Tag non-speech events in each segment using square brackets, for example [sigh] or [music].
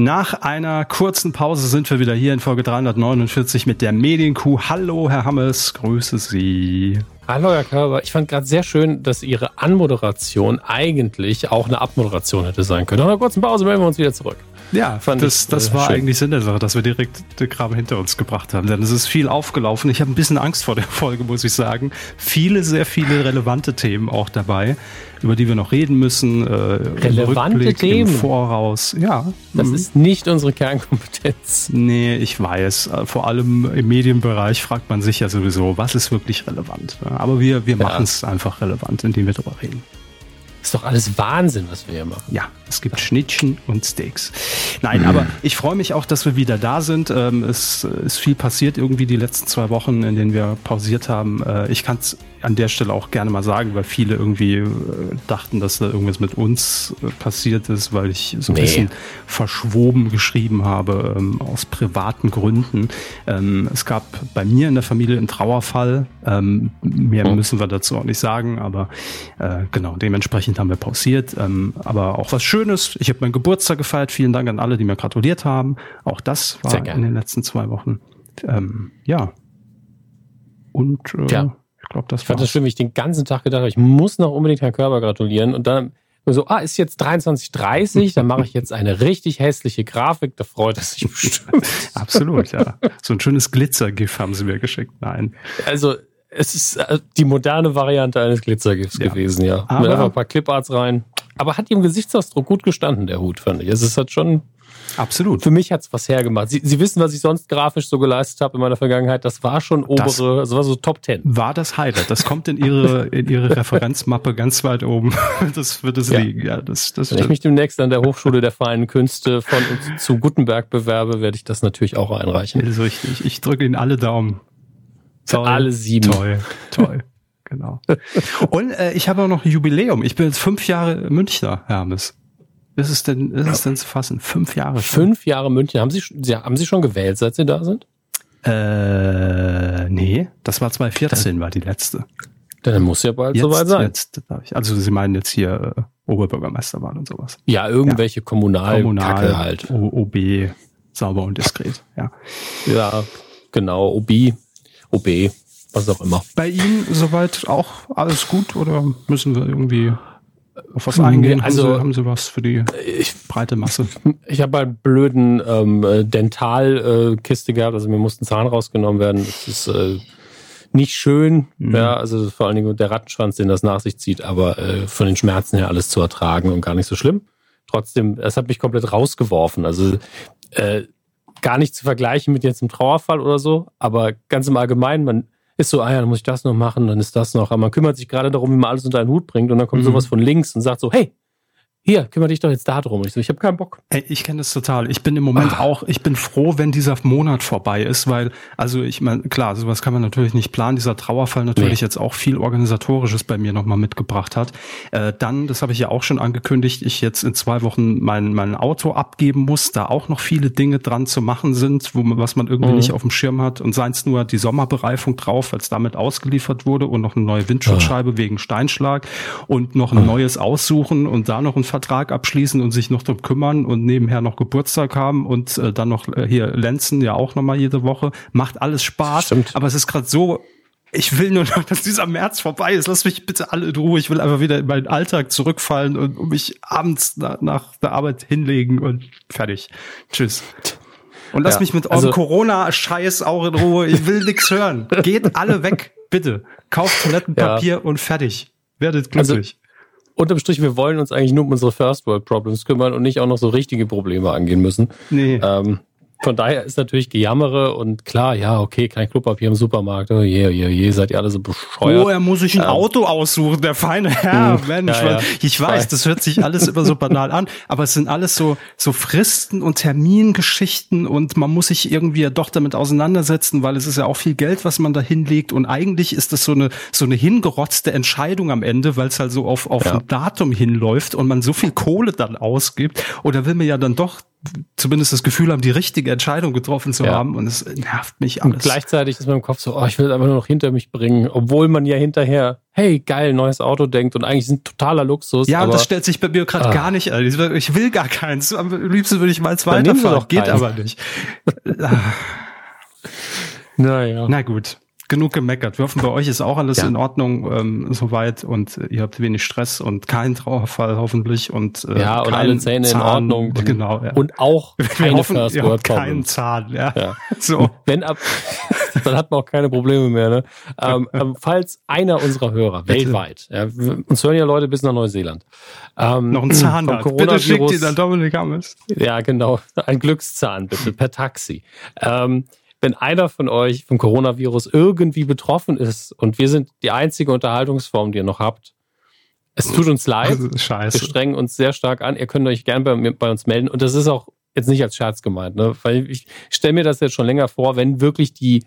Nach einer kurzen Pause sind wir wieder hier in Folge 349 mit der Medienkuh. Hallo, Herr Hammes, grüße Sie. Hallo, Herr Körber. Ich fand gerade sehr schön, dass Ihre Anmoderation eigentlich auch eine Abmoderation hätte sein können. Nach einer kurzen Pause melden wir uns wieder zurück. Ja, Fand das, ich, das äh, war schön. eigentlich Sinn der Sache, dass wir direkt den Kram hinter uns gebracht haben. Denn es ist viel aufgelaufen. Ich habe ein bisschen Angst vor der [laughs] Folge, muss ich sagen. Viele, sehr viele relevante Themen auch dabei, über die wir noch reden müssen. Äh, relevante Themen? Im Voraus. Ja. Das mhm. ist nicht unsere Kernkompetenz. Nee, ich weiß. Äh, vor allem im Medienbereich fragt man sich ja sowieso, was ist wirklich relevant. Aber wir, wir ja. machen es einfach relevant, indem wir darüber reden. Ist doch alles Wahnsinn, was wir hier machen. Ja, es gibt Schnittchen und Steaks. Nein, aber ich freue mich auch, dass wir wieder da sind. Ähm, es ist viel passiert irgendwie die letzten zwei Wochen, in denen wir pausiert haben. Äh, ich kann es an der Stelle auch gerne mal sagen, weil viele irgendwie äh, dachten, dass da irgendwas mit uns äh, passiert ist, weil ich so ein nee. bisschen verschwoben geschrieben habe ähm, aus privaten Gründen. Ähm, es gab bei mir in der Familie einen Trauerfall. Ähm, mehr hm. müssen wir dazu auch nicht sagen, aber äh, genau, dementsprechend haben wir pausiert. Ähm, aber auch was Schönes. Ich habe meinen Geburtstag gefeiert. Vielen Dank an alle, die mir gratuliert haben. Auch das war in den letzten zwei Wochen. Ähm, ja. Und äh, ja. Ich glaube, das Ich fand das schön, wie ich den ganzen Tag gedacht habe, ich muss noch unbedingt Herrn Körber gratulieren. Und dann so, ah, ist jetzt 23.30, dann mache ich jetzt eine richtig hässliche Grafik, da freut er sich bestimmt. [laughs] Absolut, ja. So ein schönes Glitzer-GIF haben sie mir geschickt. Nein. Also, es ist äh, die moderne Variante eines Glitzer-GIFs ja. gewesen, ja. Aber Mit einfach ein paar Cliparts rein. Aber hat ihm Gesichtsausdruck gut gestanden, der Hut, fand ich. Also, es hat schon Absolut. Für mich hat es was hergemacht. Sie, Sie wissen, was ich sonst grafisch so geleistet habe in meiner Vergangenheit. Das war schon obere, das also war so Top Ten. War das Highlight. Das kommt in Ihre, in Ihre Referenzmappe ganz weit oben. [laughs] Das wird es ja. liegen. Ja, das, das Wenn ich mich demnächst an der Hochschule der Feinen Künste von uns zu Gutenberg bewerbe, werde ich das natürlich auch einreichen. Das ist richtig. Ich drücke Ihnen alle Daumen. Toll. Alle sieben. Toll, toll. genau. [laughs] Und äh, ich habe auch noch ein Jubiläum. Ich bin jetzt fünf Jahre Münchner, Hermes. Ist es denn, ist es denn zu fassen? Fünf Jahre schon. Fünf Jahre München. Haben Sie, Sie, haben Sie schon gewählt, seit Sie da sind? Äh, nee, das war 2014, dann, war die letzte. Dann muss ja bald jetzt, soweit sein. Jetzt, also Sie meinen jetzt hier äh, Oberbürgermeisterwahl und sowas. Ja, irgendwelche ja. Kommunal, Kommunal halt. O OB, sauber und diskret, ja. Ja, genau, OB, OB, was auch immer. Bei Ihnen soweit auch alles gut oder müssen wir irgendwie auf was eingehen? Also, haben Sie, haben Sie was für die ich, breite Masse? [laughs] Ich habe einen blöden ähm, Dentalkiste äh, gehabt, also mir mussten Zahn rausgenommen werden. Das ist äh, nicht schön, mhm. ja, also vor allen Dingen der Rattenschwanz, den das nach sich zieht, aber äh, von den Schmerzen her alles zu ertragen und gar nicht so schlimm. Trotzdem, es hat mich komplett rausgeworfen. Also äh, gar nicht zu vergleichen mit jetzt einem Trauerfall oder so, aber ganz im Allgemeinen, man ist so, ah ja, dann muss ich das noch machen, dann ist das noch. Aber man kümmert sich gerade darum, wie man alles unter einen Hut bringt und dann kommt mhm. sowas von links und sagt so, hey, hier, kümmere dich doch jetzt da drum. Ich so, ich habe keinen Bock. Ey, ich kenne das total. Ich bin im Moment Ach. auch, ich bin froh, wenn dieser Monat vorbei ist, weil, also ich meine, klar, sowas kann man natürlich nicht planen. Dieser Trauerfall natürlich nee. jetzt auch viel Organisatorisches bei mir nochmal mitgebracht hat. Äh, dann, das habe ich ja auch schon angekündigt, ich jetzt in zwei Wochen mein, mein Auto abgeben muss, da auch noch viele Dinge dran zu machen sind, wo man, was man irgendwie mhm. nicht auf dem Schirm hat. Und seien es nur die Sommerbereifung drauf, als damit ausgeliefert wurde und noch eine neue Windschutzscheibe ah. wegen Steinschlag und noch ein ah. neues aussuchen und da noch ein Vertrag abschließen und sich noch drum kümmern und nebenher noch Geburtstag haben und äh, dann noch äh, hier Lenzen ja auch nochmal jede Woche. Macht alles Spaß. Stimmt. Aber es ist gerade so ich will nur noch, [laughs] dass dieser März vorbei ist. Lass mich bitte alle in Ruhe. Ich will einfach wieder in meinen Alltag zurückfallen und mich abends nach, nach der Arbeit hinlegen und fertig. Tschüss. Und lass ja, mich mit also, Corona-Scheiß auch in Ruhe. Ich will nix hören. [laughs] Geht alle weg, bitte. Kauft Toilettenpapier ja. und fertig. Werdet glücklich. Also, unterm Strich, wir wollen uns eigentlich nur um unsere First World Problems kümmern und nicht auch noch so richtige Probleme angehen müssen. Nee. Ähm, von daher ist natürlich Gejammere und klar, ja, okay, kein Klopapier im Supermarkt. Oh je, oh je, oh je, seid ihr alle so bescheuert. Oh, er muss sich ein ähm, Auto aussuchen, der feine [laughs] Herr. Mensch, ja, ja. ich weiß, das hört sich alles immer so banal an, aber es sind alles so, so Fristen und Termingeschichten und man muss sich irgendwie doch damit auseinandersetzen, weil es ist ja auch viel Geld, was man da hinlegt und eigentlich ist das so eine, so eine hingerotzte Entscheidung am Ende, weil es halt so auf, auf ja. ein Datum hinläuft und man so viel Kohle dann ausgibt oder will man ja dann doch zumindest das Gefühl haben, die richtige Entscheidung getroffen zu ja. haben und es nervt mich alles. Und gleichzeitig ist im Kopf so, oh, ich will es einfach nur noch hinter mich bringen, obwohl man ja hinterher, hey, geil, neues Auto denkt und eigentlich ist ein totaler Luxus. Ja, und das stellt sich bei mir gerade ah. gar nicht ein. Ich will gar keins. Am liebsten würde ich mal zwei fahren. Geht aber nicht. [laughs] naja. Na gut genug gemeckert. Wir hoffen, bei euch ist auch alles ja. in Ordnung ähm, soweit. Und ihr habt wenig Stress und keinen Trauerfall hoffentlich. Und äh, ja und alle Zähne Zahn, in Ordnung. Und, [laughs] genau ja. und auch keine hoffen, First World keinen Zahn ja, ja. [laughs] so. Wenn ab [laughs] dann hat man auch keine Probleme mehr ne? Ähm, ähm, falls einer unserer Hörer bitte. weltweit ja, uns hören ja Leute bis nach Neuseeland ähm, noch ein Zahn bitte schickt ihn an Dominik Hammes. Ja genau. Ein Glückszahn bitte per Taxi. Ähm, wenn einer von euch vom Coronavirus irgendwie betroffen ist und wir sind die einzige Unterhaltungsform, die ihr noch habt, es tut uns leid. [laughs] Scheiße. Wir strengen uns sehr stark an. Ihr könnt euch gerne bei, bei uns melden. Und das ist auch jetzt nicht als Scherz gemeint, ne? weil ich stelle mir das jetzt schon länger vor, wenn wirklich die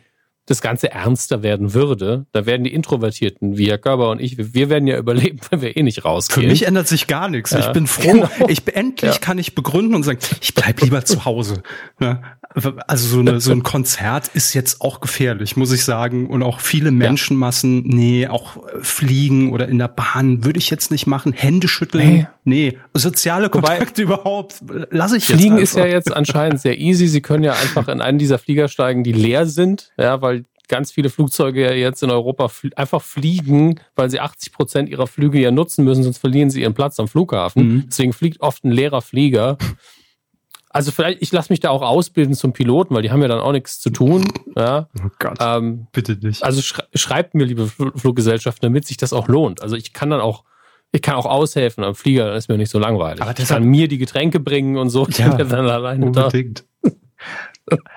das Ganze ernster werden würde, da werden die Introvertierten, wie Herr Körber und ich, wir werden ja überleben, [laughs] wenn wir eh nicht rausgehen. Für mich ändert sich gar nichts. Ja. Ich bin froh. [laughs] Genau. Ich endlich ja. kann ich begründen und sagen, ich bleib lieber zu Hause. Ja. Also so, eine, so ein Konzert ist jetzt auch gefährlich, muss ich sagen. Und auch viele Menschenmassen, nee, auch Fliegen oder in der Bahn würde ich jetzt nicht machen. Hände schütteln, nee. nee. Soziale Kontakte Wobei, [laughs] überhaupt lasse ich jetzt Fliegen einfach. ist ja jetzt anscheinend sehr easy. Sie können ja einfach in einen dieser Flieger steigen, die leer sind, ja, weil ganz viele Flugzeuge ja jetzt in Europa fl einfach fliegen, weil sie 80 Prozent ihrer Flüge ja nutzen müssen, sonst verlieren sie ihren Platz am Flughafen. Mhm. Deswegen fliegt oft ein leerer Flieger. Also vielleicht, ich lasse mich da auch ausbilden zum Piloten, weil die haben ja dann auch nichts zu tun. Ja. Oh Gott, ähm, bitte nicht. Also schrei schreibt mir, liebe Fluggesellschaften, damit sich das auch lohnt. Also ich kann dann auch, ich kann auch aushelfen am Flieger, dann ist mir nicht so langweilig. Aber ich kann mir die Getränke bringen und so. [laughs] Ja, dann alleine unbedingt. Da.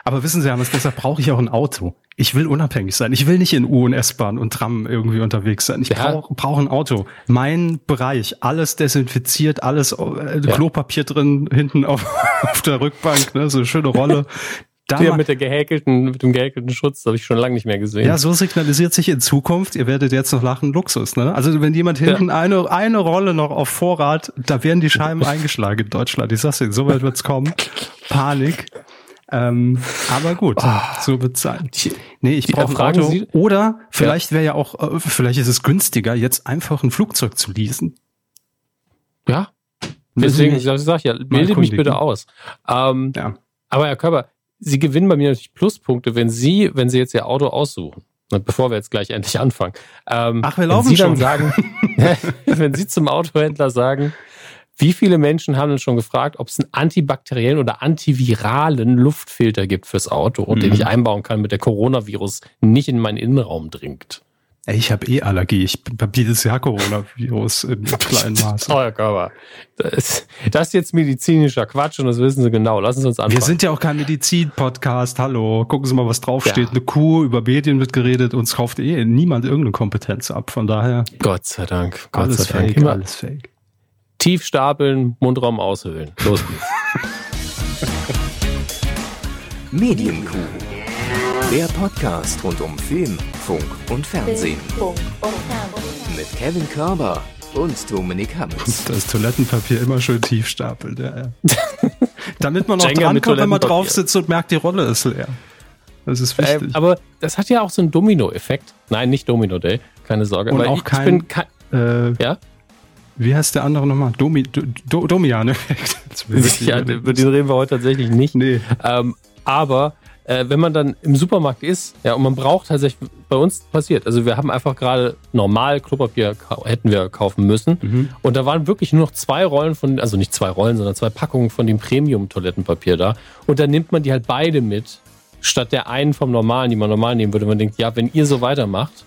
Aber wissen Sie, Hannes, deshalb brauche ich auch ein Auto. Ich will unabhängig sein. Ich will nicht in U- und S-Bahn und Tram irgendwie unterwegs sein. Ich ja. brauche brauch ein Auto. Mein Bereich, alles desinfiziert, alles äh, ja. Klopapier drin, hinten auf, [laughs] auf der Rückbank, ne, so eine schöne Rolle. Da ja, mit der gehäkelten, mit dem gehäkelten Schutz habe ich schon lange nicht mehr gesehen. Ja, so signalisiert sich in Zukunft, ihr werdet jetzt noch lachen, Luxus, ne? Also wenn jemand hinten ja. eine, eine Rolle noch auf Vorrat, da werden die Scheiben [laughs] eingeschlagen in Deutschland. Ich sag's Ihnen, so weit wird's kommen. Panik. Ähm, aber gut, oh, so wird's sein. Nee, ich brauche ein Auto. Sie, Oder vielleicht wäre ja auch, äh, vielleicht ist es günstiger, jetzt einfach ein Flugzeug zu leasen. Ja. Deswegen, ich sag ja, bildet mich bitte aus. Ähm, ja. Aber Herr Körper, Sie gewinnen bei mir natürlich Pluspunkte, wenn Sie, wenn Sie jetzt Ihr Auto aussuchen. Bevor wir jetzt gleich endlich anfangen. Ähm, Ach, wir laufen wenn Sie schon. Dann sagen, [laughs] [laughs] wenn Sie zum Autohändler sagen, wie viele Menschen haben denn schon gefragt, ob es einen antibakteriellen oder antiviralen Luftfilter gibt fürs Auto, mhm. den ich einbauen kann, mit der Coronavirus nicht in meinen Innenraum dringt? Ich habe eh Allergie. Ich habe jedes Jahr Coronavirus im [laughs] kleinen Maß. Euer Körper. Das, das ist jetzt medizinischer Quatsch und das wissen Sie genau. Lassen Sie uns anfangen. Wir sind ja auch kein Medizin-Podcast. Hallo. Gucken Sie mal, was draufsteht. Ja. Eine Kuh, über Medien wird geredet. Uns kauft eh niemand irgendeine Kompetenz ab. Von daher. Gott sei Dank. Gott alles sei Dank. Fake, Immer alles fake. Tief stapeln, Mundraum aushöhlen. Los geht's. [laughs] Medienkuh. Der Podcast rund um Film, Funk und Fernsehen. Mit Kevin Körber und Dominik Hammes. Das Toilettenpapier immer schön tief stapeln. Ja, ja. [laughs] Damit man auch drankommt, wenn man drauf sitzt und merkt, die Rolle ist leer. Das ist äh, wichtig. Äh, aber das hat ja auch so einen Domino-Effekt. Nein, nicht Domino Day, keine Sorge. Und auch ich, kein, ich bin kein, äh, ja? Wie heißt der andere nochmal? Domi, Do, Domian. [laughs] [laughs] ja, über den reden wir heute tatsächlich nicht. Nee. Ähm, aber äh, wenn man dann im Supermarkt ist, ja, und man braucht tatsächlich, bei uns passiert, also wir haben einfach gerade normal Klopapier hätten wir kaufen müssen. Mhm. Und da waren wirklich nur noch zwei Rollen von, also nicht zwei Rollen, sondern zwei Packungen von dem Premium-Toilettenpapier da. Und dann nimmt man die halt beide mit, statt der einen vom normalen, die man normal nehmen würde. Man denkt, ja, wenn ihr so weitermacht,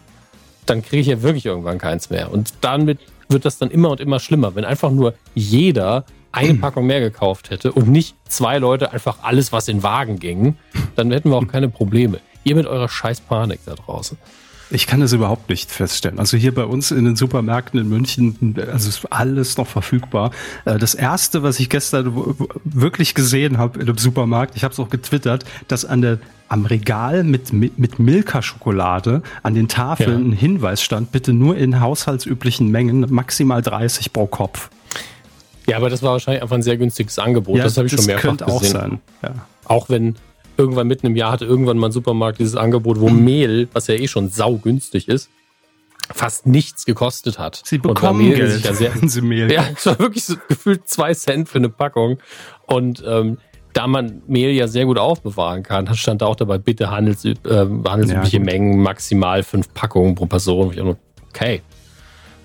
dann kriege ich ja wirklich irgendwann keins mehr. Und damit wird das dann immer und immer schlimmer, wenn einfach nur jeder eine. [clears throat] Packung mehr gekauft hätte und nicht zwei Leute einfach alles, was in Wagen ging, dann hätten wir auch keine Probleme. Ihr mit eurer scheiß Panik da draußen. Ich kann das überhaupt nicht feststellen. Also hier bei uns in den Supermärkten in München, also ist alles noch verfügbar. Äh, das erste, was ich gestern wirklich gesehen habe in einem Supermarkt, ich habe es auch getwittert, dass an der am Regal mit, mit, mit Milka-Schokolade an den Tafeln ja. ein Hinweis stand, bitte nur in haushaltsüblichen Mengen, maximal 30 pro Kopf. Ja, aber das war wahrscheinlich einfach ein sehr günstiges Angebot. Ja, das habe ich schon mehrfach könnte gesehen. auch sein. Ja. Auch wenn irgendwann mitten im Jahr hatte irgendwann mal ein Supermarkt dieses Angebot, wo Mehl, was ja eh schon saugünstig ist, fast nichts gekostet hat. Sie bekommen Mehl Geld, ja sehr, wenn sie Mehl Ja, es war wirklich so gefühlt zwei Cent für eine Packung. Und ähm, da man Mehl ja sehr gut aufbewahren kann, stand da auch dabei, bitte handels, äh, handelsübliche Ja. Mengen, maximal fünf Packungen pro Person. Okay.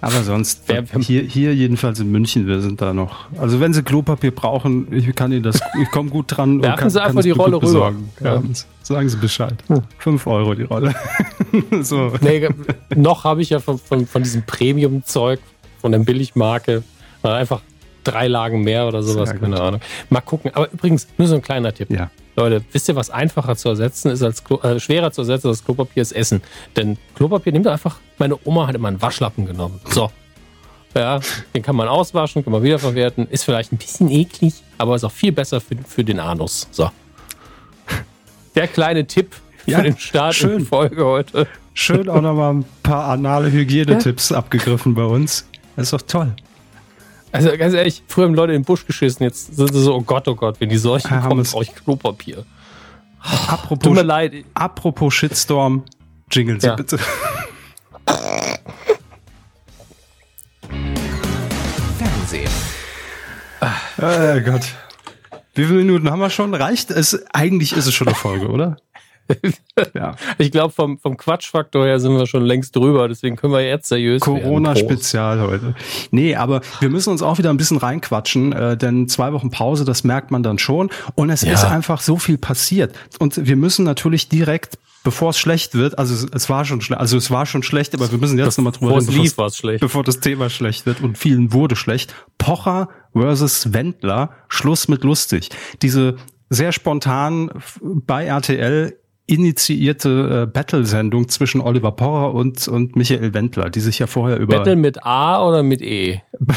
Aber sonst, Wer- hier, hier jedenfalls in München, wir sind da noch. Also wenn Sie Klopapier brauchen, ich kann Ihnen das, ich komme gut dran. und Werfen kann, Sie kann einfach es die Rolle rüber. besorgen. Ja. Ja. Sagen Sie Bescheid. Fünf Euro die Rolle. [laughs] so. Nee, noch habe ich ja von, von, von diesem Premium-Zeug, von der Billigmarke, äh, einfach drei Lagen mehr oder sowas, keine. Ahnung. Mal gucken. Aber übrigens, nur so ein kleiner Tipp. Ja. Leute, wisst ihr, was einfacher zu ersetzen ist als Klo äh, schwerer zu ersetzen als Klopapier ist Essen? Denn Klopapier nimmt einfach, meine Oma hat immer einen Waschlappen genommen. So. Ja, den kann man auswaschen, kann man wiederverwerten. Ist vielleicht ein bisschen eklig, aber ist auch viel besser für, für den Anus. So. Der kleine Tipp für Ja, den Start in schön. die Folge heute. Schön auch nochmal ein paar anale Hygienetipps abgegriffen bei uns. Das ist doch toll. Also ganz ehrlich, früher haben Leute in den Busch geschissen, jetzt sind sie so, oh Gott, oh Gott, wenn die Seuchen haben kommen, brauche ich Klopapier. Tut Apropos, mir leid. apropos Shitstorm, jingle Sie Ja. bitte. [laughs] Fernsehen. Oh Gott. Wie viele Minuten haben wir schon? Reicht es? Eigentlich ist es schon eine Folge, oder? Ja. [laughs] Ich glaube, vom, vom Quatschfaktor her sind wir schon längst drüber, deswegen können wir jetzt seriös. Corona-Spezial heute. Nee, aber wir müssen uns auch wieder ein bisschen reinquatschen, äh, denn zwei Wochen Pause, das merkt man dann schon. Und es Ja. ist einfach so viel passiert. Und wir müssen natürlich direkt, bevor es schlecht wird, also es, war schon schlecht, also es war schon schlecht, aber wir müssen jetzt nochmal drüber reden, bevor lief, war es schlecht. bevor das Thema schlecht wird und vielen wurde schlecht. Pocher versus Wendler, Schluss mit lustig. Diese sehr spontan bei RTL initiierte äh, Battle-Sendung zwischen Oliver Pocher und, und Michael Wendler, die sich ja vorher über... Battle mit A oder mit E? [laughs]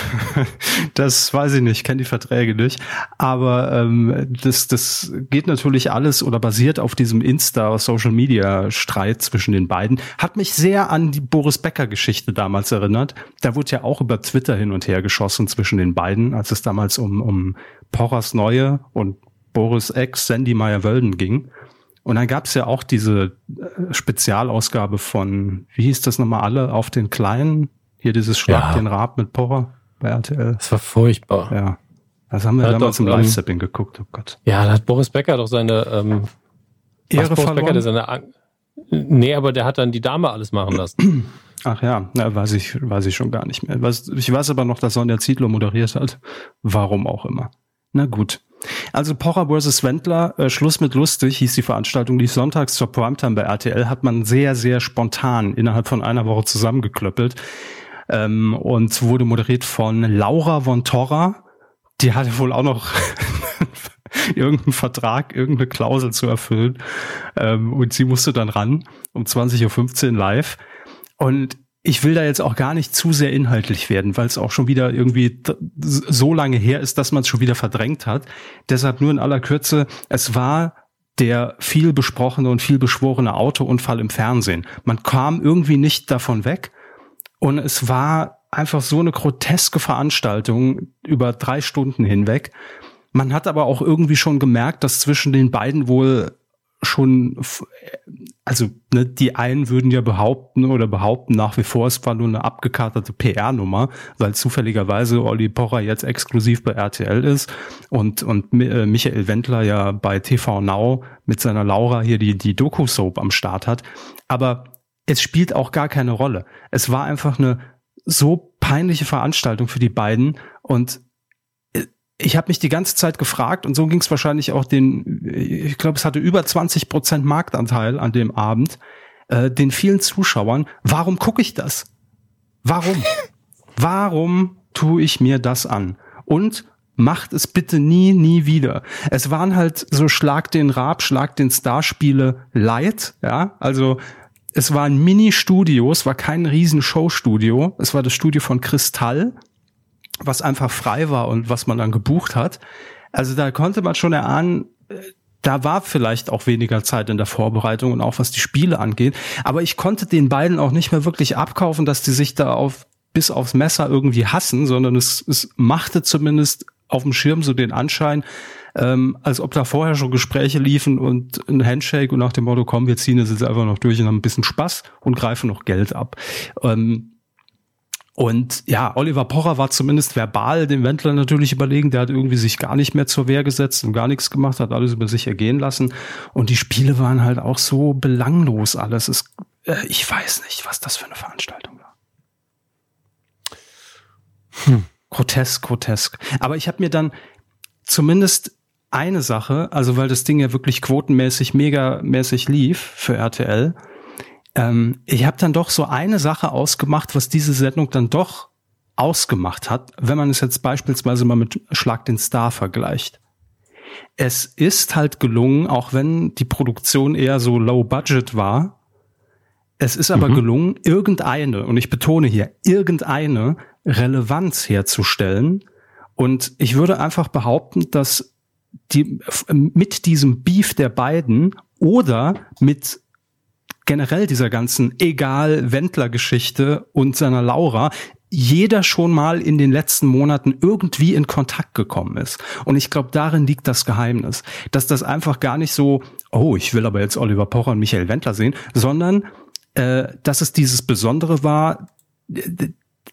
Das weiß ich nicht, kenne die Verträge nicht. Aber ähm, das, das geht natürlich alles oder basiert auf diesem Insta-Social-Media-Streit zwischen den beiden. Hat mich sehr an die Boris Becker-Geschichte damals erinnert. Da wurde ja auch über Twitter hin und her geschossen zwischen den beiden, als es damals um, um Pochers Neue und Boris Ex Sandy Meyer-Wölden ging. Und dann gab es ja auch diese äh, Spezialausgabe von, wie hieß das nochmal alle, auf den Kleinen? Hier dieses Schlag Ja. den Rab mit Pocher bei RTL. Das war furchtbar. Ja, Ja. Das haben wir Hat damals im Live-Zapping geguckt, oh Gott. da hat Boris Becker doch seine ähm, Ehre Boris Becker, der verloren? seine Nee, aber der hat dann die Dame alles machen lassen. [clears throat] Ach ja, na, weiß ich, weiß ich schon gar nicht mehr. Ich weiß aber noch, dass Sonja Zietlow moderiert hat. Warum auch immer. Na gut. Also Pocher vs. Wendler, äh, Schluss mit lustig hieß die Veranstaltung, die sonntags zur Primetime bei RTL hat man sehr, sehr spontan innerhalb von einer Woche zusammengeklöppelt ähm, und wurde moderiert von Laura von Torra. Die hatte wohl auch noch [laughs] irgendeinen Vertrag, irgendeine Klausel zu erfüllen ähm, und sie musste dann ran um 20.15 Uhr live und ich will da jetzt auch gar nicht zu sehr inhaltlich werden, weil es auch schon wieder irgendwie so lange her ist, dass man es schon wieder verdrängt hat. Deshalb nur in aller Kürze, es war der viel besprochene und viel beschworene Autounfall im Fernsehen. Man kam irgendwie nicht davon weg und es war einfach so eine groteske Veranstaltung über drei Stunden hinweg. Man hat aber auch irgendwie schon gemerkt, dass zwischen den beiden wohl schon, also ne, die einen würden ja behaupten oder behaupten nach wie vor, es war nur eine abgekaterte PR-Nummer, weil zufälligerweise Olli Pocher jetzt exklusiv bei RTL ist und, und äh, Michael Wendler ja bei TV Now mit seiner Laura hier die, die Doku-Soap am Start hat. Aber es spielt auch gar keine Rolle. Es war einfach eine so peinliche Veranstaltung für die beiden und ich habe mich die ganze Zeit gefragt und so ging es wahrscheinlich auch den, ich glaube, es hatte über 20 Prozent Marktanteil an dem Abend, äh, den vielen Zuschauern, warum gucke ich das? Warum? [laughs] warum tue ich mir das an? Und macht es bitte nie, nie wieder. Es waren halt so Schlag den Rab, Schlag den Starspiele light, ja, also es waren Mini-Studios, war kein riesen Showstudio. Es war das Studio von Kristall, was einfach frei war und was man dann gebucht hat. Also da konnte man schon erahnen, äh, da war vielleicht auch weniger Zeit in der Vorbereitung und auch was die Spiele angeht. Aber ich konnte den beiden auch nicht mehr wirklich abkaufen, dass die sich da auf bis aufs Messer irgendwie hassen, sondern es, es machte zumindest auf dem Schirm so den Anschein, ähm, als ob da vorher schon Gespräche liefen und ein Handshake und nach dem Motto, komm, wir ziehen es jetzt einfach noch durch und haben ein bisschen Spaß und greifen noch Geld ab. Ähm, und ja, Oliver Pocher war zumindest verbal dem Wendler natürlich überlegen. Der hat irgendwie sich gar nicht mehr zur Wehr gesetzt und gar nichts gemacht, hat alles über sich ergehen lassen. Und die Spiele waren halt auch so belanglos alles. Es, äh, ich weiß nicht, was das für eine Veranstaltung war. Hm. Grotesk, grotesk. Aber ich habe mir dann zumindest eine Sache, also weil das Ding ja wirklich quotenmäßig, megamäßig lief für RTL, ähm, ich habe dann doch so eine Sache ausgemacht, was diese Sendung dann doch ausgemacht hat, wenn man es jetzt beispielsweise mal mit Schlag den Star vergleicht. Es ist halt gelungen, auch wenn die Produktion eher so low budget war, es ist aber mhm. gelungen, irgendeine, und ich betone hier, irgendeine Relevanz herzustellen. Und ich würde einfach behaupten, dass die, mit diesem Beef der beiden oder mit generell dieser ganzen Egal-Wendler-Geschichte und seiner Laura jeder schon mal in den letzten Monaten irgendwie in Kontakt gekommen ist. Und ich glaube, darin liegt das Geheimnis, dass das einfach gar nicht so, oh, ich will aber jetzt Oliver Pocher und Michael Wendler sehen, sondern äh, dass es dieses Besondere war,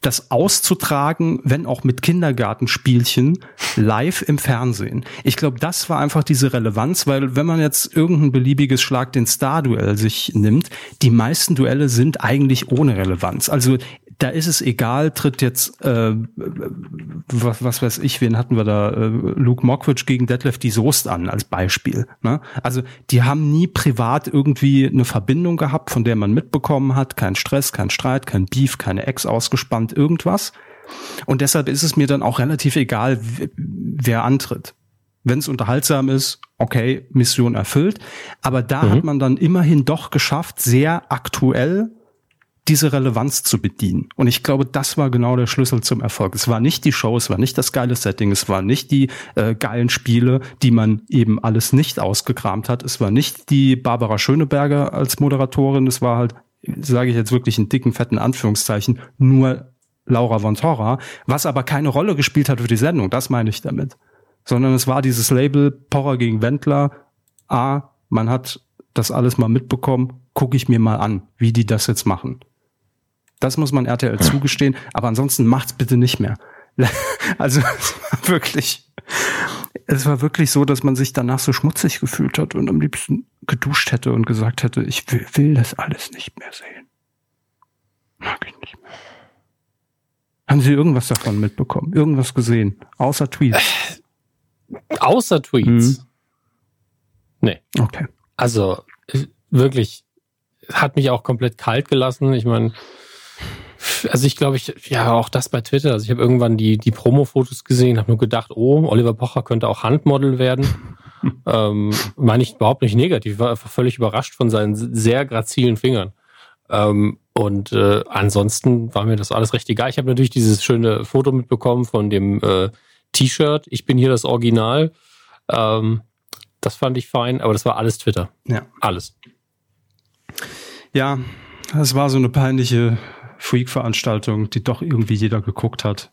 das auszutragen, wenn auch mit Kindergartenspielchen, live im Fernsehen. Ich glaube, das war einfach diese Relevanz, weil wenn man jetzt irgendein beliebiges Schlag den Star-Duell sich nimmt, die meisten Duelle sind eigentlich ohne Relevanz. Also da ist es egal, tritt jetzt, äh, was, was weiß ich, wen hatten wir da, äh, Luke Mockridge gegen Detlef die Soest an, als Beispiel. Ne? Also die haben nie privat irgendwie eine Verbindung gehabt, von der man mitbekommen hat, kein Stress, kein Streit, kein Beef, keine Ex ausgespannt, irgendwas. Und deshalb ist es mir dann auch relativ egal, wer antritt. Wenn es unterhaltsam ist, okay, Mission erfüllt. Aber da mhm. hat man dann immerhin doch geschafft, sehr aktuell diese Relevanz zu bedienen. Und ich glaube, das war genau der Schlüssel zum Erfolg. Es war nicht die Show, es war nicht das geile Setting, es war nicht die äh, geilen Spiele, die man eben alles nicht ausgekramt hat. Es war nicht die Barbara Schöneberger als Moderatorin, es war halt, sage ich jetzt wirklich in dicken, fetten Anführungszeichen, nur Laura von Torra, was aber keine Rolle gespielt hat für die Sendung, das meine ich damit. Sondern es war dieses Label Porra gegen Wendler. A, man hat das alles mal mitbekommen, gucke ich mir mal an, wie die das jetzt machen. Das muss man RTL zugestehen, aber ansonsten macht's bitte nicht mehr. [laughs] also es war wirklich, es war wirklich so, dass man sich danach so schmutzig gefühlt hat und am liebsten geduscht hätte und gesagt hätte, ich will, will das alles nicht mehr sehen. Mag ich nicht mehr. Haben Sie irgendwas davon mitbekommen? Irgendwas gesehen? Außer Tweets? Äh, außer Tweets? Mhm. Nee. Okay. Also wirklich, hat mich auch komplett kalt gelassen. Ich meine, also ich glaube, ich, ja, auch das bei Twitter. Also ich habe irgendwann die, die Promo-Fotos gesehen, habe nur gedacht, oh, Oliver Pocher könnte auch Handmodel werden. [laughs] ähm, meine ich überhaupt nicht negativ, war einfach völlig überrascht von seinen sehr grazilen Fingern. Ähm, und äh, ansonsten war mir das alles recht egal. Ich habe natürlich dieses schöne Foto mitbekommen von dem äh, T-Shirt. Ich bin hier das Original. Ähm, das fand ich fein, aber das war alles Twitter. Ja. Alles. Ja, es war so eine peinliche Freak-Veranstaltung, die doch irgendwie jeder geguckt hat.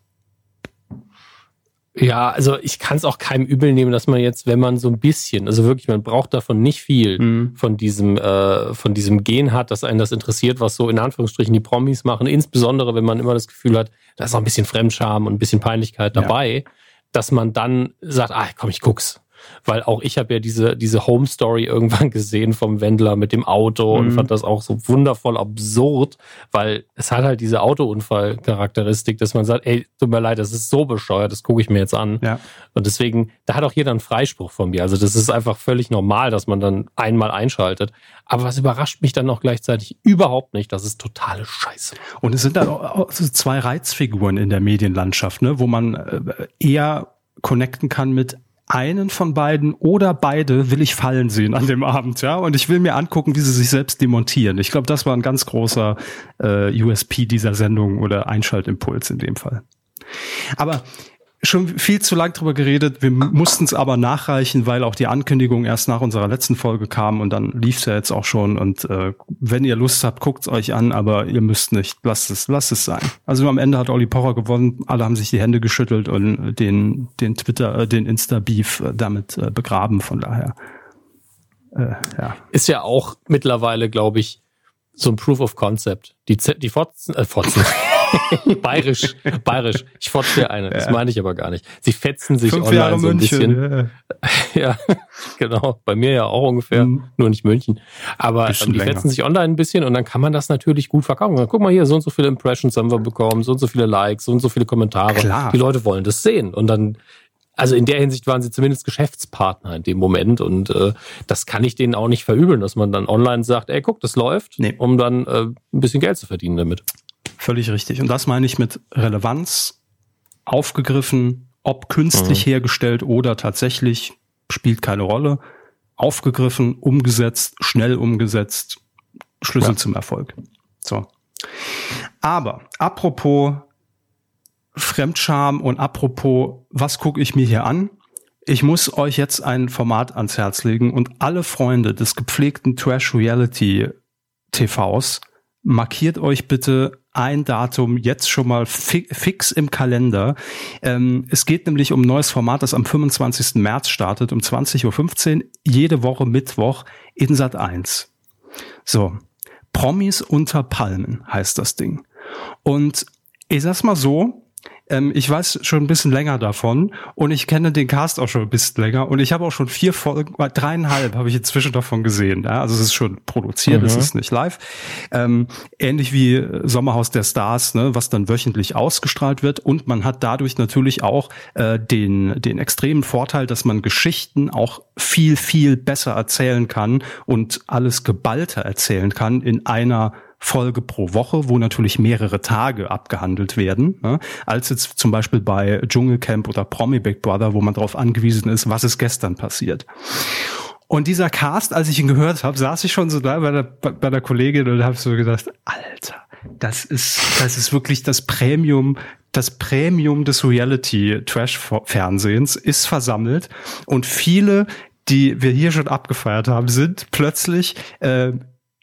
Ja, also ich kann es auch keinem übel nehmen, dass man jetzt, wenn man so ein bisschen, also wirklich, man braucht davon nicht viel mhm. von diesem, äh, von diesem Gen hat, dass einen das interessiert, was so in Anführungsstrichen die Promis machen, insbesondere wenn man immer das Gefühl hat, da ist auch ein bisschen Fremdscham und ein bisschen Peinlichkeit dabei, ja. dass man dann sagt, ah, komm, ich guck's weil auch ich habe ja diese, diese Home Story irgendwann [laughs] gesehen vom Wendler mit dem Auto mhm. und fand das auch so wundervoll absurd, weil es hat halt diese Autounfall-Charakteristik, dass man sagt, ey, tut mir leid, das ist so bescheuert, das gucke ich mir jetzt an. Ja. Und deswegen, da hat auch jeder einen Freispruch von mir. Also das ist einfach völlig normal, dass man dann einmal einschaltet. Aber was überrascht mich dann auch gleichzeitig überhaupt nicht, das ist totale Scheiße. Und es sind da auch zwei Reizfiguren in der Medienlandschaft, ne, wo man äh, eher connecten kann mit einen von beiden oder beide will ich fallen sehen an dem Abend, ja. Und ich will mir angucken, wie sie sich selbst demontieren. Ich glaube, das war ein ganz großer äh, USP dieser Sendung oder Einschaltimpuls in dem Fall. Aber schon viel zu lang drüber geredet. Wir mussten es aber nachreichen, weil auch die Ankündigung erst nach unserer letzten Folge kam und dann lief es ja jetzt auch schon. Und äh, wenn ihr Lust habt, guckt es euch an, aber ihr müsst nicht. Lasst es, lasst es sein. Also am Ende hat Olli Pocher gewonnen. Alle haben sich die Hände geschüttelt und den, den Twitter, äh, den Insta-Beef äh, damit äh, begraben. Von daher. Äh, ja. Ist ja auch mittlerweile, glaube ich, so ein Proof of Concept. Die, Z die Fotzen, äh, Fotzen. [laughs] bayerisch, bayerisch. Ich fotze dir eine. Das ja. meine ich aber gar nicht. Sie fetzen sich Fünf online Jahre so ein München, bisschen. Ja. [laughs] ja. genau. Bei mir ja auch ungefähr. Mhm. Nur nicht München. Aber die länger. fetzen sich online ein bisschen und dann kann man das natürlich gut verkaufen. Guck mal hier, so und so viele Impressions haben wir bekommen, so und so viele Likes, so und so viele Kommentare. Klar. Die Leute wollen das sehen. Und dann also in der Hinsicht waren sie zumindest Geschäftspartner in dem Moment und äh, das kann ich denen auch nicht verübeln, dass man dann online sagt, ey, guck, das läuft, nee. um dann äh, ein bisschen Geld zu verdienen damit. Völlig richtig. Und das meine ich mit Relevanz, aufgegriffen, ob künstlich mhm. hergestellt oder tatsächlich, spielt keine Rolle. Aufgegriffen, umgesetzt, schnell umgesetzt, Schlüssel ja. zum Erfolg. So. Aber apropos Fremdscham und apropos, was gucke ich mir hier an? Ich muss euch jetzt ein Format ans Herz legen und alle Freunde des gepflegten Trash Reality TVs markiert euch bitte ein Datum jetzt schon mal fi fix im Kalender. Ähm, es geht nämlich um ein neues Format, das am 25. März startet, um 20.15 Uhr, jede Woche Mittwoch in Sat 1. So, Promis unter Palmen heißt das Ding. Und ich sag's mal so, ähm, ich weiß schon ein bisschen länger davon und ich kenne den Cast auch schon ein bisschen länger und ich habe auch schon vier Folgen, äh, dreieinhalb habe ich inzwischen davon gesehen. Ja? Also es ist schon produziert, mhm. es ist nicht live. Ähm, ähnlich wie Sommerhaus der Stars, ne, was dann wöchentlich ausgestrahlt wird und man hat dadurch natürlich auch äh, den, den extremen Vorteil, dass man Geschichten auch viel, viel besser erzählen kann und alles geballter erzählen kann in einer Folge pro Woche, wo natürlich mehrere Tage abgehandelt werden, ne, als jetzt zum Beispiel bei Dschungelcamp oder Promi Big Brother, wo man darauf angewiesen ist, was ist gestern passiert. Und dieser Cast, als ich ihn gehört habe, saß ich schon so da bei der, bei der Kollegin und habe so gedacht, Alter, das ist, das ist wirklich das Premium, das Premium des Reality-Trash-Fernsehens ist versammelt und viele, die wir hier schon abgefeiert haben, sind plötzlich äh,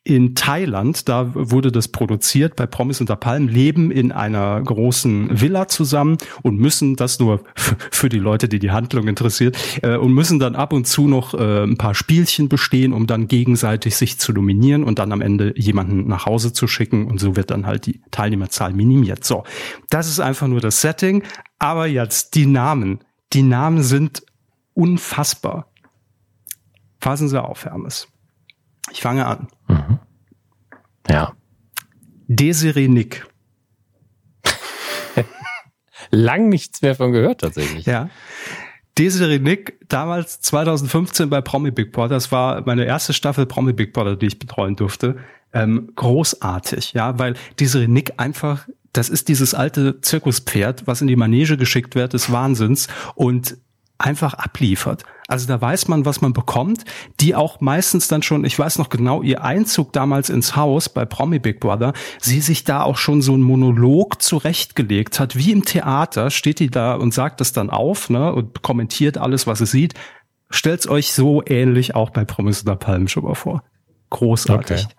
in Thailand, da wurde das produziert bei Promis unter Palmen, leben in einer großen Villa zusammen und müssen das nur für die Leute, die die Handlung interessiert, äh, und müssen dann ab und zu noch äh, ein paar Spielchen bestehen, um dann gegenseitig sich zu dominieren und dann am Ende jemanden nach Hause zu schicken und so wird dann halt die Teilnehmerzahl minimiert. So, das ist einfach nur das Setting, aber jetzt die Namen. Die Namen sind unfassbar. Fassen Sie auf, Hermes. Ich fange an. Ja. Desiree Nick. [laughs] Lang nichts mehr von gehört tatsächlich. Ja. Desiree Nick, damals 2015 bei Promi Big Brother, das war meine erste Staffel Promi Big Brother, die ich betreuen durfte. Ähm, großartig, ja, weil Desiree Nick einfach, das ist dieses alte Zirkuspferd, was in die Manege geschickt wird, des Wahnsinns und einfach abliefert. Also da weiß man, was man bekommt, die auch meistens dann schon, ich weiß noch genau, ihr Einzug damals ins Haus bei Promi Big Brother, sie sich da auch schon so ein Monolog zurechtgelegt hat, wie im Theater, steht die da und sagt das dann auf, ne, und kommentiert alles, was sie sieht. Stellt's euch so ähnlich auch bei Promis oder Palmen schon mal vor. Großartig. Okay.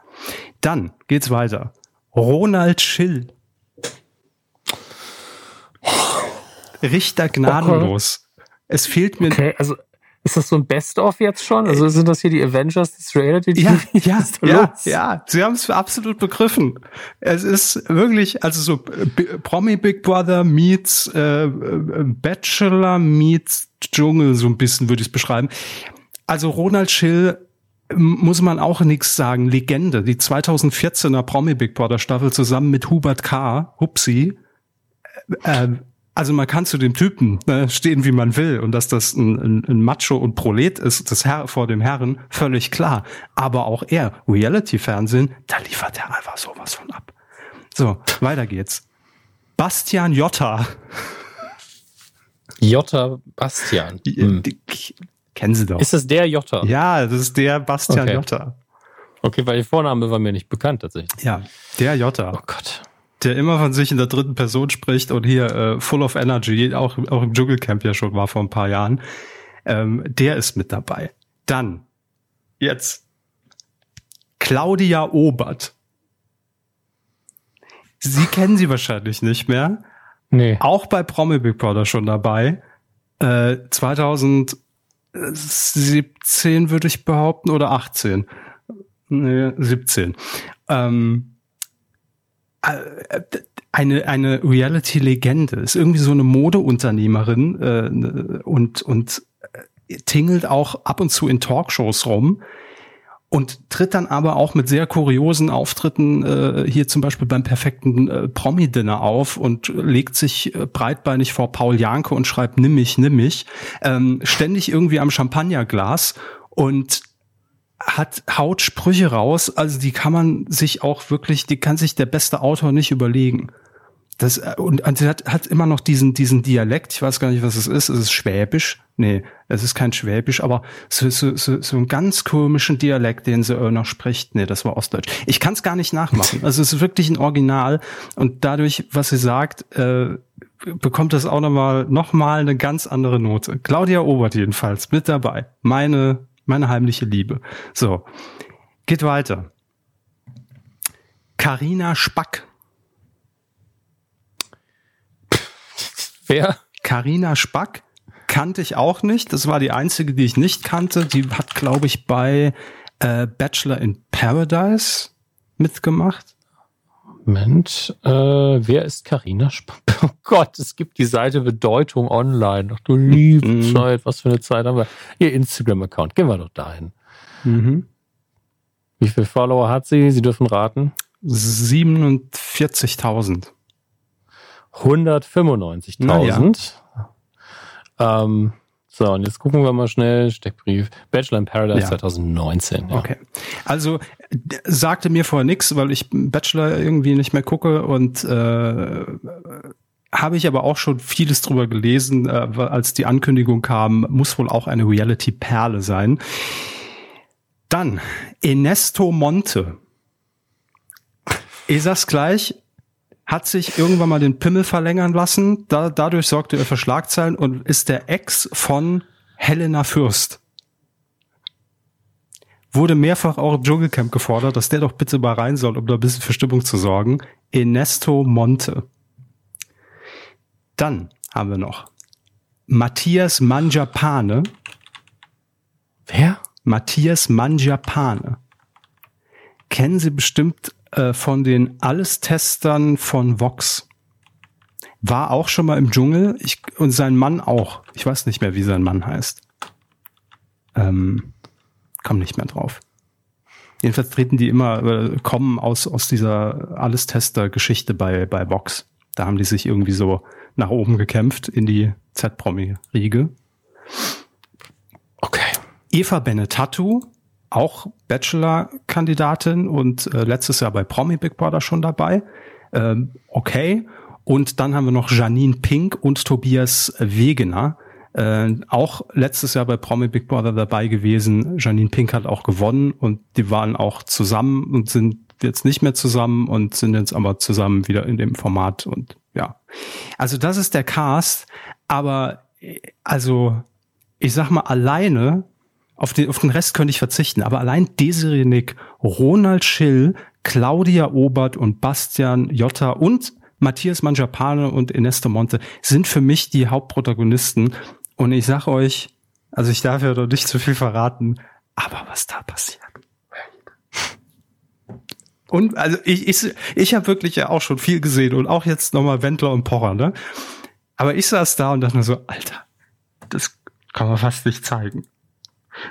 Dann geht's weiter. Ronald Schill. Richter gnadenlos. Es fehlt mir. Okay, also ist das so ein Best-of jetzt schon? Also sind das hier die Avengers des Reality TV? Ja, [laughs] ja, ja, ja. Sie haben es absolut begriffen. Es ist wirklich, also so Promi Big Brother meets äh, Bachelor meets Dschungel, so ein bisschen würde ich es beschreiben. Also Ronald Schill muss man auch nichts sagen. Legende, die 2014er Promi Big Brother Staffel zusammen mit Hubert K. Hupsi. Äh, also man kann zu dem Typen ne, stehen, wie man will, und dass das ein, ein, ein Macho und Prolet ist, das Herr vor dem Herren, völlig klar. Aber auch er, Reality-Fernsehen, da liefert er einfach sowas von ab. So, weiter geht's. Bastian Jotta. Jotta Bastian. Hm. Kennen Sie doch. Ist das der Jotta? Ja, das ist der Bastian okay. Jotta. Okay, weil der Vorname war mir nicht bekannt tatsächlich. Ja, der Jotta. Oh Gott. Der immer von sich in der dritten Person spricht und hier äh, Full of Energy, auch, auch im Dschungelcamp ja schon war vor ein paar Jahren, ähm, der ist mit dabei. Dann, jetzt, Claudia Obert. Sie kennen sie wahrscheinlich nicht mehr. Nee. Auch bei Promi Big Brother schon dabei. Äh, 2017 würde ich behaupten oder 18. Nee, 17. Ähm, äh, eine, eine Reality-Legende, ist irgendwie so eine Modeunternehmerin äh, und, und äh, tingelt auch ab und zu in Talkshows rum und tritt dann aber auch mit sehr kuriosen Auftritten äh, hier zum Beispiel beim perfekten äh, Promi-Dinner auf und legt sich äh, breitbeinig vor Paul Janke und schreibt nimm mich, nimm mich, ähm, ständig irgendwie am Champagnerglas und hat haut Sprüche raus, also die kann man sich auch wirklich, die kann sich der beste Autor nicht überlegen. Das, äh, und, und sie hat, hat immer noch diesen, diesen Dialekt, ich weiß gar nicht, was es ist, es ist Schwäbisch. Nee, es ist kein Schwäbisch, aber so, so, so, so einen ganz komischen Dialekt, den sie noch spricht. Nee, das war Ostdeutsch. Ich kann es gar nicht nachmachen. Also es ist wirklich ein Original und dadurch, was sie sagt, äh, bekommt das auch nochmal noch mal eine ganz andere Note. Claudia Obert jedenfalls mit dabei. Meine meine heimliche Liebe. So, geht weiter. Karina Spack. Wer? Karina Spack kannte ich auch nicht. Das war die einzige, die ich nicht kannte. Die hat, glaube ich, bei äh, Bachelor in Paradise mitgemacht. Moment, äh, wer ist Karina? [laughs] Oh Gott, es gibt die Seite Bedeutung online. Ach du liebe mhm. Zeit, was für eine Zeit haben wir. Ihr Instagram-Account, gehen wir doch dahin. Mhm. Wie viele Follower hat sie? Sie dürfen raten. 47.000. 195.000. Ja. Ähm, so, und jetzt gucken wir mal schnell. Steckbrief. Bachelor in Paradise ja. 2019. Ja. Okay. Also sagte mir vorher nichts, weil ich Bachelor irgendwie nicht mehr gucke und äh, habe ich aber auch schon vieles drüber gelesen, äh, als die Ankündigung kam, muss wohl auch eine Reality-Perle sein. Dann Ernesto Monte. Ich sag's gleich, hat sich irgendwann mal den Pimmel verlängern lassen. Da, dadurch sorgte er für Schlagzeilen und ist der Ex von Helena Fürst. Wurde mehrfach auch im Dschungelcamp gefordert, dass der doch bitte mal rein soll, um da ein bisschen für Stimmung zu sorgen. Ernesto Monte. Dann haben wir noch Matthias Manjapane. Wer? Matthias Manjapane. Kennen Sie bestimmt äh, von den Alles-Testern von Vox. War auch schon mal im Dschungel ich, und sein Mann auch. Ich weiß nicht mehr, wie sein Mann heißt. Ähm, komm nicht mehr drauf. Jedenfalls treten die immer, äh, kommen aus, aus dieser Alles-Tester-Geschichte bei, bei Vox. Da haben die sich irgendwie so nach oben gekämpft in die Z-Promi-Riege. Okay. Eva Benetatu, auch Bachelor-Kandidatin und äh, letztes Jahr bei Promi Big Brother schon dabei. Ähm, okay. Und dann haben wir noch Janine Pink und Tobias Wegener. Äh, auch letztes Jahr bei Promi Big Brother dabei gewesen. Janine Pink hat auch gewonnen und die waren auch zusammen und sind jetzt nicht mehr zusammen und sind jetzt aber zusammen wieder in dem Format und ja. Also das ist der Cast, aber also ich sag mal alleine auf den, auf den Rest könnte ich verzichten, aber allein Desiree Nick, Ronald Schill, Claudia Obert und Bastian Jotta und Matthias Mangiapane und Ernesto Monte sind für mich die Hauptprotagonisten. Und ich sag euch, also ich darf ja doch nicht zu viel verraten, aber was da passiert. Und also ich, ich, ich habe wirklich ja auch schon viel gesehen und auch jetzt nochmal Wendler und Pocher, ne? Aber ich saß da und dachte mir so, Alter, das kann man fast nicht zeigen.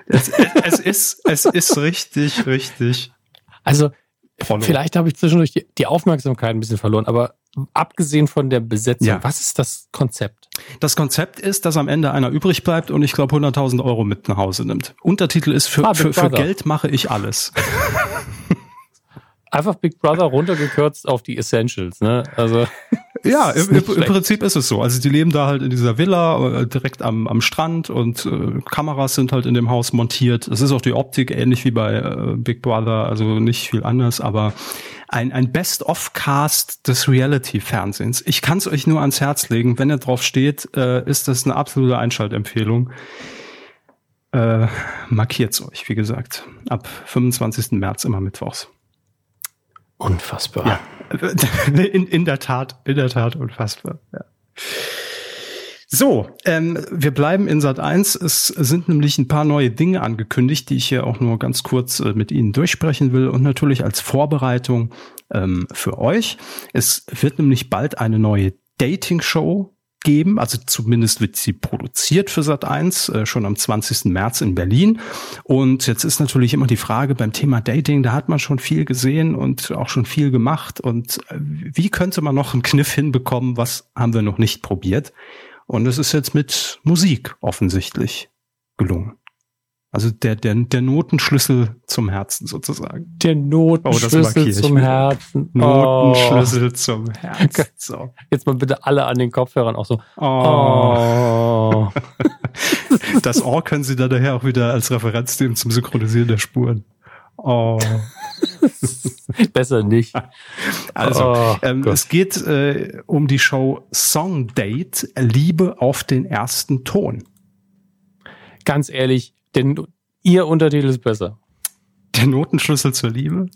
Es, es, ist, es ist richtig, richtig. Also, Follow. vielleicht habe ich zwischendurch die, die, Aufmerksamkeit ein bisschen verloren, aber abgesehen von der Besetzung, ja. was ist das Konzept? Das Konzept ist, dass am Ende einer übrig bleibt und ich glaube 100.000 Euro mit nach Hause nimmt. Untertitel ist, für, ah, für, für Geld mache ich alles. [laughs] Einfach Big Brother runtergekürzt auf die Essentials, ne? Also. [laughs] Ja, im, im, Prinzip ist es so. Also die leben da halt in dieser Villa äh, direkt am, am Strand und äh, Kameras sind halt in dem Haus montiert. Es ist auch die Optik ähnlich wie bei äh, Big Brother, also nicht viel anders, aber ein, ein Best-of-Cast des Reality-Fernsehens. Ich kann es euch nur ans Herz legen. Wenn ihr drauf steht, äh, ist das eine absolute Einschaltempfehlung. Äh, markiert's euch, wie gesagt. Ab 25. März immer mittwochs. Unfassbar. Ja. [laughs] In, in der Tat, in der Tat unfassbar. Ja. So, ähm, wir bleiben in Sat 1. Es sind nämlich ein paar neue Dinge angekündigt, die ich hier auch nur ganz kurz äh, mit Ihnen durchsprechen will und natürlich als Vorbereitung ähm, für euch. Es wird nämlich bald eine neue Dating-Show geben. Also zumindest wird sie produziert für Sat1 äh, schon am 20. März in Berlin. Und jetzt ist natürlich immer die Frage beim Thema Dating, da hat man schon viel gesehen und auch schon viel gemacht. Und äh, wie könnte man noch einen Kniff hinbekommen? Was haben wir noch nicht probiert? Und es ist jetzt mit Musik offensichtlich gelungen. Also der, der, der Notenschlüssel zum Herzen sozusagen. Der Notenschlüssel oh, zum Herzen. Notenschlüssel oh. zum [laughs] Herzen. So. Jetzt mal bitte alle an den Kopfhörern auch so. Oh. oh. [laughs] [laughs] das Ohr können Sie da daher auch wieder als Referenz nehmen zum Synchronisieren der Spuren. Oh. Besser nicht. Also, oh, ähm, es geht äh, um die Show Song Date, Liebe auf den ersten Ton. Ganz ehrlich, denn ihr Untertitel ist besser. Der Notenschlüssel zur Liebe?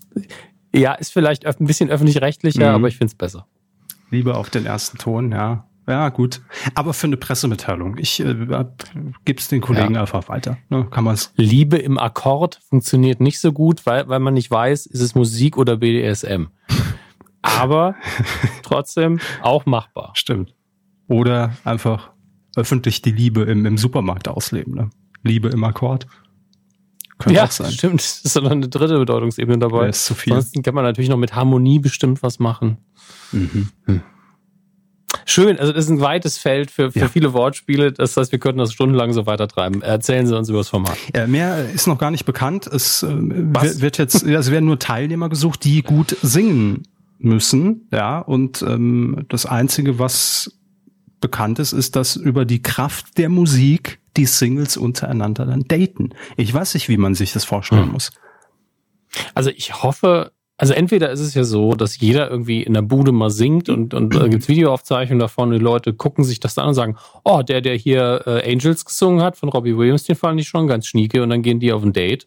Ja, ist vielleicht ein bisschen öffentlich-rechtlicher, mhm. aber ich finde es besser. Liebe auf den ersten Ton, ja. Ja, gut. Aber für eine Pressemitteilung. Ich äh, gebe es den Kollegen ja. einfach weiter. Ne, kann man's. Liebe im Akkord funktioniert nicht so gut, weil, weil man nicht weiß, ist es Musik oder BDSM. Aber [laughs] trotzdem auch machbar. Stimmt. Oder einfach öffentlich die Liebe im, im Supermarkt ausleben. Ne? Liebe im Akkord. Könnte ja, sein. stimmt. Das ist noch eine dritte Bedeutungsebene dabei. ist zu viel. Ansonsten kann man natürlich noch mit Harmonie bestimmt was machen. Mhm. Hm. Schön, also das ist ein weites Feld für, für ja. viele Wortspiele. Das heißt, wir könnten das stundenlang so weitertreiben. Erzählen Sie uns über das Format. Ja, mehr ist noch gar nicht bekannt. Es äh, wird jetzt, es werden nur Teilnehmer gesucht, die gut singen müssen. Ja, und ähm, das Einzige, was bekannt ist, ist, dass über die Kraft der Musik die Singles untereinander dann daten. Ich weiß nicht, wie man sich das vorstellen hm. muss. Also ich hoffe, also entweder ist es ja so, dass jeder irgendwie in der Bude mal singt und, und äh, gibt's Videoaufzeichnungen davon, die Leute gucken sich das an und sagen, oh, der, der hier äh, Angels gesungen hat von Robbie Williams, den fand ich schon ganz schnieke und dann gehen die auf ein Date.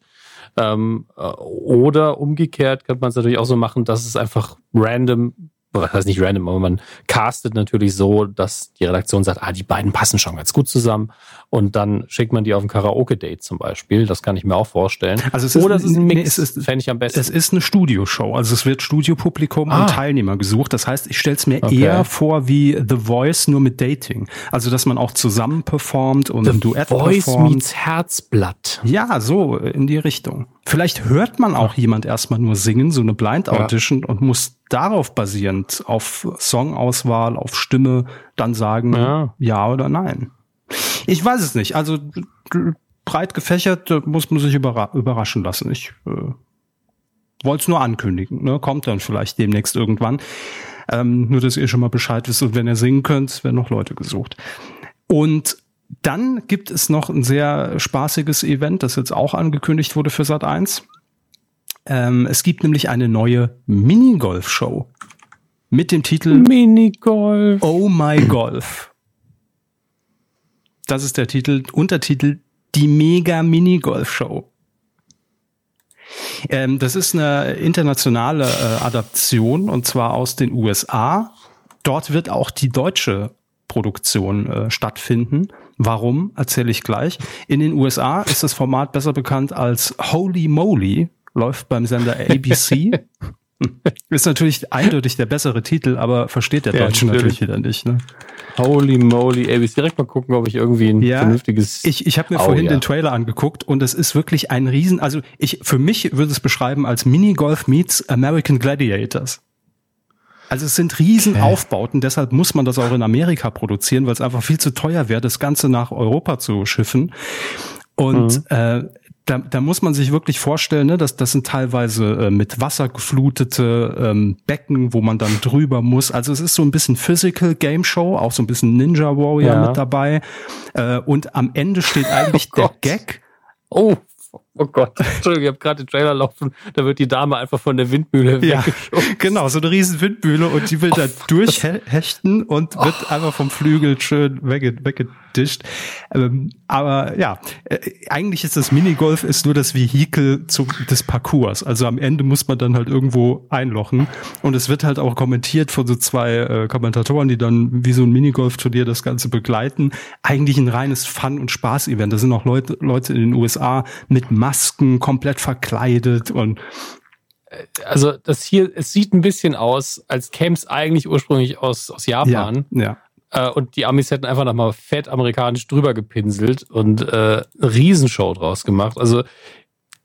Ähm, äh, oder umgekehrt kann man es natürlich auch so machen, dass es einfach random was heißt nicht random, aber man castet natürlich so, dass die Redaktion sagt, ah, die beiden passen schon ganz gut zusammen. Und dann schickt man die auf ein Karaoke-Date zum Beispiel. Das kann ich mir auch vorstellen. Also es ist, Oder es ist ein Mix, nee, es ist, fände ich am besten. Es ist eine Studioshow. Also es wird Studiopublikum ah. und Teilnehmer gesucht. Das heißt, ich stelle es mir okay. eher vor wie The Voice, nur mit Dating. Also, dass man auch zusammen performt und The ein Duett Voice performt. meets Herzblatt. Ja, so in die Richtung. Vielleicht hört man auch jemand erstmal nur singen, so eine Blind Audition ja. und muss darauf basierend auf Songauswahl, auf Stimme dann sagen ja. ja oder nein. Ich weiß es nicht. Also breit gefächert muss man sich überraschen lassen. Ich äh, wollte es nur ankündigen. Ne? Kommt dann vielleicht demnächst irgendwann. Ähm, nur, dass ihr schon mal Bescheid wisst und wenn ihr singen könnt, werden noch Leute gesucht. Und dann gibt es noch ein sehr spaßiges Event, das jetzt auch angekündigt wurde für Sat 1. Ähm, es gibt nämlich eine neue Minigolf-Show mit dem Titel Minigolf. Oh My Golf. Das ist der Titel, Untertitel Die Mega Minigolf Show. Ähm, das ist eine internationale äh, Adaption und zwar aus den USA. Dort wird auch die deutsche Produktion äh, stattfinden. Warum, erzähle ich gleich. In den USA ist das Format besser bekannt als Holy Moly, läuft beim Sender ABC. [laughs] [laughs] ist natürlich eindeutig der bessere Titel, aber versteht der Deutsche ja, natürlich wieder nicht. Ne? Holy moly, ABC. Direkt mal gucken, ob ich irgendwie ein ja, vernünftiges. Ich, ich habe mir oh, vorhin ja. den Trailer angeguckt und es ist wirklich ein Riesen. Also ich für mich würde es beschreiben als Minigolf meets American Gladiators. Also es sind Riesenaufbauten, okay. deshalb muss man das auch in Amerika produzieren, weil es einfach viel zu teuer wäre, das Ganze nach Europa zu schiffen. Und mhm. äh, da, da muss man sich wirklich vorstellen, ne, dass das sind teilweise äh, mit Wasser geflutete ähm, Becken, wo man dann drüber muss. Also es ist so ein bisschen Physical Game Show, auch so ein bisschen Ninja Warrior Ja. mit dabei. Äh, und am Ende steht [laughs] eigentlich Oh der. Gag. Oh, oh Gott. [laughs] Entschuldigung, ich habe gerade den Trailer laufen. Da wird die Dame einfach von der Windmühle Ja, weggeschoben. genau, so eine riesen Windmühle und die will da [laughs] durchhechten und wird einfach vom Flügel schön wegge weggedischt. Ähm, aber ja, äh, eigentlich ist das Minigolf ist nur das Vehikel zum, des Parcours. Also am Ende muss man dann halt irgendwo einlochen und es wird halt auch kommentiert von so zwei äh, Kommentatoren, die dann wie so ein Minigolf-Turnier das Ganze begleiten. Eigentlich ein reines Fun- und Spaß-Event. Da sind auch Leute, Leute in den USA mit Masken komplett verkleidet und Also das hier, es sieht ein bisschen aus, als käme es eigentlich ursprünglich aus, aus Japan. ja. Äh, und die Amis hätten einfach nochmal fett amerikanisch drüber gepinselt und äh, eine Riesenshow draus gemacht. Also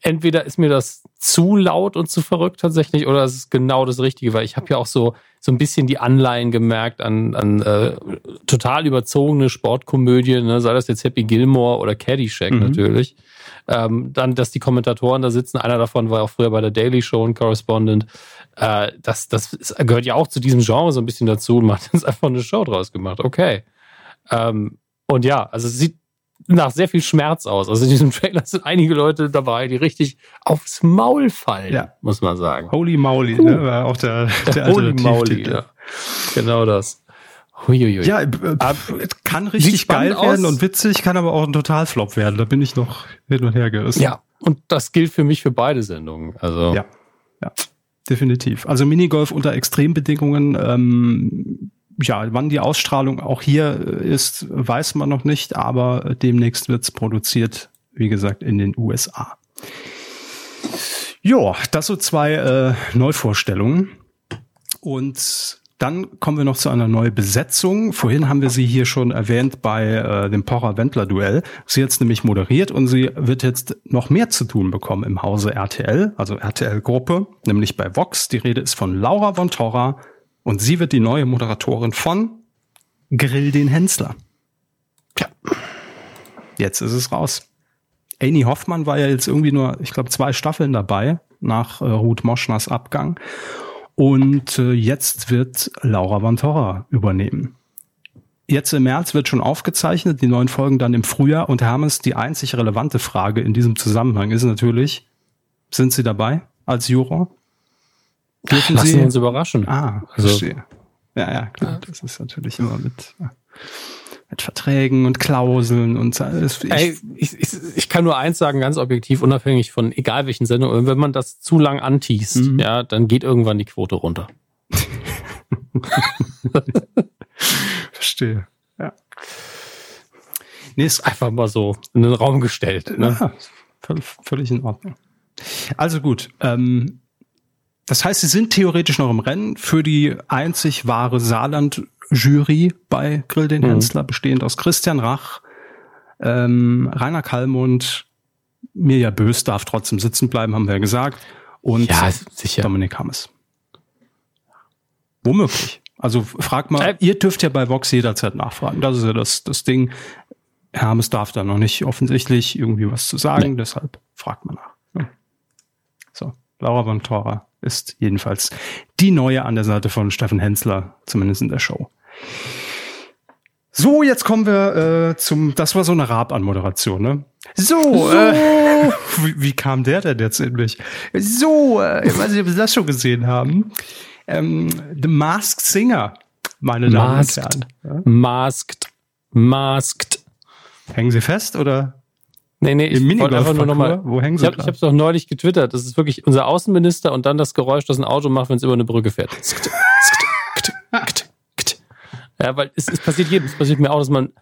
entweder ist mir das zu laut und zu verrückt tatsächlich, oder es ist genau das Richtige, weil ich habe ja auch so so ein bisschen die Anleihen gemerkt an, an äh, total überzogene Sportkomödien, ne? sei das jetzt Happy Gilmore oder Caddyshack Mhm. natürlich. Ähm, dann, dass die Kommentatoren da sitzen, einer davon war auch früher bei der Daily Show ein Correspondent. Äh, das, das ist, gehört ja auch zu diesem Genre so ein bisschen dazu und man hat jetzt einfach eine Show draus gemacht. Okay. Ähm, und ja, also es sieht nach sehr viel Schmerz aus. Also in diesem Trailer sind einige Leute dabei, die richtig aufs Maul fallen, Ja. muss man sagen. Holy Moly, ne, war auch der, der, Der Holy Alternativtitel. ja. Genau das. Huiuiui. Ja, äh, kann richtig Sieht spannend geil werden aus. und witzig, kann aber auch ein Totalflop werden. Da bin ich noch hin und her gerissen. ja, und das gilt für mich für beide Sendungen. Also Ja. ja, definitiv. Also Minigolf unter Extrembedingungen. Ähm, ja, wann die Ausstrahlung auch hier ist, weiß man noch nicht, aber demnächst wird's produziert, wie gesagt, in den USA. Ja, das so zwei äh, Neuvorstellungen. Und dann kommen wir noch zu einer neuen Besetzung. Vorhin haben wir sie hier schon erwähnt bei äh, dem Pocher-Wendler-Duell. Sie jetzt nämlich moderiert und sie wird jetzt noch mehr zu tun bekommen im Hause RTL, also RTL-Gruppe, nämlich bei Vox. Die Rede ist von Laura von Torra und sie wird die neue Moderatorin von Grill den Hensler. Tja, jetzt ist es raus. Amy Hoffmann war ja jetzt irgendwie nur, ich glaube, zwei Staffeln dabei nach äh, Ruth Moschners Abgang. Und äh, jetzt wird Laura Van Torra übernehmen. Jetzt im März wird schon aufgezeichnet, die neuen Folgen dann im Frühjahr. Und Hermes, die einzig relevante Frage in diesem Zusammenhang ist natürlich, sind Sie dabei als Juror? Dürfen lassen Sie? uns überraschen. Ah, Also- verstehe. Ja, ja, klar. Das ist natürlich immer mit, mit Verträgen und Klauseln und äh, es- ich, Ey, ich, ich, ich kann nur eins sagen, ganz objektiv, unabhängig von egal welchen Sendungen, wenn man das zu lang anteast, Mhm. ja, dann geht irgendwann die Quote runter. [laughs] verstehe. Ja. Nee, ist Einfach mal so in den Raum gestellt. Ne? Ja, völlig, in Ordnung. Also gut, ähm, das heißt, Sie sind theoretisch noch im Rennen für die einzig wahre Saarland-Jury bei Grill den Mhm. Hensler, bestehend aus Christian Rach, ähm, Rainer Kallmund, Mirja Bös darf trotzdem sitzen bleiben, haben wir ja gesagt, und Ja, sicher. Dominik Hammes. Womöglich. Also fragt mal, Äh, ihr dürft ja bei Vox jederzeit nachfragen. Das ist ja das, das Ding. Hermes darf da noch nicht offensichtlich irgendwie was zu sagen, deshalb fragt man nach. Ja. So, Laura von Tora ist jedenfalls die neue an der Seite von Steffen Hensler, zumindest in der Show. So, jetzt kommen wir äh, zum, das war so eine Rab-Anmoderation, ne? So, Äh, [laughs] wie, wie kam der denn jetzt in mich? So, äh, ich weiß nicht, ob Sie das schon gesehen haben. Ähm, The Masked Singer, meine Damen Masked. und Herren. Masked. Masked. Ja? Hängen Sie fest oder? Nee, nee, ich Im wollte einfach nur nochmal. Wo hängen Ich Sie habe ich hab's doch neulich getwittert. Das ist wirklich unser Außenminister und dann das Geräusch, das ein Auto macht, wenn es über eine Brücke fährt. Ja, weil es, es passiert jedem. Es passiert mir auch, dass man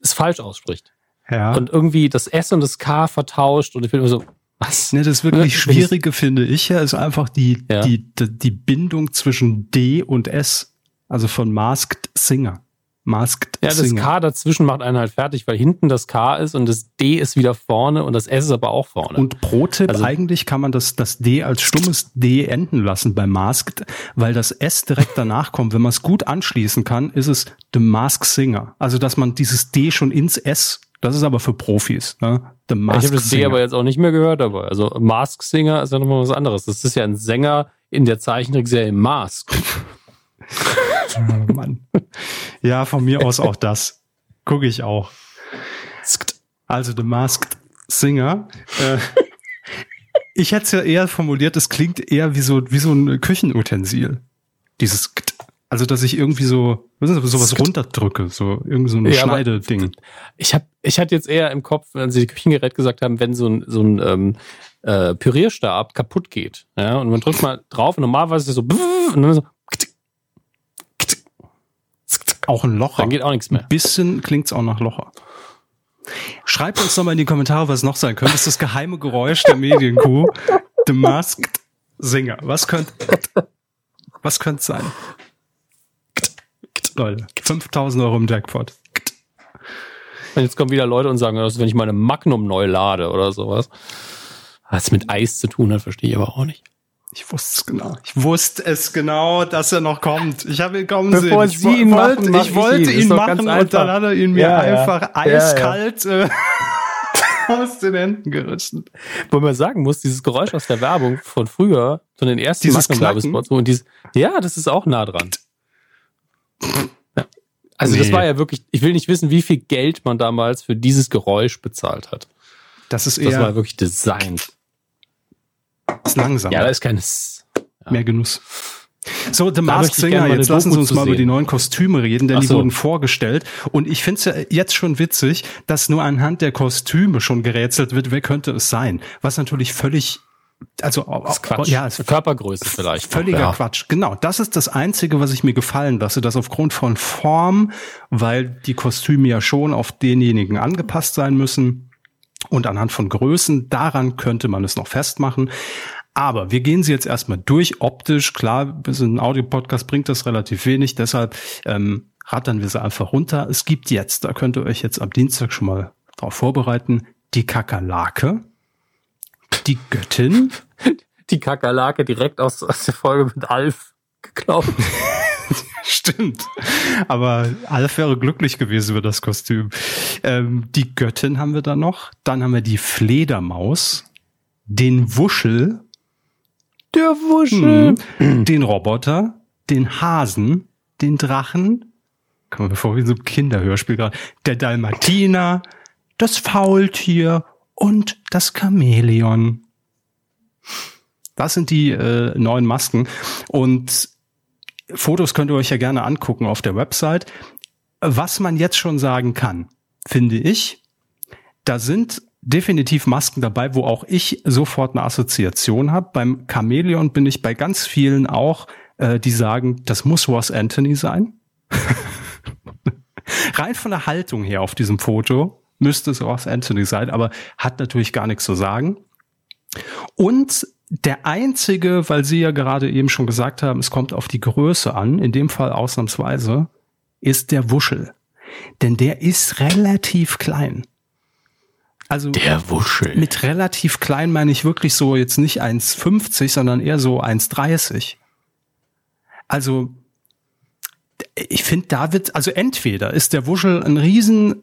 es falsch ausspricht. Ja. Und irgendwie das S und das K vertauscht und ich bin immer so, was? Ne, das wirklich [laughs] Schwierige finde ich ja, ist einfach die, Ja. die, die, die Bindung zwischen D und S. Also von Masked Singer. Masked Ja, das Singer. K dazwischen macht einen halt fertig, weil hinten das K ist und das D ist wieder vorne und das S ist aber auch vorne. Und Pro-Tipp, Also- eigentlich kann man das, das D als stummes D enden lassen bei Masked, weil das S direkt danach kommt. Wenn man es gut anschließen kann, ist es The Mask Singer. Also, dass man dieses D schon ins S, das ist aber für Profis, ne? The Mask ich habe das D aber jetzt auch nicht mehr gehört, aber also Mask Singer ist ja nochmal was anderes. Das ist ja ein Sänger in der Zeichentrickserie Mask. [laughs] oh [laughs] Mann. Ja, von mir aus auch das. Gucke ich auch. Also The Masked Singer. Äh, ich hätte es ja eher formuliert, es klingt eher wie so, wie so ein Küchenutensil. Dieses, also dass ich irgendwie so, so was runterdrücke, so irgendwie so ein ja, Schneideding. Ich habe, ich hatte jetzt eher im Kopf, wenn Sie Küchengerät gesagt haben, wenn so ein, so ein ähm, äh, Pürierstab kaputt geht, ja, und man drückt mal drauf, und normalerweise ist es so, und dann so, auch ein Locher. Dann geht auch nichts mehr. Ein bisschen klingt's auch nach Locher. Schreibt uns doch mal in die Kommentare, was noch sein könnte. Das ist das geheime Geräusch der Medienkuh. The Masked Singer. Was könnte, was könnte sein? Leute, 5000 Euro im Jackpot. Und jetzt kommen wieder Leute und sagen, wenn ich meine Magnum neu lade oder sowas. Was mit Eis zu tun hat, verstehe ich aber auch nicht. Ich wusste es genau. Ich wusste es genau, dass er noch kommt. Ich habe ihn kommen Bevor sehen. Sie ich ihn wollte, machen, ich wollte ihn, ihn machen und dann hat er ihn mir ja, einfach ja. eiskalt ja, äh, [laughs] aus den Händen gerissen. Wo man sagen muss, dieses Geräusch aus der Werbung von früher, von den ersten Magnum-Werbespots, und dieses, ja, das ist auch nah dran. Also nee. das war ja wirklich, ich will nicht wissen, wie viel Geld man damals für dieses Geräusch bezahlt hat. Das ist eher. Das war wirklich Design. Ist langsam. Ja, da ist keines. Ja. Mehr Genuss. So, The Masked Singer, jetzt lassen Sie uns mal über die neuen Kostüme reden, denn Ach die so. wurden vorgestellt. Und ich finde es ja jetzt schon witzig, dass nur anhand der Kostüme schon gerätselt wird, wer könnte es sein. Was natürlich völlig also das Quatsch. ja, ist Körpergröße vielleicht. Völliger ja. Quatsch. Genau, das ist das einzige, was ich mir gefallen lasse, dass aufgrund von Form, weil die Kostüme ja schon auf denjenigen angepasst sein müssen und anhand von Größen, daran könnte man es noch festmachen. Aber wir gehen sie jetzt erstmal durch. Optisch, klar, bis in Audio-Podcast bringt das relativ wenig, deshalb ähm, rattern wir sie einfach runter. Es gibt jetzt, da könnt ihr euch jetzt am Dienstag schon mal darauf vorbereiten, die Kakerlake, die Göttin. [laughs] Die Kakerlake direkt aus, aus der Folge mit Alf geklaut. [laughs] [laughs] Stimmt. Aber Alf wäre glücklich gewesen über das Kostüm. Ähm, die Göttin haben wir da noch. Dann haben wir die Fledermaus, den Wuschel, der Wuschel. Mhm. Den Roboter, den Hasen, den Drachen. Kommen wir vor wie so ein Kinderhörspiel gerade. Der Dalmatiner, das Faultier und das Chamäleon. Das sind die äh, neuen Masken. Und Fotos könnt ihr euch ja gerne angucken auf der Website. Was man jetzt schon sagen kann, finde ich, da sind definitiv Masken dabei, wo auch ich sofort eine Assoziation habe. Beim Chameleon bin ich bei ganz vielen auch, äh, die sagen, das muss Ross Anthony sein. [laughs] Rein von der Haltung her auf diesem Foto müsste es Ross Anthony sein, aber hat natürlich gar nichts zu sagen. Und der einzige, weil Sie ja gerade eben schon gesagt haben, es kommt auf die Größe an, in dem Fall ausnahmsweise, ist der Wuschel. Denn der ist relativ klein. Also der Wuschel. Mit relativ klein meine ich wirklich so jetzt nicht 1,50, sondern eher so 1,30. Also ich finde, da wird, also entweder ist der Wuschel ein riesen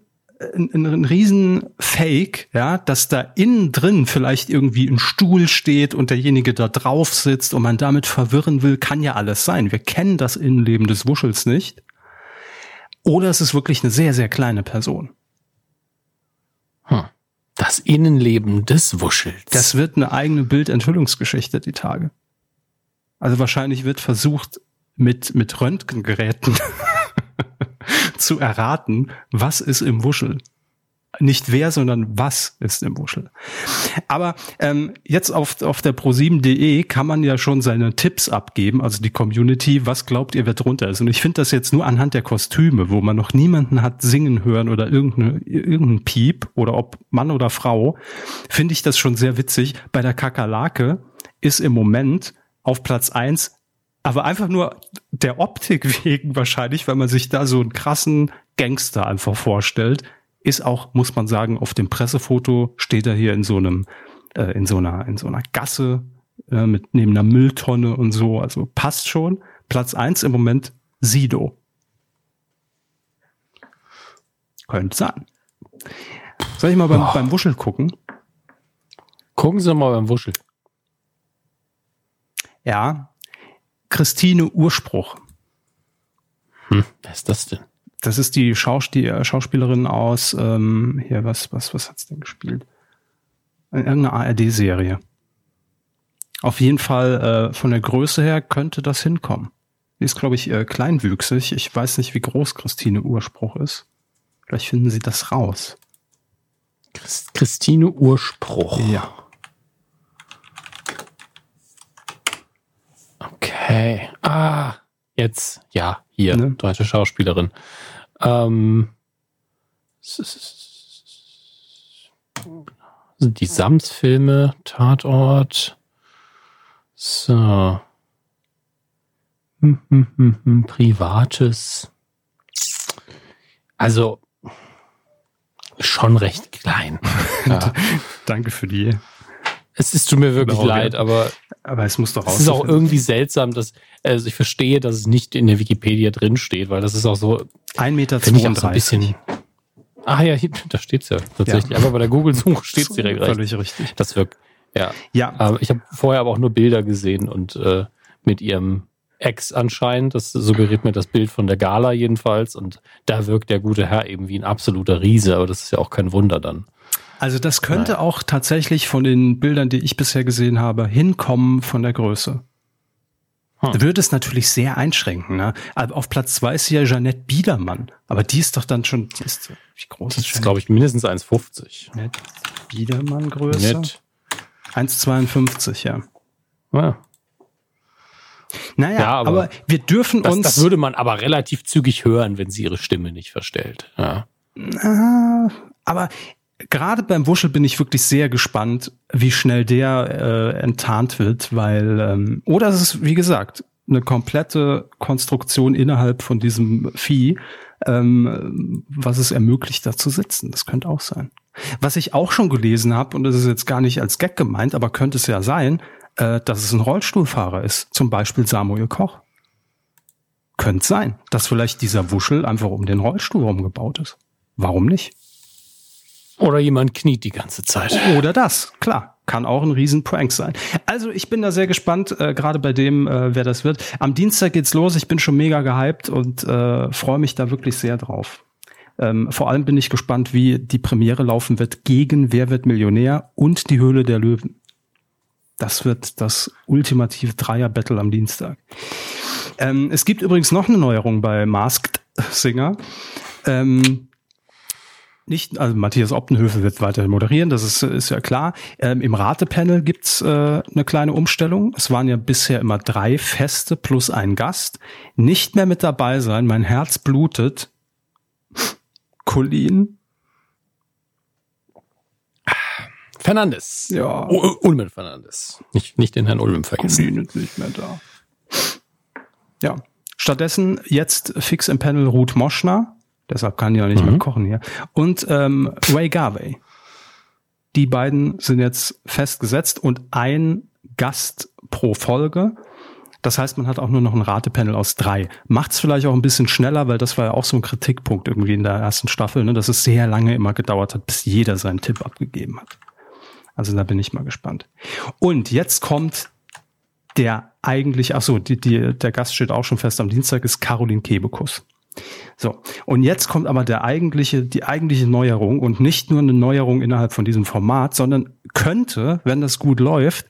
ein, ein riesen Fake, ja, dass da innen drin vielleicht irgendwie ein Stuhl steht und derjenige da drauf sitzt und man damit verwirren will, kann ja alles sein. Wir kennen das Innenleben des Wuschels nicht. Oder es ist wirklich eine sehr, sehr kleine Person. Hm. Das Innenleben des Wuschels. Das wird eine eigene Bildenthüllungsgeschichte die Tage. Also wahrscheinlich wird versucht, mit, mit Röntgengeräten zu erraten, was ist im Wuschel. Nicht wer, sondern was ist im Wuschel. Aber ähm, jetzt auf, auf der pro7.de kann man ja schon seine Tipps abgeben, also die Community, was glaubt ihr, wer drunter ist. Und ich finde das jetzt nur anhand der Kostüme, wo man noch niemanden hat singen hören oder irgendeine, irgendein Piep oder ob Mann oder Frau, finde ich das schon sehr witzig. Bei der Kakerlake ist im Moment auf Platz eins aber einfach nur der Optik wegen wahrscheinlich, weil man sich da so einen krassen Gangster einfach vorstellt, ist auch, muss man sagen, auf dem Pressefoto steht er hier in so einem, äh, in so einer, in so einer Gasse äh, mit neben einer Mülltonne und so. Also passt schon. Platz eins im Moment Sido. Könnte sein. Soll ich mal beim, oh. beim Wuschel gucken? Gucken Sie mal beim Wuschel. Ja. Christine Urspruch. Hm, wer ist das denn? Das ist die, Schaus die äh, Schauspielerin aus, ähm, hier, was, was, was hat's denn gespielt? In irgendeiner ARD-Serie. Auf jeden Fall äh, von der Größe her könnte das hinkommen. Die ist, glaube ich, äh, kleinwüchsig. Ich weiß nicht, wie groß Christine Urspruch ist. Vielleicht finden Sie das raus. Christ Christine Urspruch. Ja. Okay. Ah, jetzt, ja, hier, ne? deutsche Schauspielerin. Ähm, die Sams-Filme, Tatort. So. Hm, hm, hm, Privates. Also schon recht klein. [laughs] Ja. Danke für die. Es ist tut mir wirklich leid, aber aber es muss doch Es ist auch irgendwie seltsam, dass also ich verstehe, dass es nicht in der Wikipedia drin steht, weil das ist auch so ein Meter ich auch so ein bisschen. Ah ja, hier, [laughs] da steht's ja tatsächlich. Ja. Aber bei der Google-Suche steht's [laughs] direkt recht. Völlig richtig. Das wirkt. Ja. Ja. Ähm, ich habe vorher aber auch nur Bilder gesehen und äh, mit ihrem Ex anscheinend. Das suggeriert mir das Bild von der Gala jedenfalls. Und da wirkt der gute Herr eben wie ein absoluter Riese, aber das ist ja auch kein Wunder dann. Also das könnte Nein. auch tatsächlich von den Bildern, die ich bisher gesehen habe, hinkommen von der Größe. Hm. Würde es natürlich sehr einschränken. Ne? Aber auf Platz zwei ist ja Jeanette Biedermann. Aber die ist doch dann schon, die ist, wie groß ist, ist glaube ich, mindestens 1,50. Jeanette Biedermann Größe? 1,52, ja. ja. Naja, ja, aber, aber, wir dürfen das, uns. Das würde man aber relativ zügig hören, wenn sie ihre Stimme nicht verstellt. Ja. aber gerade beim Wuschel bin ich wirklich sehr gespannt, wie schnell der äh, enttarnt wird, weil ähm, oder es ist wie gesagt eine komplette Konstruktion innerhalb von diesem Vieh, ähm, was es ermöglicht, da zu sitzen. Das könnte auch sein. Was ich auch schon gelesen habe, und das ist jetzt gar nicht als Gag gemeint, aber könnte es ja sein, äh, dass es ein Rollstuhlfahrer ist, zum Beispiel Samuel Koch. Könnte sein, dass vielleicht dieser Wuschel einfach um den Rollstuhl rumgebaut ist. Warum nicht? Oder jemand kniet die ganze Zeit. Oder das, klar. Kann auch ein Riesenprank sein. Also ich bin da sehr gespannt, äh, gerade bei dem, äh, wer das wird. Am Dienstag geht's los. Ich bin schon mega gehypt und äh, freue mich da wirklich sehr drauf. Ähm, vor allem bin ich gespannt, wie die Premiere laufen wird gegen Wer wird Millionär und die Höhle der Löwen. Das wird das ultimative Dreier-Battle am Dienstag. Ähm, es gibt übrigens noch eine Neuerung bei Masked Singer. Ähm, nicht, also Matthias Optenhöfe wird weiter moderieren, das ist, ist ja klar. Ähm, Im Ratepanel gibt's äh, eine kleine Umstellung. Es waren ja bisher immer drei Feste plus ein Gast. Nicht mehr mit dabei sein, mein Herz blutet. Colin. Fernandes. Ja. Ulmen Fernandes. Nicht, nicht den Herrn Ulmen vergessen. Colin ist nicht mehr da. Ja. Stattdessen jetzt fix im Panel Ruth Moschner Deshalb kann die auch nicht mhm. mehr kochen hier. Und ähm, Ray Garvey. Die beiden sind jetzt festgesetzt und ein Gast pro Folge. Das heißt, man hat auch nur noch ein Ratepanel aus drei. Macht es vielleicht auch ein bisschen schneller, weil das war ja auch so ein Kritikpunkt irgendwie in der ersten Staffel, ne, dass es sehr lange immer gedauert hat, bis jeder seinen Tipp abgegeben hat. Also da bin ich mal gespannt. Und jetzt kommt der eigentlich, ach so, die, die, der Gast steht auch schon fest am Dienstag, ist Caroline Kebekus. So, und jetzt kommt aber der eigentliche, die eigentliche Neuerung und nicht nur eine Neuerung innerhalb von diesem Format, sondern könnte, wenn das gut läuft,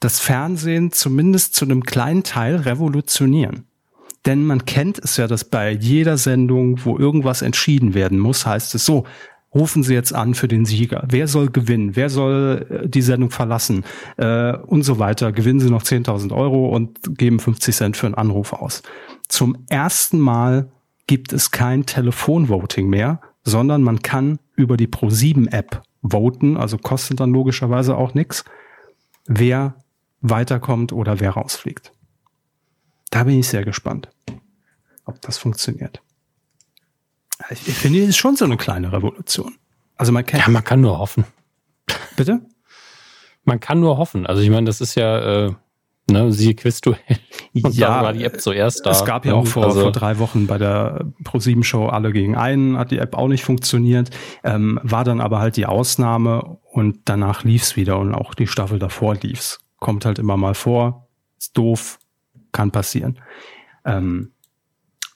das Fernsehen zumindest zu einem kleinen Teil revolutionieren. Denn man kennt es ja, dass bei jeder Sendung, wo irgendwas entschieden werden muss, heißt es so, rufen Sie jetzt an für den Sieger. Wer soll gewinnen? Wer soll äh, die Sendung verlassen? Äh, und so weiter. Gewinnen Sie noch 10.000 Euro und geben 50 Cent für einen Anruf aus. Zum ersten Mal gibt es kein Telefonvoting mehr, sondern man kann über die Pro7-App voten, also kostet dann logischerweise auch nichts, wer weiterkommt oder wer rausfliegt. Da bin ich sehr gespannt, ob das funktioniert. Ich finde, es ist schon so eine kleine Revolution. Also man kennt. Ja, man kann nur hoffen. Bitte? Man kann nur hoffen. Also ich meine, das ist ja äh, Ne, siehe Quizduell. Ja, war die App zuerst da. Es gab ja auch vor, also, vor drei Wochen bei der Pro7-Show alle gegen einen, hat die App auch nicht funktioniert, ähm, war dann aber halt die Ausnahme und danach lief's wieder und auch die Staffel davor lief's. Kommt halt immer mal vor, ist doof, kann passieren. Ähm,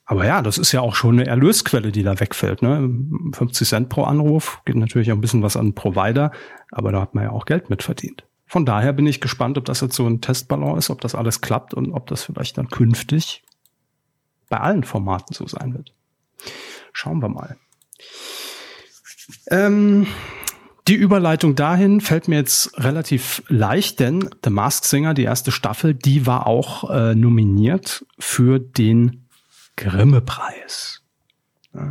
aber ja, das ist ja auch schon eine Erlösquelle, die da wegfällt. Ne? 50 Cent pro Anruf, geht natürlich auch ein bisschen was an Provider, aber da hat man ja auch Geld mit verdient. Von daher bin ich gespannt, ob das jetzt so ein Testballon ist, ob das alles klappt und ob das vielleicht dann künftig bei allen Formaten so sein wird. Schauen wir mal. Ähm, die Überleitung dahin fällt mir jetzt relativ leicht, denn The Masked Singer, die erste Staffel, die war auch äh, nominiert für den Grimme-Preis.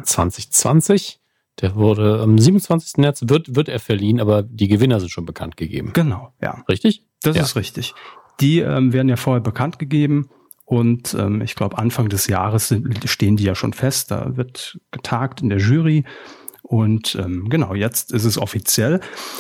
2020. Der wurde am 27. März wird, wird er verliehen, aber die Gewinner sind schon bekannt gegeben. Genau, ja. Richtig? Das ja. ist richtig. Die ähm, werden ja vorher bekannt gegeben und ähm, ich glaube Anfang des Jahres sind, stehen die ja schon fest. Da wird getagt in der Jury. Und ähm, genau, jetzt ist es offiziell.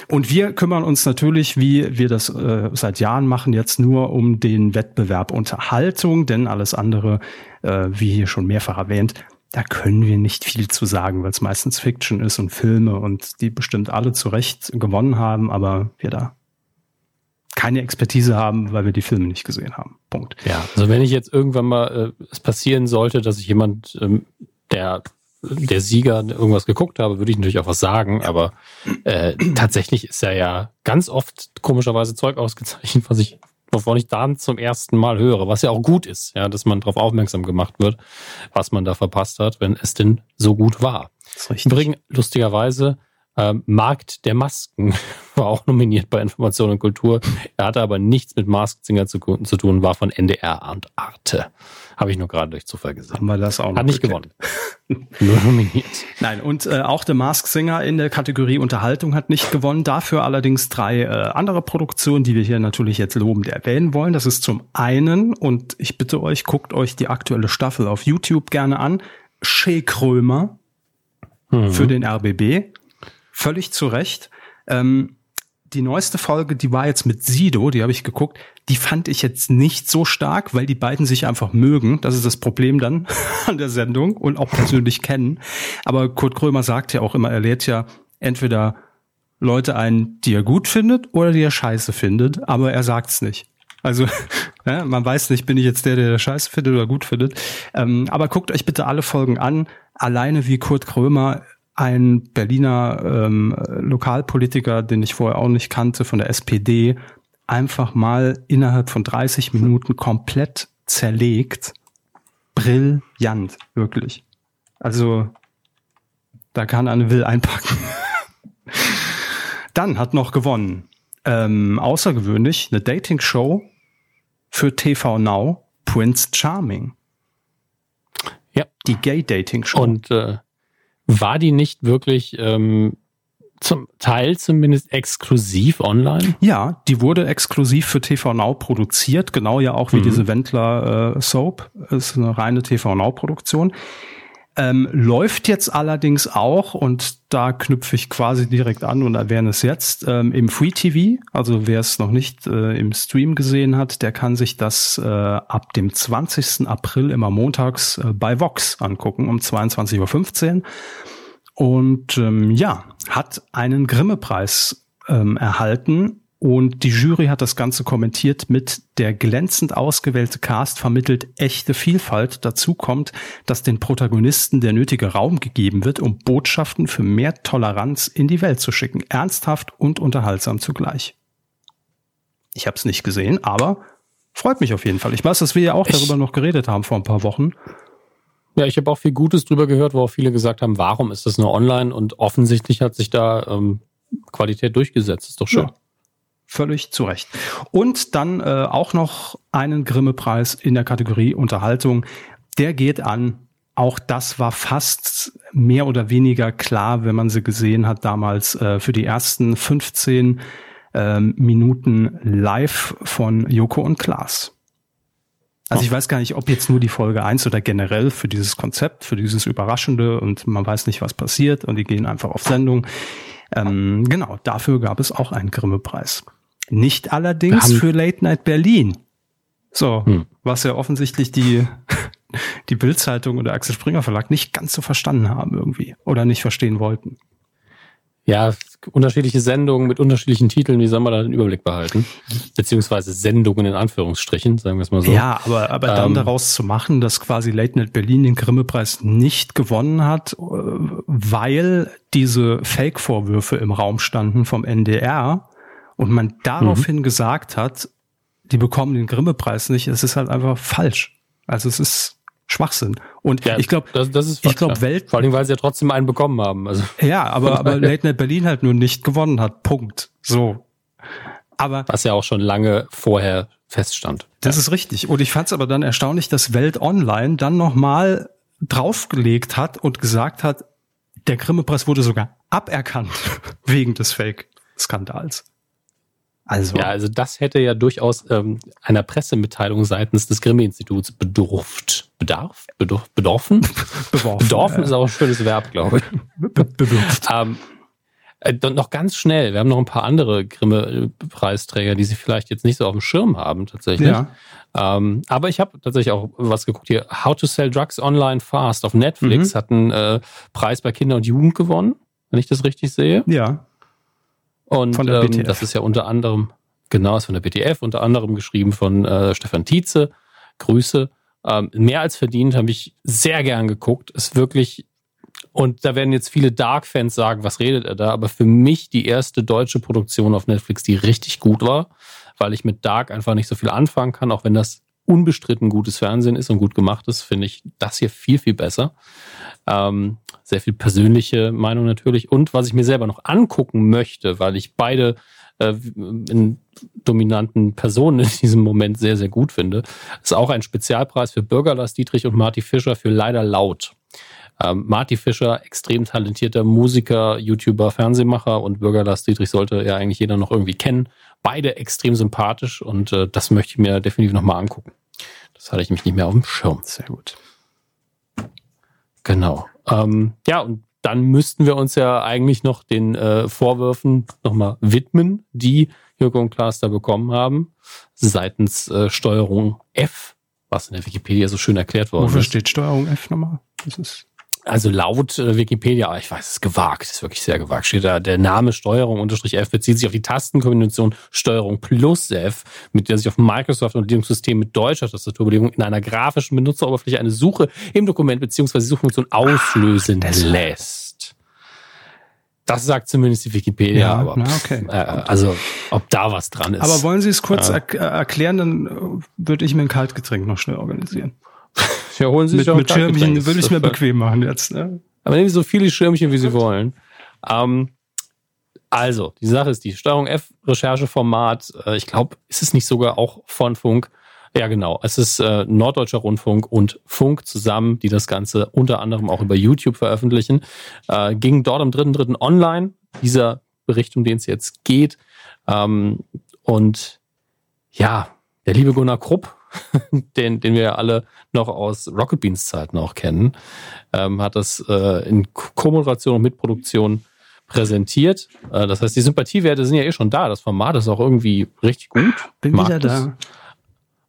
Und wir kümmern uns natürlich, wie wir das äh, seit Jahren machen, jetzt nur um den Wettbewerb Unterhaltung, denn alles andere, äh, wie hier schon mehrfach erwähnt, da können wir nicht viel zu sagen, weil es meistens Fiction ist und Filme und die bestimmt alle zu Recht gewonnen haben, aber wir da keine Expertise haben, weil wir die Filme nicht gesehen haben. Punkt. Ja, also wenn ich jetzt irgendwann mal äh, es passieren sollte, dass ich jemand, ähm, der der Sieger irgendwas geguckt habe, würde ich natürlich auch was sagen, aber äh, tatsächlich ist er ja ganz oft komischerweise Zeug ausgezeichnet, was ich wovon ich dann zum ersten Mal höre, was ja auch gut ist, ja, dass man darauf aufmerksam gemacht wird, was man da verpasst hat, wenn es denn so gut war. Übrigens, lustigerweise, äh, Markt der Masken [laughs] war auch nominiert bei Information und Kultur. Er hatte aber nichts mit Masked Singer zu, zu tun, war von NDR und Arte. Habe ich nur gerade durch Zufall gesehen. Haben wir das auch noch Hat nicht gewonnen. [laughs] nur nominiert. Nein, und äh, auch der Mask Singer in der Kategorie Unterhaltung hat nicht gewonnen. Dafür allerdings drei äh, andere Produktionen, die wir hier natürlich jetzt lobend erwähnen wollen. Das ist zum einen, und ich bitte euch, guckt euch die aktuelle Staffel auf YouTube gerne an. Shea Krömer mhm. für den RBB. Völlig zu Recht. Ähm, die neueste Folge, die war jetzt mit Sido, die habe ich geguckt, die fand ich jetzt nicht so stark, weil die beiden sich einfach mögen. Das ist das Problem dann [laughs] an der Sendung und auch persönlich kennen. Aber Kurt Krömer sagt ja auch immer, er lädt ja entweder Leute ein, die er gut findet oder die er scheiße findet, aber er sagt's nicht. Also [laughs] ja, man weiß nicht, bin ich jetzt der, der scheiße findet oder gut findet. Ähm, aber guckt euch bitte alle Folgen an. Alleine wie Kurt Krömer ein Berliner ähm, Lokalpolitiker, den ich vorher auch nicht kannte, von der SPD, einfach mal innerhalb von 30 Minuten komplett zerlegt. Brillant, wirklich. Also, da kann eine Will einpacken. [laughs] Dann hat noch gewonnen, ähm, außergewöhnlich, eine Dating-Show für TV Now, Prince Charming. Ja. Die Gay-Dating-Show. Und äh, war die nicht wirklich ähm, zum Teil zumindest exklusiv online? Ja, die wurde exklusiv für TV Now produziert, genau ja auch wie mhm. diese Wendler äh, Soap. Ist eine reine TV Now Produktion. Ähm, läuft jetzt allerdings auch, und da knüpfe ich quasi direkt an und erwähne es jetzt, ähm, im Free TV. Also wer es noch nicht äh, im Stream gesehen hat, der kann sich das äh, ab dem 20. April immer montags äh, bei Vox angucken um 22.15 Uhr. Und ähm, ja, hat einen Grimme-Preis ähm, erhalten und die Jury hat das Ganze kommentiert mit der glänzend ausgewählte Cast vermittelt echte Vielfalt. Dazu kommt, dass den Protagonisten der nötige Raum gegeben wird, um Botschaften für mehr Toleranz in die Welt zu schicken. Ernsthaft und unterhaltsam zugleich. Ich habe es nicht gesehen, aber freut mich auf jeden Fall. Ich weiß, dass wir ja auch ich darüber noch geredet haben vor ein paar Wochen. Ja, ich habe auch viel Gutes drüber gehört, wo auch viele gesagt haben, warum ist das nur online? Und offensichtlich hat sich da ähm, Qualität durchgesetzt. Ist doch schön. Ja. Völlig zu Recht. Und dann äh, auch noch einen Grimme-Preis in der Kategorie Unterhaltung. Der geht an. Auch das war fast mehr oder weniger klar, wenn man sie gesehen hat damals äh, für die ersten 15 äh, Minuten live von Joko und Klaas. Also ich weiß gar nicht, ob jetzt nur die Folge eins oder generell für dieses Konzept, für dieses Überraschende und man weiß nicht, was passiert und die gehen einfach auf Sendung. Ähm, genau, dafür gab es auch einen Grimme-Preis. Nicht allerdings für Late Night Berlin. So, hm. was ja offensichtlich die, [laughs] die Bildzeitung oder Axel Springer Verlag nicht ganz so verstanden haben irgendwie oder nicht verstehen wollten. Ja, unterschiedliche Sendungen mit unterschiedlichen Titeln, wie soll man da den Überblick behalten? Beziehungsweise Sendungen in Anführungsstrichen, sagen wir es mal so. Ja, aber, aber dann ähm, daraus zu machen, dass quasi Late Night Berlin den Grimme-Preis nicht gewonnen hat, äh, weil diese Fake-Vorwürfe im Raum standen vom NDR und man daraufhin mhm. gesagt hat, die bekommen den Grimme-Preis nicht, es ist halt einfach falsch. Also es ist Schwachsinn. Und ja, ich glaube, das, das ist ich glaube Welt. Vor allem, weil sie ja trotzdem einen bekommen haben. Also. [laughs] Ja, aber, aber [laughs] Late Night Berlin halt nur nicht gewonnen hat. Punkt. So. Aber. Was ja auch schon lange vorher feststand. Das ja. ist richtig. Und ich fand es aber dann erstaunlich, dass Welt Online dann nochmal draufgelegt hat und gesagt hat, der Grimme-Preis wurde sogar aberkannt [laughs] wegen des Fake-Skandals. Also. Ja, also das hätte ja durchaus ähm, einer Pressemitteilung seitens des Grimme-Instituts bedurft. Bedarf? Bedurf, bedorfen? [laughs] Beworfen, bedorfen ja. ist auch ein schönes Verb, glaube ich. [laughs] Be ähm, äh, noch ganz schnell, wir haben noch ein paar andere Grimme-Preisträger, die sie vielleicht jetzt nicht so auf dem Schirm haben, tatsächlich. Ja. Ähm, aber ich habe tatsächlich auch was geguckt hier. How to Sell Drugs Online Fast auf Netflix mhm. hat einen äh, Preis bei Kinder und Jugend gewonnen, wenn ich das richtig sehe. Ja. Und von der ähm, das ist ja unter anderem, genau, ist von der BTF, unter anderem geschrieben von äh, Stefan Tietze. Grüße. Ähm, mehr als verdient, habe ich sehr gern geguckt. Ist wirklich, und da werden jetzt viele Dark-Fans sagen, was redet er da? Aber für mich die erste deutsche Produktion auf Netflix, die richtig gut war, weil ich mit Dark einfach nicht so viel anfangen kann, auch wenn das unbestritten gutes Fernsehen ist und gut gemacht ist, finde ich das hier viel, viel besser. Ähm, sehr viel persönliche Meinung natürlich. Und was ich mir selber noch angucken möchte, weil ich beide äh, in dominanten Personen in diesem Moment sehr, sehr gut finde, ist auch ein Spezialpreis für Bürger Lars Dietrich und Marty Fischer für Leider Laut. Ähm, Marty Fischer, extrem talentierter Musiker, YouTuber, Fernsehmacher und Bürger Lars Dietrich sollte ja eigentlich jeder noch irgendwie kennen. Beide extrem sympathisch und äh, das möchte ich mir definitiv nochmal angucken. Das hatte ich mich nicht mehr auf dem Schirm. Sehr gut. Genau. Ähm, ja, und dann müssten wir uns ja eigentlich noch den äh, Vorwürfen nochmal widmen, die Jürgen und Klaas da bekommen haben, seitens äh, Steuerung F, was in der Wikipedia so schön erklärt worden Wofür ist. Wofür steht Steuerung F nochmal? Das ist also laut äh, Wikipedia, ich weiß, es ist gewagt, ist wirklich sehr gewagt, steht da, der Name Steuerung unterstrich F bezieht sich auf die Tastenkombination Steuerung plus F, mit der sich auf Microsoft und Linux-System mit deutscher Tastaturbelegung in einer grafischen Benutzeroberfläche eine Suche im Dokument beziehungsweise Suchfunktion auslösen ah, lässt. Das sagt zumindest die Wikipedia, ja, aber na, okay. äh, also ob da was dran ist. Aber wollen Sie es kurz ja. er erklären, dann äh, würde ich mir ein Kaltgetränk noch schnell organisieren. [laughs] Ja, holen Sie mit, sich mit Schirmchen würde ich mir [laughs] bequem machen jetzt. Ne? Aber nehmen Sie so viele Schirmchen, wie Sie wollen. Ähm, also, die Sache ist die Steuerung F Rechercheformat. Äh, ich glaube, ist es nicht sogar auch von Funk? Ja, genau. Es ist äh, Norddeutscher Rundfunk und Funk zusammen, die das Ganze unter anderem auch über YouTube veröffentlichen. Äh, ging dort am 3.3. online, dieser Bericht, um den es jetzt geht. Ähm, und ja, der liebe Gunnar Krupp [laughs] den, den wir alle noch aus Rocket Beans Zeiten auch kennen, ähm, hat das äh, in Co-Moderation und Mitproduktion präsentiert. Äh, das heißt, die Sympathiewerte sind ja eh schon da. Das Format ist auch irgendwie richtig gut. Bin wieder das. da.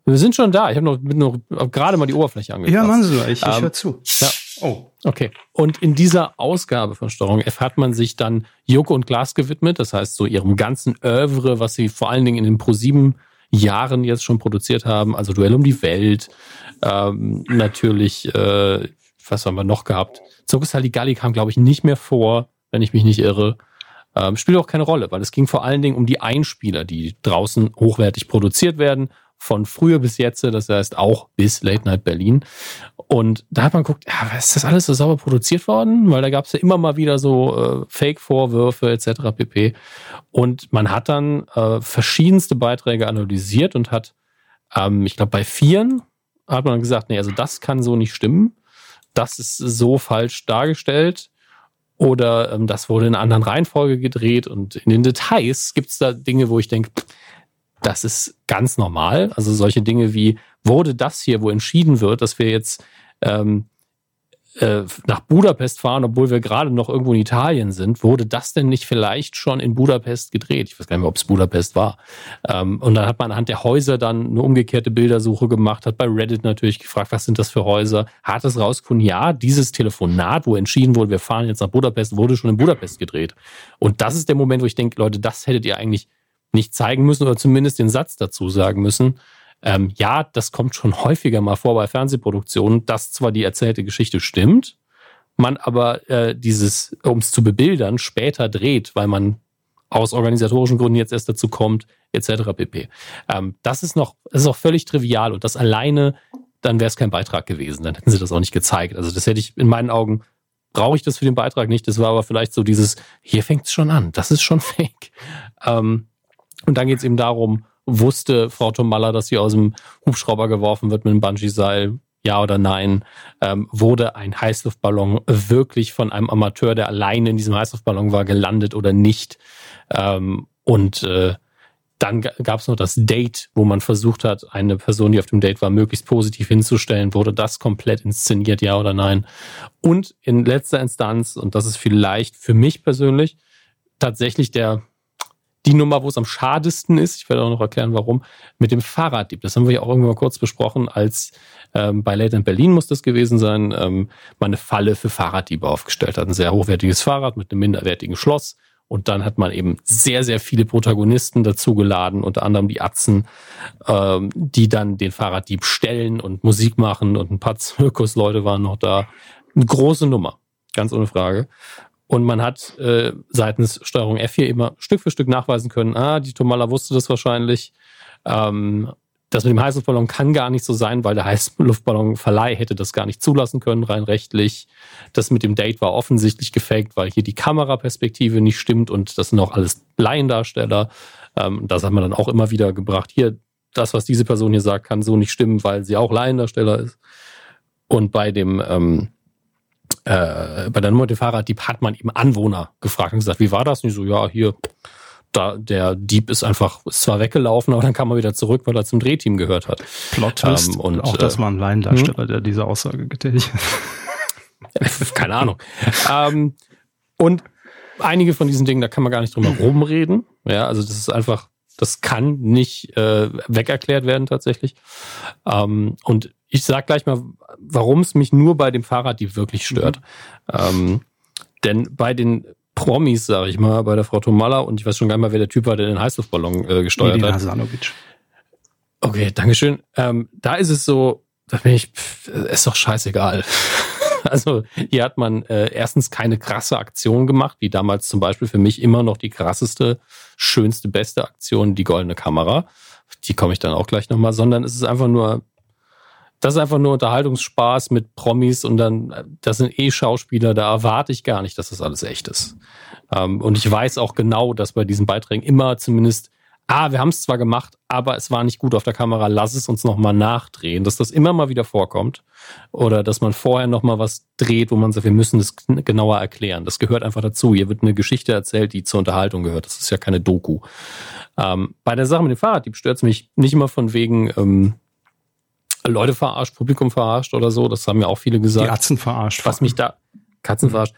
Wir sind schon da. Ich habe noch, noch gerade mal die Oberfläche angefasst. Ja, machen Sie, ich, ich ähm, höre zu. Ja. Oh. Okay. Und in dieser Ausgabe von Steuerung F hat man sich dann Joko und Glas gewidmet. Das heißt, so ihrem ganzen Övre, was sie vor allen Dingen in den ProSieben Jahren jetzt schon produziert haben. Also Duell um die Welt, ähm, natürlich, äh, was haben wir noch gehabt? Zirkus Halligalli kam, glaube ich, nicht mehr vor, wenn ich mich nicht irre. Ähm, spielt auch keine Rolle, weil es ging vor allen Dingen um die Einspieler, die draußen hochwertig produziert werden von früher bis jetzt, das heißt auch bis Late Night Berlin. Und da hat man geguckt, ja, ist das alles so sauber produziert worden? Weil da gab es ja immer mal wieder so äh, Fake-Vorwürfe etc. pp. Und man hat dann äh, verschiedenste Beiträge analysiert und hat, ähm, ich glaube, bei vieren hat man gesagt, nee, also das kann so nicht stimmen. Das ist so falsch dargestellt. Oder ähm, das wurde in einer anderen Reihenfolge gedreht. Und in den Details gibt es da Dinge, wo ich denke, das ist ganz normal. Also solche Dinge wie, wurde das hier, wo entschieden wird, dass wir jetzt ähm, äh, nach Budapest fahren, obwohl wir gerade noch irgendwo in Italien sind, wurde das denn nicht vielleicht schon in Budapest gedreht? Ich weiß gar nicht mehr, ob es Budapest war. Ähm, und dann hat man anhand der Häuser dann eine umgekehrte Bildersuche gemacht, hat bei Reddit natürlich gefragt, was sind das für Häuser? Hat es rausgefunden, ja, dieses Telefonat, wo entschieden wurde, wir fahren jetzt nach Budapest, wurde schon in Budapest gedreht. Und das ist der Moment, wo ich denke, Leute, das hättet ihr eigentlich nicht zeigen müssen oder zumindest den Satz dazu sagen müssen. Ähm, ja, das kommt schon häufiger mal vor bei Fernsehproduktionen, dass zwar die erzählte Geschichte stimmt, man aber äh, dieses, um es zu bebildern, später dreht, weil man aus organisatorischen Gründen jetzt erst dazu kommt, etc. pp. Ähm, das ist noch, das ist auch völlig trivial und das alleine, dann wäre es kein Beitrag gewesen. Dann hätten sie das auch nicht gezeigt. Also das hätte ich in meinen Augen, brauche ich das für den Beitrag nicht. Das war aber vielleicht so dieses, hier fängt es schon an, das ist schon [laughs] fake. Ähm, und dann geht es eben darum, wusste Frau Tomalla, dass sie aus dem Hubschrauber geworfen wird mit einem Bungee-Seil? Ja oder nein? Ähm, wurde ein Heißluftballon wirklich von einem Amateur, der alleine in diesem Heißluftballon war, gelandet oder nicht? Ähm, und äh, dann gab es noch das Date, wo man versucht hat, eine Person, die auf dem Date war, möglichst positiv hinzustellen. Wurde das komplett inszeniert, ja oder nein? Und in letzter Instanz, und das ist vielleicht für mich persönlich tatsächlich der die Nummer, wo es am schadesten ist, ich werde auch noch erklären, warum, mit dem Fahrraddieb. Das haben wir ja auch irgendwann mal kurz besprochen, als ähm, bei Late in Berlin muss das gewesen sein, ähm, man eine Falle für Fahrraddiebe aufgestellt hat. Ein sehr hochwertiges Fahrrad mit einem minderwertigen Schloss. Und dann hat man eben sehr, sehr viele Protagonisten dazu geladen, unter anderem die Atzen, ähm, die dann den Fahrraddieb stellen und Musik machen und ein paar [laughs] Zirkusleute waren noch da. Eine große Nummer, ganz ohne Frage. Und man hat äh, seitens Steuerung F hier immer Stück für Stück nachweisen können, ah, die Tomala wusste das wahrscheinlich. Ähm, das mit dem Heißluftballon kann gar nicht so sein, weil der Heißluftballonverleih hätte das gar nicht zulassen können, rein rechtlich. Das mit dem Date war offensichtlich gefaked, weil hier die Kameraperspektive nicht stimmt und das sind auch alles Laiendarsteller. Ähm, das hat man dann auch immer wieder gebracht. Hier, das, was diese Person hier sagt, kann so nicht stimmen, weil sie auch Laiendarsteller ist. Und bei dem ähm, äh, bei der Nummer der Fahrraddieb hat man eben Anwohner gefragt und gesagt, wie war das? Und so, ja, hier, da, der Dieb ist einfach, ist zwar weggelaufen, aber dann kam er wieder zurück, weil er zum Drehteam gehört hat. Plot Twist. Ähm, und auch das äh, war ein Laiendarsteller, hm? der diese Aussage getätigt hat. [laughs] Keine Ahnung. ähm, und einige von diesen Dingen, da kann man gar nicht drum herum reden. Ja, also das ist einfach, das kann nicht äh, wegerklärt werden tatsächlich. Ähm, und ich sag gleich mal, warum es mich nur bei dem Fahrrad die wirklich stört. Mhm. Ähm, denn bei den Promis, sage ich mal, bei der Frau Tomalla und ich weiß schon gar nicht mal, wer der Typ war, der den Heißluftballon äh, gesteuert Edina hat. Hasanovic. Okay, Dankeschön. Ähm, da ist es so, da bin ich, pff, ist doch scheißegal. [laughs] also hier hat man äh, erstens keine krasse Aktion gemacht, wie damals zum Beispiel für mich immer noch die krasseste, schönste, beste Aktion, die goldene Kamera. Die komme ich dann auch gleich nochmal, sondern es ist einfach nur das ist einfach nur Unterhaltungsspaß mit Promis und dann, das sind eh Schauspieler, da erwarte ich gar nicht, dass das alles echt ist. Ähm, und ich weiß auch genau, dass bei diesen Beiträgen immer zumindest, ah, wir haben es zwar gemacht, aber es war nicht gut auf der Kamera, lass es uns nochmal nachdrehen, dass das immer mal wieder vorkommt. Oder dass man vorher nochmal was dreht, wo man sagt, wir müssen das genauer erklären. Das gehört einfach dazu. Hier wird eine Geschichte erzählt, die zur Unterhaltung gehört. Das ist ja keine Doku. Ähm, bei der Sache mit dem Fahrraddieb stört es mich nicht immer von wegen, ähm, Leute verarscht, Publikum verarscht oder so. Das haben ja auch viele gesagt. Katzen verarscht. Was mich da, Katzen verarscht.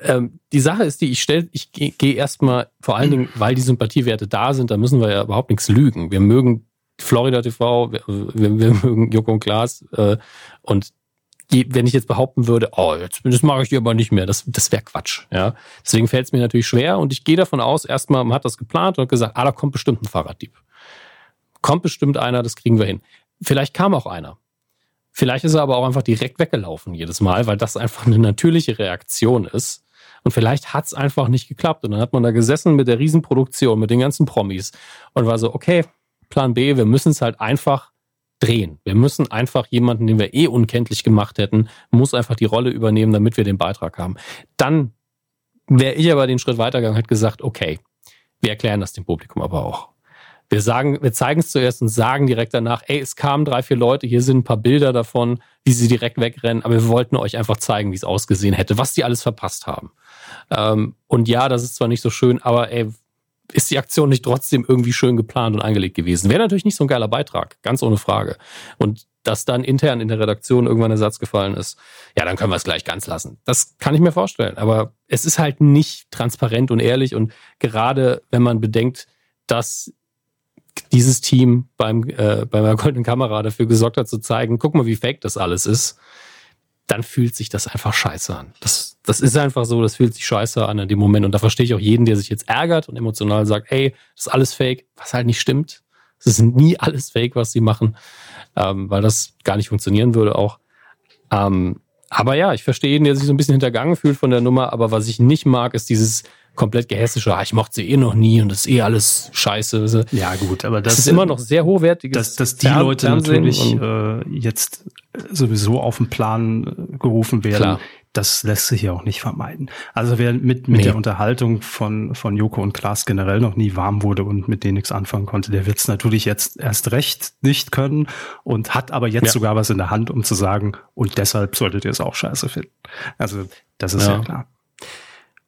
Ähm, die Sache ist die, ich stelle, ich gehe geh erstmal, vor allen Dingen, weil die Sympathiewerte da sind, da müssen wir ja überhaupt nichts lügen. Wir mögen Florida TV, wir, wir, wir mögen Joko und Klaas äh, und die, wenn ich jetzt behaupten würde, oh, jetzt, das mache ich dir aber nicht mehr, das, das wäre Quatsch. Ja? Deswegen fällt es mir natürlich schwer und ich gehe davon aus, erstmal, man hat das geplant und hat gesagt, ah, da kommt bestimmt ein Fahrraddieb. Kommt bestimmt einer, das kriegen wir hin. Vielleicht kam auch einer. Vielleicht ist er aber auch einfach direkt weggelaufen jedes Mal, weil das einfach eine natürliche Reaktion ist. Und vielleicht hat es einfach nicht geklappt. Und dann hat man da gesessen mit der Riesenproduktion, mit den ganzen Promis und war so, okay, Plan B, wir müssen es halt einfach drehen. Wir müssen einfach jemanden, den wir eh unkenntlich gemacht hätten, muss einfach die Rolle übernehmen, damit wir den Beitrag haben. Dann wäre ich aber den Schritt weitergegangen, hätte gesagt, okay, wir erklären das dem Publikum aber auch. Wir sagen, wir zeigen es zuerst und sagen direkt danach, ey, es kamen drei, vier Leute, hier sind ein paar Bilder davon, wie sie direkt wegrennen, aber wir wollten euch einfach zeigen, wie es ausgesehen hätte, was die alles verpasst haben. Ähm, und ja, das ist zwar nicht so schön, aber ey, ist die Aktion nicht trotzdem irgendwie schön geplant und angelegt gewesen? Wäre natürlich nicht so ein geiler Beitrag, ganz ohne Frage. Und dass dann intern in der Redaktion irgendwann ein Satz gefallen ist, ja, dann können wir es gleich ganz lassen. Das kann ich mir vorstellen. Aber es ist halt nicht transparent und ehrlich. Und gerade wenn man bedenkt, dass dieses Team beim, äh, bei der Goldenen Kamera dafür gesorgt hat, zu zeigen, guck mal, wie fake das alles ist, dann fühlt sich das einfach scheiße an. Das, das ist einfach so, das fühlt sich scheiße an in dem Moment. Und da verstehe ich auch jeden, der sich jetzt ärgert und emotional sagt, ey, das ist alles fake, was halt nicht stimmt. Es ist nie alles fake, was sie machen, ähm, weil das gar nicht funktionieren würde auch. Ähm, aber ja, ich verstehe jeden, der sich so ein bisschen hintergangen fühlt von der Nummer. Aber was ich nicht mag, ist dieses komplett gehässische, ah, ich mochte sie eh noch nie und das ist eh alles scheiße. Ja gut, aber das, das ist immer noch sehr hochwertiges. Dass, dass die Fern Leute natürlich äh, jetzt sowieso auf den Plan äh, gerufen werden, Klar. das lässt sich ja auch nicht vermeiden. Also wer mit, mit nee. der Unterhaltung von, von Joko und Klaas generell noch nie warm wurde und mit denen nichts anfangen konnte, der wird es natürlich jetzt erst recht nicht können und hat aber jetzt ja. sogar was in der Hand, um zu sagen, und deshalb solltet ihr es auch scheiße finden. Also das ist ja, ja klar.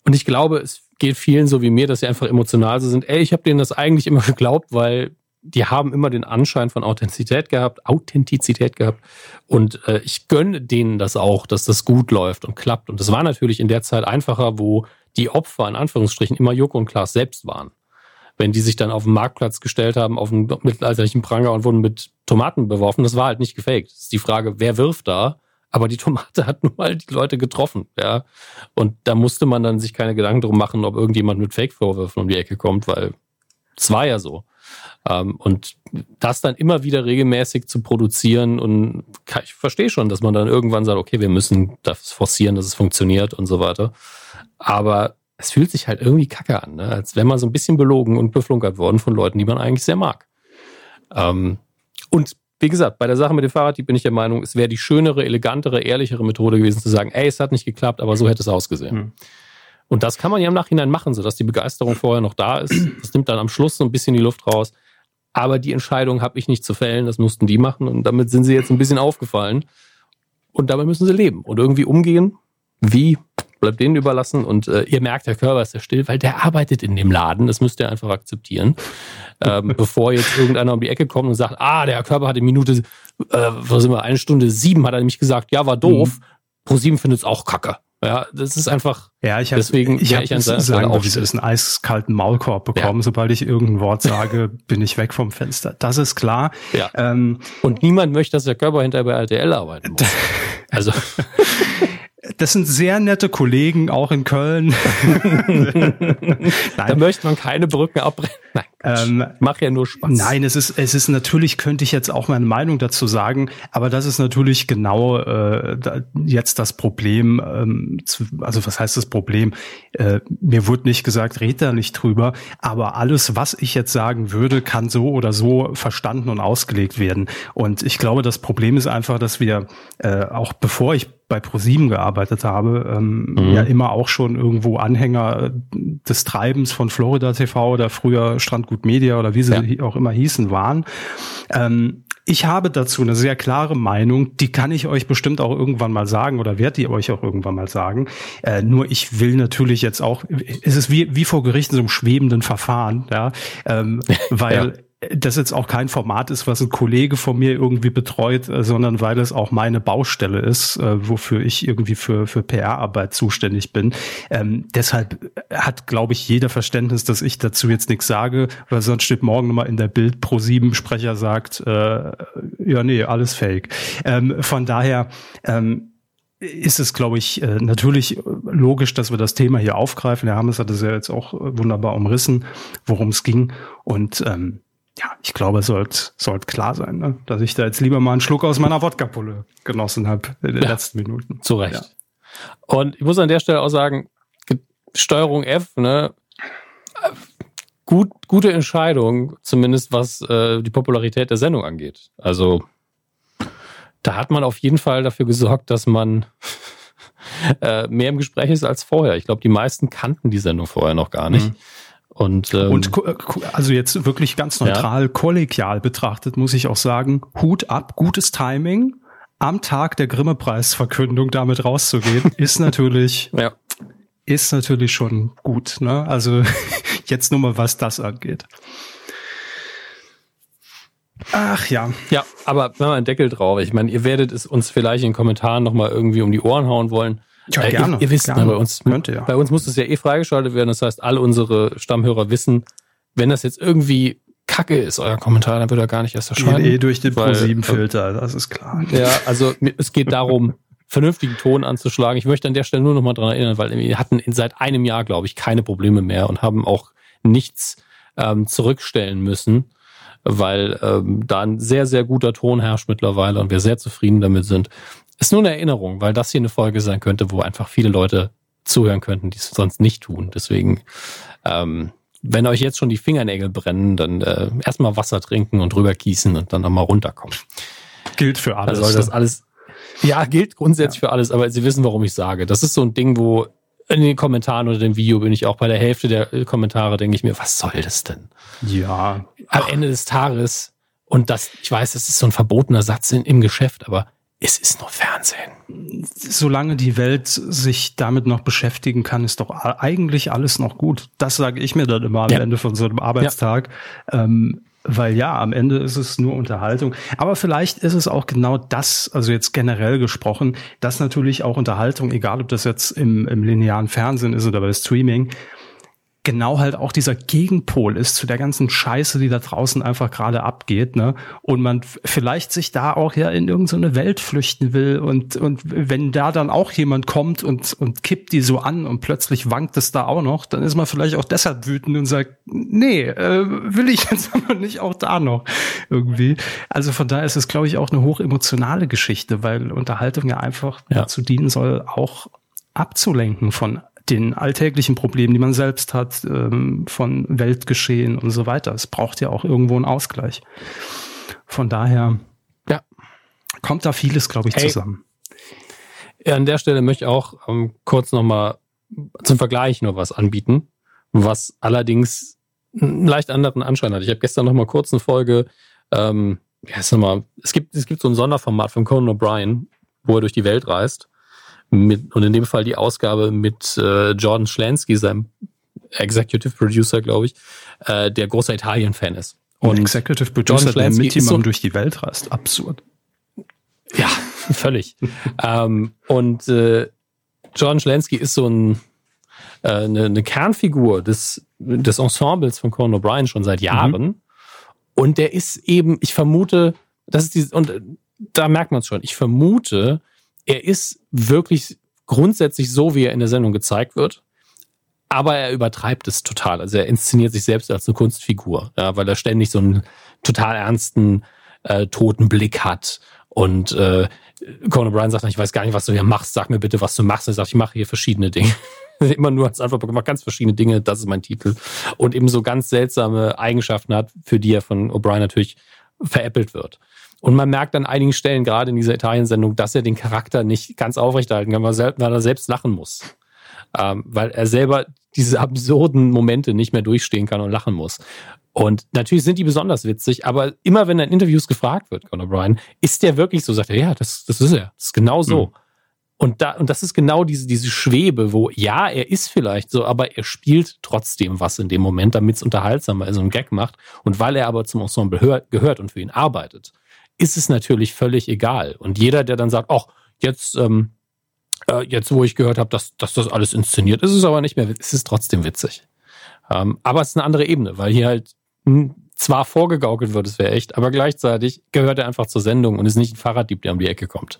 Und ich glaube, es geht vielen so wie mir, dass sie einfach emotional so sind. Ey, ich habe denen das eigentlich immer [laughs] geglaubt, weil die haben immer den Anschein von Authentizität gehabt, Authentizität gehabt. Und äh, ich gönne denen das auch, dass das gut läuft und klappt. Und das war natürlich in der Zeit einfacher, wo die Opfer in Anführungsstrichen immer Joko und Klaas selbst waren. Wenn die sich dann auf den Marktplatz gestellt haben, auf einen mittelalterlichen Pranger und wurden mit Tomaten beworfen, das war halt nicht gefaked. Das ist die Frage, wer wirft da? Aber die Tomate hat nun mal die Leute getroffen, ja. Und da musste man dann sich keine Gedanken drum machen, ob irgendjemand mit Fake-Vorwürfen um die Ecke kommt, weil es war ja so. Ähm, und das dann immer wieder regelmäßig zu produzieren und ich verstehe schon, dass man dann irgendwann sagt, okay, wir müssen das forcieren, dass es funktioniert und so weiter. Aber es fühlt sich halt irgendwie kacke an, ne? als wäre man so ein bisschen belogen und beflunkert worden von Leuten, die man eigentlich sehr mag. Ähm, und wie gesagt, bei der Sache mit dem Fahrrad, die bin ich der Meinung, es wäre die schönere, elegantere, ehrlichere Methode gewesen zu sagen, ey, es hat nicht geklappt, aber so hätte es ausgesehen. Hm. Und das kann man ja im Nachhinein machen, sodass die Begeisterung vorher noch da ist. Das nimmt dann am Schluss so ein bisschen die Luft raus. Aber die Entscheidung habe ich nicht zu fällen, das mussten die machen und damit sind sie jetzt ein bisschen aufgefallen. Und dabei müssen sie leben und irgendwie umgehen. Wie? Bleibt denen überlassen. Und äh, ihr merkt, der Körper ist ja still, weil der arbeitet in dem Laden. Das müsst ihr einfach akzeptieren. [laughs] Ähm, bevor jetzt irgendeiner um die Ecke kommt und sagt, ah, der Körper hatte Minute, äh, was sind wir, eine Stunde sieben, hat er nämlich gesagt, ja, war doof. Mhm. Pro sieben findet es auch kacke. Ja, das ist einfach. Ja, ich habe deswegen ich, hab ich an sagen, auch ist einen eiskalten Maulkorb bekommen. Ja. Sobald ich irgendein Wort sage, [laughs] bin ich weg vom Fenster. Das ist klar. Ja. Ähm, Und niemand möchte, dass der Körper hinterher bei RTL arbeiten muss. [laughs] Also das sind sehr nette Kollegen, auch in Köln. [laughs] [laughs] da möchte man keine Brücken abbrechen. Nein, ähm, mach ja nur Spaß. Nein, es ist, es ist natürlich, könnte ich jetzt auch meine Meinung dazu sagen, aber das ist natürlich genau äh, da, jetzt das Problem. Ähm, zu, also was heißt das Problem? Äh, mir wurde nicht gesagt, red da nicht drüber, aber alles, was ich jetzt sagen würde, kann so oder so verstanden und ausgelegt werden. Und ich glaube, das Problem ist einfach, dass wir äh, auch bevor ich bei ProSieben gearbeitet habe, ähm, mhm. ja immer auch schon irgendwo Anhänger des Treibens von Florida TV oder früher Strandgut Media oder wie sie ja. auch immer hießen, waren. Ähm, ich habe dazu eine sehr klare Meinung, die kann ich euch bestimmt auch irgendwann mal sagen oder werde die euch auch irgendwann mal sagen. Äh, nur ich will natürlich jetzt auch, es ist wie, wie vor Gericht in so einem schwebenden Verfahren, ja, ähm, [laughs] weil ja das jetzt auch kein Format ist, was ein Kollege von mir irgendwie betreut, äh, sondern weil es auch meine Baustelle ist, äh, wofür ich irgendwie für, für PR-Arbeit zuständig bin. Ähm, deshalb hat, glaube ich, jeder Verständnis, dass ich dazu jetzt nichts sage, weil sonst steht morgen nochmal in der Bild pro sieben Sprecher sagt, äh, ja, nee, alles fake. Ähm, von daher, ähm, ist es, glaube ich, äh, natürlich logisch, dass wir das Thema hier aufgreifen. Der Hammes hat es ja jetzt auch wunderbar umrissen, worum es ging. Und ähm, ja, ich glaube, es sollte sollt klar sein, ne? dass ich da jetzt lieber mal einen Schluck aus meiner Wodka-Pulle genossen habe in den ja, letzten Minuten. Zu Recht. Ja. Und ich muss an der Stelle auch sagen, Steuerung F, ne, gut, gute Entscheidung, zumindest was äh, die Popularität der Sendung angeht. Also da hat man auf jeden Fall dafür gesorgt, dass man [laughs] äh, mehr im Gespräch ist als vorher. Ich glaube, die meisten kannten die Sendung vorher noch gar nicht. Mhm. Und, ähm, und also jetzt wirklich ganz neutral, ja. kollegial betrachtet, muss ich auch sagen, Hut ab, gutes Timing. Am Tag der Grimme-Preisverkündung damit rauszugehen, [laughs] ist natürlich, ja. ist natürlich schon gut. Ne? Also [laughs] jetzt nur mal, was das angeht. Ach ja. Ja, aber wenn man einen Deckel drauf. Ich meine, ihr werdet es uns vielleicht in den Kommentaren nochmal irgendwie um die Ohren hauen wollen. Ja, äh, gerne. Ihr, ihr wisst, gerne. Ne, bei, uns, Könnte, ja. bei uns muss es ja eh freigeschaltet werden. Das heißt, alle unsere Stammhörer wissen, wenn das jetzt irgendwie Kacke ist, euer Kommentar, dann wird er gar nicht erst erscheinen. Geht eh durch den Pro7-Filter, das ist klar. Ja, also es geht darum, [laughs] vernünftigen Ton anzuschlagen. Ich möchte an der Stelle nur noch mal dran erinnern, weil wir hatten seit einem Jahr, glaube ich, keine Probleme mehr und haben auch nichts ähm, zurückstellen müssen, weil ähm, da ein sehr, sehr guter Ton herrscht mittlerweile und wir sehr zufrieden damit sind. Ist nur eine Erinnerung, weil das hier eine Folge sein könnte, wo einfach viele Leute zuhören könnten, die es sonst nicht tun. Deswegen, ähm, wenn euch jetzt schon die Fingernägel brennen, dann äh, erstmal Wasser trinken und drüber gießen und dann nochmal runterkommen. Gilt für alles. Also das alles, ja, gilt grundsätzlich ja. für alles, aber Sie wissen, warum ich sage. Das ist so ein Ding, wo in den Kommentaren oder dem Video bin ich auch bei der Hälfte der Kommentare, denke ich mir, was soll das denn? Ja. Am Ende des Tages, und das, ich weiß, das ist so ein verbotener Satz in, im Geschäft, aber es ist nur Fernsehen. Solange die Welt sich damit noch beschäftigen kann, ist doch eigentlich alles noch gut. Das sage ich mir dann immer am ja. Ende von so einem Arbeitstag. Ja. Ähm, weil ja, am Ende ist es nur Unterhaltung. Aber vielleicht ist es auch genau das, also jetzt generell gesprochen, dass natürlich auch Unterhaltung, egal ob das jetzt im, im linearen Fernsehen ist oder bei Streaming, genau halt auch dieser Gegenpol ist zu der ganzen Scheiße, die da draußen einfach gerade abgeht, ne? Und man vielleicht sich da auch ja in irgendeine Welt flüchten will und und wenn da dann auch jemand kommt und und kippt die so an und plötzlich wankt es da auch noch, dann ist man vielleicht auch deshalb wütend und sagt, nee, äh, will ich [laughs] jetzt aber nicht auch da noch irgendwie. Also von daher ist es glaube ich auch eine hochemotionale Geschichte, weil Unterhaltung ja einfach ja. dazu dienen soll, auch abzulenken von den alltäglichen Problemen, die man selbst hat, ähm, von Weltgeschehen und so weiter. Es braucht ja auch irgendwo einen Ausgleich. Von daher ja. kommt da vieles, glaube ich, hey. zusammen. An der Stelle möchte ich auch ähm, kurz nochmal zum Vergleich nur was anbieten, was allerdings einen leicht anderen Anschein hat. Ich habe gestern nochmal kurz eine Folge, ähm, ja, sag mal, es gibt, es gibt so ein Sonderformat von Conan O'Brien, wo er durch die Welt reist mit, und in dem Fall die Ausgabe mit äh, Jordan Schlansky, seinem Executive Producer, glaube ich, äh, der großer Italien-Fan ist. Und Executive Producer, der mit jemandem so, durch die Welt reist. Absurd. Ja, [laughs] völlig. ähm, und äh, Jordan Schlansky ist so ein, äh, eine, eine Kernfigur des, des Ensembles von Conan O'Brien schon seit Jahren. Mhm. Und der ist eben, ich vermute, das ist dieses, und da merkt man es schon, ich vermute, er ist wirklich grundsätzlich so, wie er in der Sendung gezeigt wird. Aber er übertreibt es total. Also er inszeniert sich selbst als eine Kunstfigur, ja, weil er ständig so einen total ernsten, äh, toten Blick hat. Und äh, Conan O'Brien sagt, ich weiß gar nicht, was du hier machst. Sag mir bitte, was du machst. Er sagt, ich mache hier verschiedene Dinge. [laughs] Immer nur als Antwort bekommen, ganz verschiedene Dinge. Das ist mein Titel. Und eben so ganz seltsame Eigenschaften hat, für die er von O'Brien natürlich veräppelt wird. Und man merkt an einigen Stellen, gerade in dieser Italien-Sendung, dass er den Charakter nicht ganz aufrechterhalten kann, weil er selbst lachen muss. Ähm, weil er selber diese absurden Momente nicht mehr durchstehen kann und lachen muss. Und natürlich sind die besonders witzig, aber immer wenn er in Interviews gefragt wird, Conor Bryan, ist der wirklich so, sagt er, ja, das, das ist er. Das ist genau so. Mhm. Und, da, und das ist genau diese, diese Schwebe, wo ja, er ist vielleicht so, aber er spielt trotzdem was in dem Moment, damit es unterhaltsamer ist und einen Gag macht. Und weil er aber zum Ensemble hört, gehört und für ihn arbeitet, ist es natürlich völlig egal. Und jeder, der dann sagt, ach, jetzt, ähm, äh, jetzt wo ich gehört habe, dass, dass das alles inszeniert ist, ist es aber nicht mehr, ist es trotzdem witzig. Ähm, aber es ist eine andere Ebene, weil hier halt hm, zwar vorgegaukelt wird, es wäre echt, aber gleichzeitig gehört er einfach zur Sendung und ist nicht ein Fahrraddieb, der um die Ecke kommt.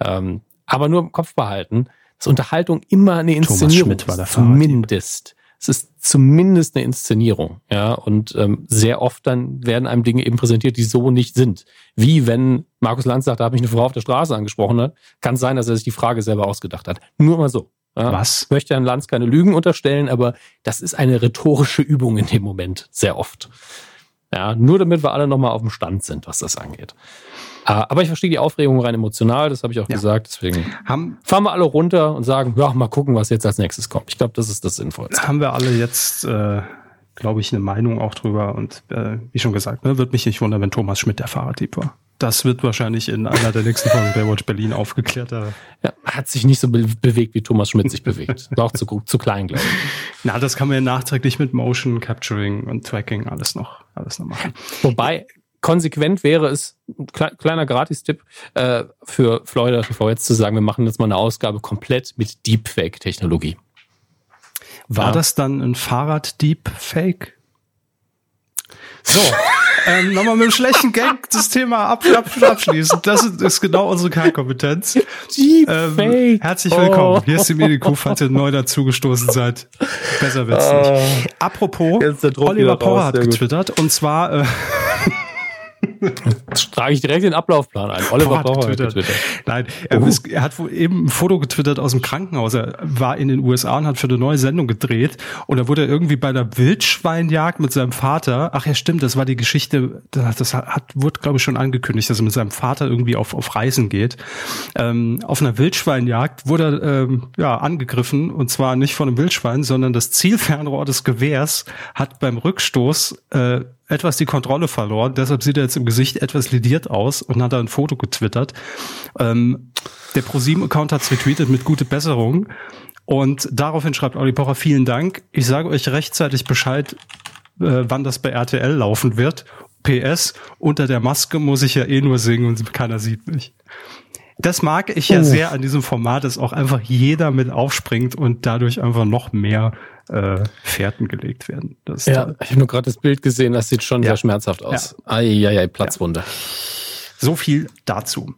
Ähm, aber nur im Kopf behalten, dass Unterhaltung immer eine Inszenierung ist, zumindest es ist zumindest eine Inszenierung, ja, und ähm, sehr oft dann werden einem Dinge eben präsentiert, die so nicht sind. Wie wenn Markus Lanz sagt, da habe ich eine Frau auf der Straße angesprochen hat, kann sein, dass er sich die Frage selber ausgedacht hat. Nur mal so. Ja. Was? Ich möchte Herrn Lanz keine Lügen unterstellen, aber das ist eine rhetorische Übung in dem Moment, sehr oft. Ja, nur damit wir alle nochmal auf dem Stand sind, was das angeht. Ah, aber ich verstehe die Aufregung rein emotional, das habe ich auch ja. gesagt. Deswegen haben, fahren wir alle runter und sagen, ja, mal gucken, was jetzt als nächstes kommt. Ich glaube, das ist das Sinnvollste. Haben wir alle jetzt, äh, glaube ich, eine Meinung auch drüber. Und äh, wie schon gesagt, ne, wird mich nicht wundern, wenn Thomas Schmidt der Fahrradtyp war. Das wird wahrscheinlich in einer der nächsten Folgen Baywatch Berlin aufgeklärt. Ja, hat sich nicht so be bewegt, wie Thomas Schmidt sich bewegt. War auch zu, zu klein, glaube ich. Na, das kann man ja nachträglich mit Motion Capturing und Tracking alles noch, alles noch machen. Wobei, konsequent wäre es, kleiner Gratistipp, äh, für Florida TV jetzt zu sagen, wir machen jetzt mal eine Ausgabe komplett mit Deepfake-Technologie. War ja. das dann ein Fahrrad-Deepfake? So, [laughs] ähm, nochmal mit einem schlechten Gag das Thema ab, ab, abschließen. Das ist, ist genau unsere Kernkompetenz. Ähm, herzlich willkommen. Oh. Hier ist die Medienkuh, falls ihr neu dazugestoßen seid. Besser wird's oh. nicht. Apropos, Oliver Power hat getwittert und zwar äh, [laughs] Jetzt trage ich direkt den Ablaufplan ein. Oliver Power getwittert. getwittert. Nein, er, uh. ist, er, hat eben ein Foto getwittert aus dem Krankenhaus. Er war in den USA und hat für eine neue Sendung gedreht. Und da wurde er irgendwie bei einer Wildschweinjagd mit seinem Vater. Ach ja, stimmt, das war die Geschichte. Das hat, wurde, glaube ich, schon angekündigt, dass er mit seinem Vater irgendwie auf, auf Reisen geht. Ähm, auf einer Wildschweinjagd wurde er ähm, ja, angegriffen. Und zwar nicht von einem Wildschwein, sondern das Zielfernrohr des Gewehrs hat beim Rückstoß äh, etwas die Kontrolle verloren. Deshalb sieht er jetzt im Gesicht etwas lidiert aus und hat da ein Foto getwittert. Ähm, der ProSieben-Account hat retweetet mit gute Besserung. Und daraufhin schreibt Olli Pocher, vielen Dank. Ich sage euch rechtzeitig Bescheid, äh, wann das bei RTL laufen wird. PS, unter der Maske muss ich ja eh nur singen und keiner sieht mich. Das mag ich ja oh. sehr an diesem Format, dass auch einfach jeder mit aufspringt und dadurch einfach noch mehr äh, Fährten gelegt werden. Das ja, ich habe nur gerade das Bild gesehen, das sieht schon ja. sehr schmerzhaft aus. Ja. Eieiei, Platzwunde. Ja. So viel dazu.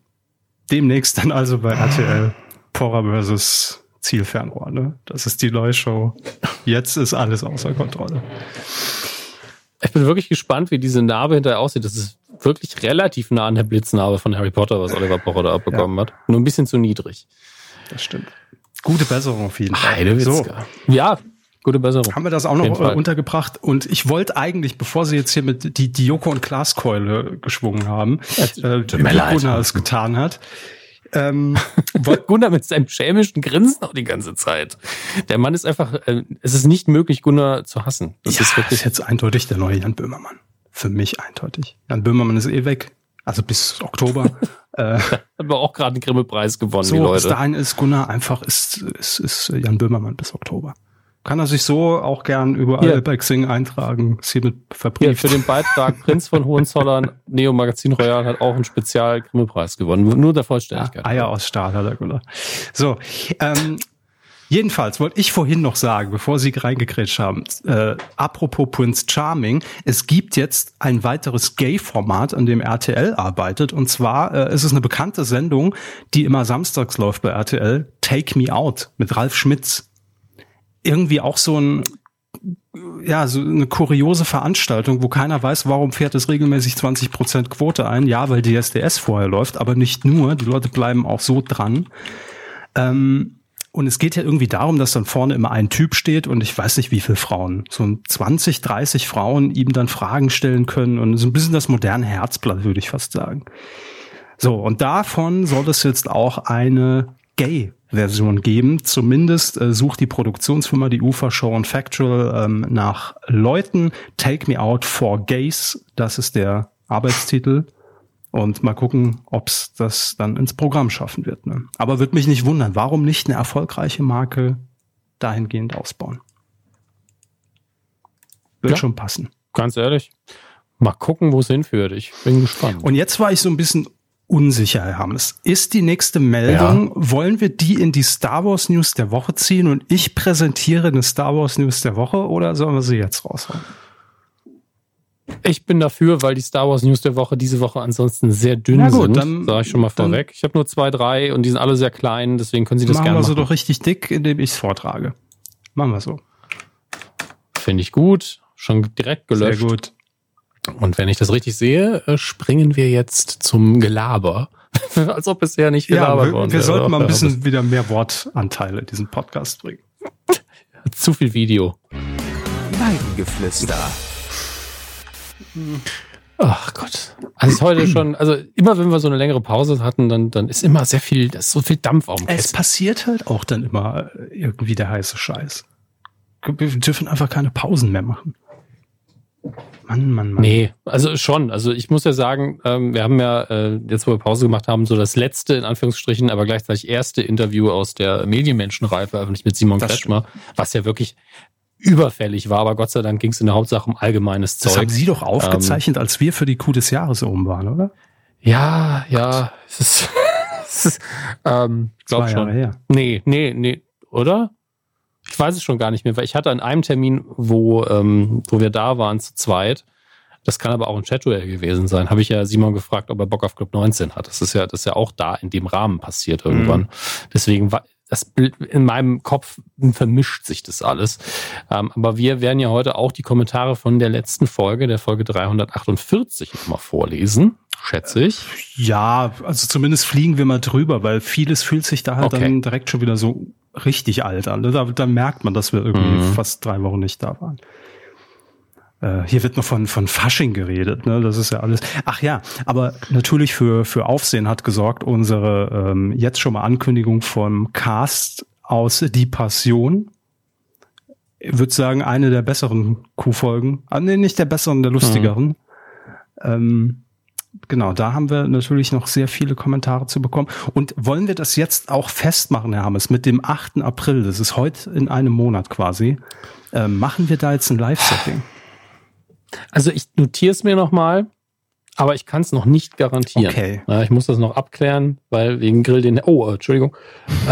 Demnächst dann also bei RTL Porra versus Zielfernrohr. Ne? Das ist die neue Show. Jetzt ist alles außer Kontrolle. Ich bin wirklich gespannt, wie diese Narbe hinterher aussieht. Das ist wirklich relativ nah an der Blitznarbe von Harry Potter, was Oliver Pocher da abbekommen ja. hat. Nur ein bisschen zu niedrig. Das stimmt. Gute Besserung auf jeden Fall. Heidewitzka. So. Ja, Gute Besserung. Haben wir das auch noch äh, untergebracht? Und ich wollte eigentlich, bevor sie jetzt hier mit die, die Joko und Glaskeule geschwungen haben, ja, äh, wie Gunnar es getan hat. Ähm, [laughs] Gunnar mit seinem schelmischen Grinsen auch die ganze Zeit. Der Mann ist einfach, äh, es ist nicht möglich, Gunnar zu hassen. Das ja, ist wirklich ist jetzt eindeutig der neue Jan Böhmermann. Für mich eindeutig. Jan Böhmermann ist eh weg. Also bis Oktober. [laughs] äh, [laughs] Hat aber auch gerade einen Grimme-Preis gewonnen, so, die Leute. Bis dahin ist Gunnar einfach, ist, ist, ist Jan Böhmermann bis Oktober. Kann er sich so auch gern überall hier. bei Xing eintragen. Ist hiermit verbrieft. Hier, für den Beitrag [laughs] Prinz von Hohenzollern, Neo Magazin Royal hat auch einen spezial Grimme-Preis gewonnen. Nur der Vollständigkeit. Ja, Eier aus Stahl hat er gesagt. So, ähm, Jedenfalls wollte ich vorhin noch sagen, bevor Sie reingekrätscht haben, äh, apropos Prince Charming, es gibt jetzt ein weiteres Gay-Format, an dem RTL arbeitet. Und zwar äh, ist es eine bekannte Sendung, die immer samstags läuft bei RTL, Take Me Out mit Ralf Schmitz irgendwie auch so ein ja, so eine kuriose Veranstaltung, wo keiner weiß, warum fährt es regelmäßig 20 Prozent Quote ein. Ja, weil die SDS vorher läuft, aber nicht nur. Die Leute bleiben auch so dran. Ähm, und es geht ja irgendwie darum, dass dann vorne immer ein Typ steht und ich weiß nicht, wie viele Frauen, so 20, 30 Frauen ihm dann Fragen stellen können und so ein bisschen das moderne Herzblatt, würde ich fast sagen. So, und davon soll es jetzt auch eine Gay Version geben. Zumindest äh, sucht die Produktionsfirma, die UFA Show und Factual, ähm, nach Leuten. Take Me Out for Gays, das ist der Arbeitstitel. Und mal gucken, ob's das dann ins Programm schaffen wird. Ne? Aber wird mich nicht wundern, warum nicht eine erfolgreiche Marke dahingehend ausbauen? Wird ja, schon passen. Ganz ehrlich. Mal gucken, wo es hinführt. Ich bin gespannt. Und jetzt war ich so ein bisschen unsicher, Herr Hammes. Ist die nächste Meldung, ja. wollen wir die in die Star Wars News der Woche ziehen und ich präsentiere eine Star Wars News der Woche oder sollen wir sie jetzt raushauen? Ich bin dafür, weil die Star Wars News der Woche diese Woche ansonsten sehr dünn Na gut, sind. Dann sage ich schon mal vorweg. Ich habe nur zwei, drei und die sind alle sehr klein, deswegen können Sie das gerne machen. Machen wir so doch richtig dick, indem ich es vortrage. Machen wir so. Finde ich gut. Schon direkt gelöscht. Sehr gut. Und wenn ich das richtig sehe, äh, springen wir jetzt zum Gelaber. [laughs] Als ob bisher nicht gelabert ja, worden Wir sollten mal ein bisschen wieder mehr Wortanteile in diesen Podcast bringen. [laughs] Zu viel Video. Weidengeflüster. Ach Gott. Also ist heute schon, also immer wenn wir so eine längere Pause hatten, dann, dann ist immer sehr viel, da ist so viel Dampf auf dem Es passiert halt auch dann immer irgendwie der heiße Scheiß. Wir dürfen einfach keine Pausen mehr machen. Mann, Mann, Mann. Nee, also schon. Also ich muss ja sagen, ähm, wir haben ja äh, jetzt, wo wir Pause gemacht haben, so das letzte, in Anführungsstrichen, aber gleichzeitig erste Interview aus der Medienmenschenreihe veröffentlicht mit Simon Kretschmer, was ja wirklich überfällig war, aber Gott sei Dank ging es in der Hauptsache um allgemeines Zeug. Das haben Sie doch aufgezeichnet, ähm, als wir für die Coup des Jahres oben waren, oder? Ja, ja. Es ist, [laughs] es ist ähm, glaub schon. Her. Nee, nee, nee, oder? Ich weiß es schon gar nicht mehr, weil ich hatte an einem Termin, wo, ähm, wo wir da waren zu zweit, das kann aber auch ein Chatduell gewesen sein. Habe ich ja Simon gefragt, ob er Bock auf Club 19 hat. Das ist ja, das ist ja auch da in dem Rahmen passiert irgendwann. Mhm. Deswegen war das in meinem Kopf vermischt sich das alles. Ähm, aber wir werden ja heute auch die Kommentare von der letzten Folge, der Folge 348 nochmal vorlesen, schätze ich. Ja, also zumindest fliegen wir mal drüber, weil vieles fühlt sich da halt okay. dann direkt schon wieder so richtig alt an. Da, da merkt man, dass wir irgendwie mhm. fast drei Wochen nicht da waren. Äh, hier wird noch von, von Fasching geredet, ne? Das ist ja alles. Ach ja, aber natürlich für, für Aufsehen hat gesorgt unsere ähm, jetzt schon mal Ankündigung vom Cast aus Die Passion. Ich würde sagen, eine der besseren Q-Folgen. Ah, nee, nicht der besseren, der lustigeren. Mhm. Ähm, genau, da haben wir natürlich noch sehr viele Kommentare zu bekommen. Und wollen wir das jetzt auch festmachen, Herr Hammes, mit dem 8. April, das ist heute in einem Monat quasi, äh, machen wir da jetzt ein Live-Setting? Also ich notiere es mir nochmal, aber ich kann es noch nicht garantieren. Okay. Ja, ich muss das noch abklären, weil wegen Grill den. Oh, Entschuldigung. Äh,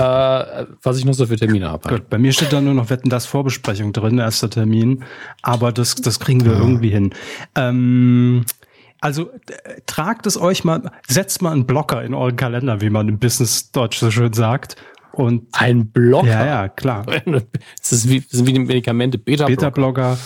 was ich noch so für Termine habe. Gut, bei mir steht da nur noch Wetten das Vorbesprechung drin, erster Termin. Aber das, das kriegen wir ja. irgendwie hin. Ähm, also tragt es euch mal, setzt mal einen Blocker in euren Kalender, wie man im Business Deutsch so schön sagt. Und ein Blocker. Ja, ja, klar. [laughs] Das ist wie, sind wie die Medikamente. Beta-Blogger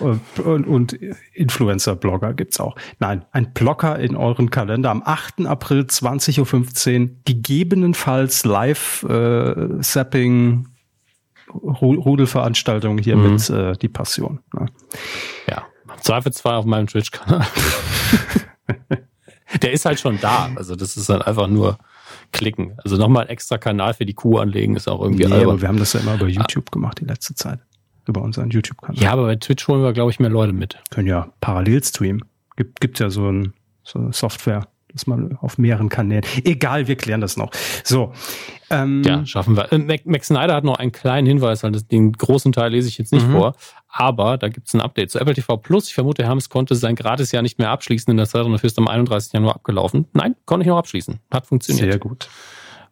und, und Influencer-Blogger gibt's auch. Nein, ein Blocker in euren Kalender am 8. April 20.15 Uhr, gegebenenfalls Live-Sapping, äh, Rudelveranstaltung hier mhm. mit äh, Die Passion. Ne? Ja, Zweifelsfall auf meinem Twitch-Kanal. [laughs] Der ist halt schon da. Also das ist dann einfach nur klicken. Also nochmal ein extra Kanal für die Kuh anlegen ist auch irgendwie nee, aber wir haben das ja immer über YouTube gemacht die letzte Zeit über unseren YouTube-Kanal. Ja, aber bei Twitch holen wir, glaube ich, mehr Leute mit. Können ja parallel streamen. Gibt, gibt ja so, ein, so eine Software, dass man auf mehreren Kanälen. Egal, wir klären das noch. So. Ähm, ja, schaffen wir. Äh, Mac, Max Snyder hat noch einen kleinen Hinweis, weil das, den großen Teil lese ich jetzt nicht mhm. vor. Aber da gibt es ein Update zu Apple TV Plus. Ich vermute, Hermes konnte sein Gratisjahr nicht mehr abschließen, denn das war dafür ist am 31. Januar abgelaufen. Nein, konnte ich noch abschließen. Hat funktioniert. Sehr gut.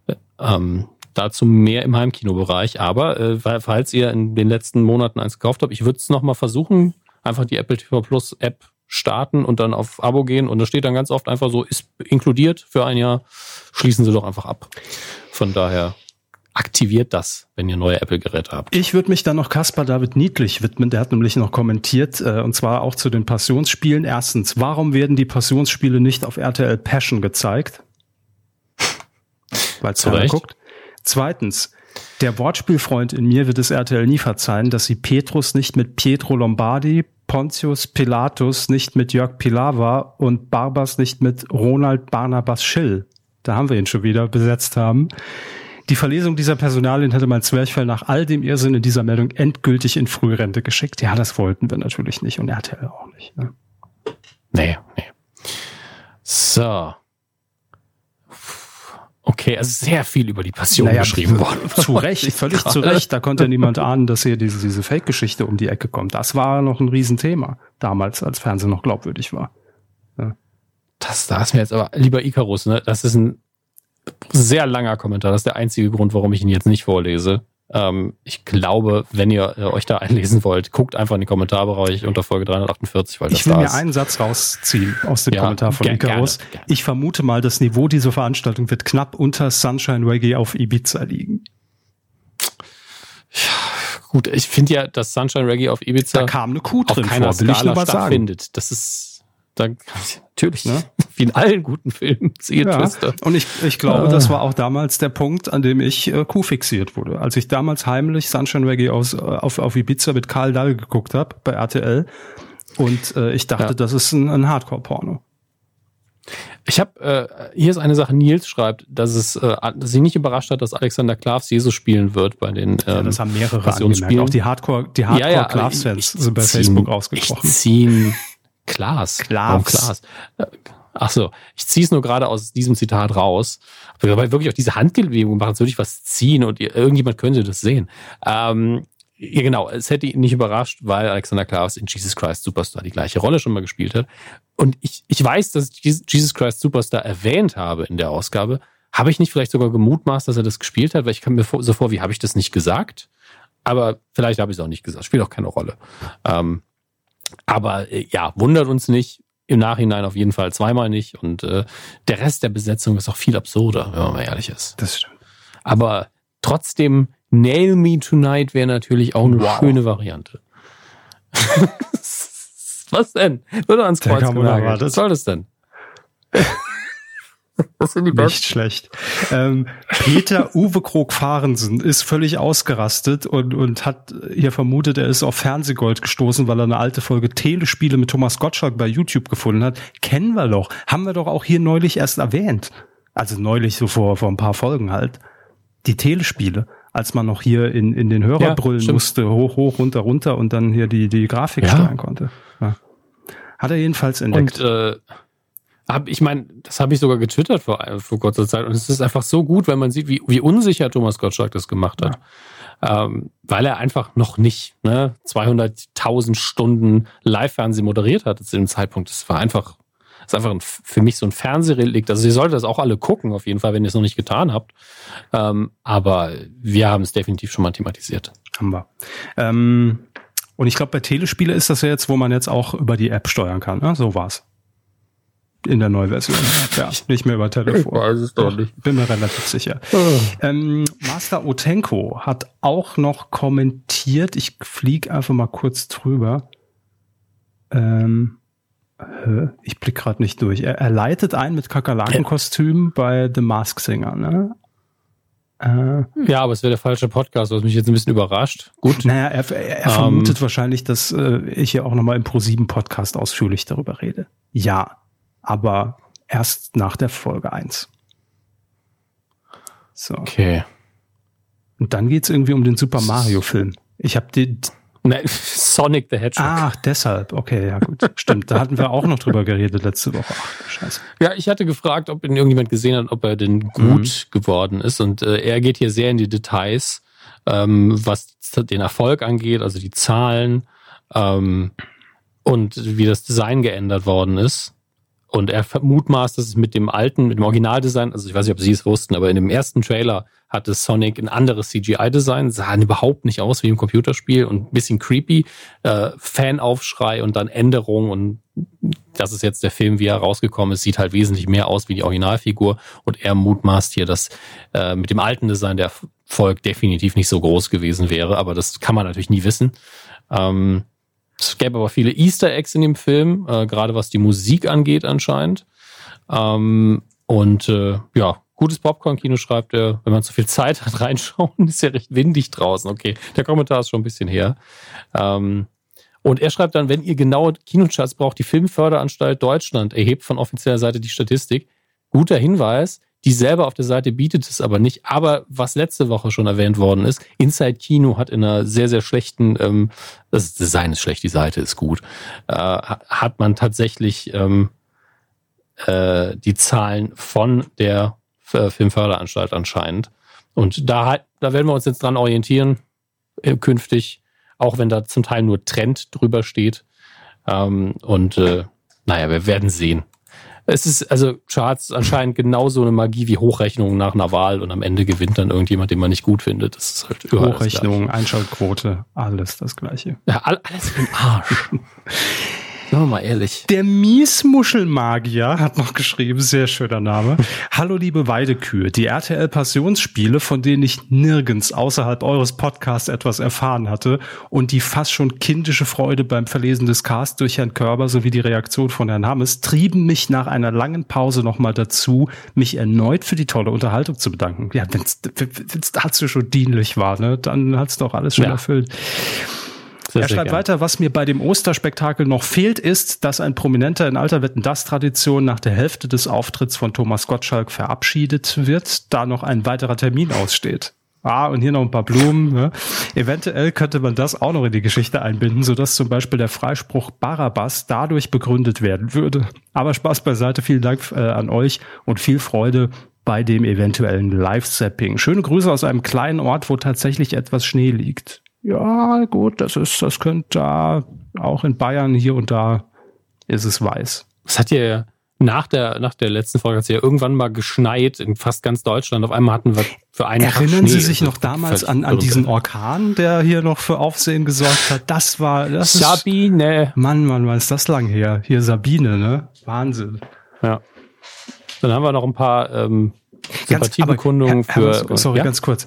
Äh, ähm, Dazu mehr im Heimkinobereich. Aber äh, falls ihr in den letzten Monaten eins gekauft habt, ich würde es nochmal versuchen, einfach die Apple TV Plus App starten und dann auf Abo gehen. Und da steht dann ganz oft einfach so, ist inkludiert für ein Jahr. Schließen Sie doch einfach ab. Von daher aktiviert das, wenn ihr neue Apple-Geräte habt. Ich würde mich dann noch Caspar David Niedlich widmen. Der hat nämlich noch kommentiert, äh, und zwar auch zu den Passionsspielen. Erstens, warum werden die Passionsspiele nicht auf RTL Passion gezeigt? Weil es guckt. Zweitens, der Wortspielfreund in mir wird es RTL nie verzeihen, dass sie Petrus nicht mit Pietro Lombardi, Pontius Pilatus nicht mit Jörg Pilawa und Barbas nicht mit Ronald Barnabas Schill, da haben wir ihn schon wieder, besetzt haben. Die Verlesung dieser Personalien hätte mein Zwerchfell nach all dem Irrsinn in dieser Meldung endgültig in Frührente geschickt. Ja, das wollten wir natürlich nicht und RTL auch nicht. Ne? Nee, nee. So. Okay, also sehr viel über die Passion naja, geschrieben [laughs] worden. Zu Recht, völlig zu Recht. Da konnte ja niemand ahnen, dass hier diese, diese Fake-Geschichte um die Ecke kommt. Das war noch ein Riesenthema damals, als Fernsehen noch glaubwürdig war. Ja. Das, da ist mir jetzt aber, lieber Icarus, ne, das ist ein sehr langer Kommentar. Das ist der einzige Grund, warum ich ihn jetzt nicht vorlese. Ähm, ich glaube, wenn ihr äh, euch da einlesen wollt, guckt einfach in den Kommentarbereich unter Folge 348, weil das Ich will mir ist. einen Satz rausziehen aus dem ja, Kommentar von Icarus. Ich vermute mal, das Niveau dieser Veranstaltung wird knapp unter Sunshine Reggae auf Ibiza liegen. Ja, gut, ich finde ja, dass Sunshine Reggae auf Ibiza da kam eine Kuh drin auf keiner vor, Skala stattfindet. Das ist da, natürlich, ne? [laughs] wie in allen guten Filmen, siehe ja. Twister. Und ich, ich glaube, ah. das war auch damals der Punkt, an dem ich äh, Q fixiert wurde. Als ich damals heimlich Sunshine Reggae aus, äh, auf, auf Ibiza mit Karl Dahl geguckt habe bei RTL und äh, ich dachte, ja. das ist ein, ein Hardcore-Porno. Ich habe äh, hier ist eine Sache. Nils schreibt, dass es äh, dass sie nicht überrascht hat, dass Alexander Klavs Jesus spielen wird bei den. Ähm, ja, das haben mehrere angemerkt. Auch die Hardcore, die Hardcore ja, ja, Klavs-Fans sind bei Facebook ausgesprochen. Ich ziehen Klaas. Klaas. Klaas. Ach so, ich ziehe es nur gerade aus diesem Zitat raus. Weil wirklich auch diese Handbewegung machen, so wirklich was ziehen und irgendjemand könnte das sehen. Ähm, ja, genau, es hätte ihn nicht überrascht, weil Alexander Klaas in Jesus Christ Superstar die gleiche Rolle schon mal gespielt hat. Und ich, ich weiß, dass ich Jesus Christ Superstar erwähnt habe in der Ausgabe. Habe ich nicht vielleicht sogar gemutmaßt, dass er das gespielt hat? Weil ich kann mir so vor, wie habe ich das nicht gesagt? Aber vielleicht habe ich es auch nicht gesagt. Spielt auch keine Rolle. Ähm, aber äh, ja, wundert uns nicht. Im Nachhinein auf jeden Fall zweimal nicht. Und äh, der Rest der Besetzung ist auch viel absurder, wenn man mal ehrlich ist. Das stimmt. Aber trotzdem, Nail Me Tonight wäre natürlich auch eine wow. schöne Variante. [laughs] Was denn? Wird ans Kreuz genagelt. Was soll das denn? Das sind die besten. Nicht schlecht. Ähm, Peter Uwe Krog-Fahrensen ist völlig ausgerastet und, und hat hier vermutet, er ist auf Fernsehgold gestoßen, weil er eine alte Folge Telespiele mit Thomas Gottschalk bei YouTube gefunden hat. Kennen wir doch. Haben wir doch auch hier neulich erst erwähnt. Also neulich so vor, vor ein paar Folgen halt. Die Telespiele als man noch hier in, in den Hörer ja, brüllen stimmt. musste, hoch, hoch, runter, runter und dann hier die, die Grafik ja. steuern konnte. Ja. Hat er jedenfalls entdeckt. Und äh, hab, ich meine, das habe ich sogar getwittert vor, vor kurzer Zeit und es ist einfach so gut, wenn man sieht, wie, wie unsicher Thomas Gottschalk das gemacht hat. Ja. Ähm, weil er einfach noch nicht ne, 200.000 Stunden Live-Fernsehen moderiert hat zu dem Zeitpunkt. Das war einfach, das ist einfach ein, für mich so ein Fernsehrelikt. Also ihr solltet das auch alle gucken, auf jeden Fall, wenn ihr es noch nicht getan habt. Ähm, aber wir haben es definitiv schon mal thematisiert. Haben wir. Ähm, und ich glaube, bei Telespiele ist das ja jetzt, wo man jetzt auch über die App steuern kann. Ne? So war's in der Neuversion. [laughs] Ja, nicht mehr über Telefon. Ich weiß es doch nicht. Bin mir relativ sicher. Oh. Ähm, Master Otenko hat auch noch kommentiert. Ich fliege einfach mal kurz drüber. Ähm, ich blick gerade nicht durch. Er, er, leitet ein mit Kakerlakenkostüm bei The Mask Singer. Ne? Äh, ja, aber es wäre der falsche Podcast, was mich jetzt ein bisschen überrascht. Gut. Naja, er, er, er vermutet ähm, wahrscheinlich, dass äh, ich hier auch nochmal im Pro7 Podcast ausführlich darüber rede. Ja, aber erst nach der Folge 1. So. Okay. Und dann geht's irgendwie um den Super Mario-Film. Ich habe die. Nein, [laughs] Sonic the Hedgehog. Ach, deshalb. Okay, ja gut. Stimmt. Da hatten wir auch noch drüber geredet letzte Woche. Ach, scheiße. Ja, ich hatte gefragt, ob ihn irgendjemand gesehen hat, ob er denn gut mhm. geworden ist. Und äh, er geht hier sehr in die Details, ähm, was den Erfolg angeht, also die Zahlen ähm, und wie das Design geändert worden ist. Und er mutmaßt, dass es mit dem alten, mit dem Originaldesign, also ich weiß nicht, ob Sie es wussten, aber in dem ersten Trailer hatte Sonic ein anderes CGI-Design, sah überhaupt nicht aus wie im Computerspiel und ein bisschen creepy. Äh, Fanaufschrei und dann Änderung und das ist jetzt der Film, wie er rausgekommen ist, sieht halt wesentlich mehr aus wie die Originalfigur und er mutmaßt hier, dass äh, mit dem alten Design der Erfolg definitiv nicht so groß gewesen wäre, aber das kann man natürlich nie wissen. Ähm, es gäbe aber viele Easter Eggs in dem Film, äh, gerade was die Musik angeht anscheinend. Ähm, und äh, ja, gutes Popcorn-Kino schreibt er, wenn man zu viel Zeit hat, [laughs] reinschauen, ist ja recht windig draußen. Okay, der Kommentar ist schon ein bisschen her. Ähm, und er schreibt dann, wenn ihr genaue Kinocharts braucht, die Filmförderanstalt Deutschland erhebt von offizieller Seite die Statistik. Guter Hinweis, die selber auf der Seite bietet es aber nicht. Aber was letzte Woche schon erwähnt worden ist, Inside Kino hat in einer sehr, sehr schlechten, ähm, das Design ist schlecht, die Seite ist gut, äh, hat man tatsächlich ähm, äh, die Zahlen von der äh, Filmförderanstalt anscheinend. Und da, da werden wir uns jetzt dran orientieren, äh, künftig, auch wenn da zum Teil nur Trend drüber steht. Ähm, und äh, naja, wir werden sehen es ist also Charts anscheinend genauso eine Magie wie Hochrechnungen nach einer Wahl und am Ende gewinnt dann irgendjemand, den man nicht gut findet. Das ist halt Hochrechnungen, Einschaltquote, alles das Gleiche. Ja, alles im Arsch. [laughs] Sagen wir mal ehrlich. Der Miesmuschelmagier hat noch geschrieben, sehr schöner Name. [laughs] Hallo liebe Weidekühe, die RTL Passionsspiele, von denen ich nirgends außerhalb eures Podcasts etwas erfahren hatte und die fast schon kindische Freude beim Verlesen des Casts durch Herrn Körber sowie die Reaktion von Herrn Hammes trieben mich nach einer langen Pause nochmal dazu, mich erneut für die tolle Unterhaltung zu bedanken. Ja, wenn es dazu schon dienlich war, ne, dann hat's doch alles schon ja. erfüllt. Sehr, er schreibt weiter, was mir bei dem Osterspektakel noch fehlt, ist, dass ein Prominenter in alter Wetten das Tradition nach der Hälfte des Auftritts von Thomas Gottschalk verabschiedet wird, da noch ein weiterer Termin aussteht. Ah, und hier noch ein paar Blumen. Ne? Eventuell könnte man das auch noch in die Geschichte einbinden, sodass zum Beispiel der Freispruch Barabbas dadurch begründet werden würde. Aber Spaß beiseite, vielen Dank äh, an euch und viel Freude bei dem eventuellen Live-Zapping. Schöne Grüße aus einem kleinen Ort, wo tatsächlich etwas Schnee liegt. Ja, gut, das ist, das könnte da auch in Bayern hier und da ist es weiß. Das hat ja nach der, nach der letzten Folge hat es ja irgendwann mal geschneit in fast ganz Deutschland. Auf einmal hatten wir für einen Erinnern Tag Sie sich noch damals an, an diesen Orkan, der hier noch für Aufsehen gesorgt hat? Das war, das ist, Sabine. Mann, Mann, wann ist das lang her? Hier Sabine, ne? Wahnsinn. Ja. Dann haben wir noch ein paar ähm, Sympathiebekundungen für. Sorry, ja, ganz kurz.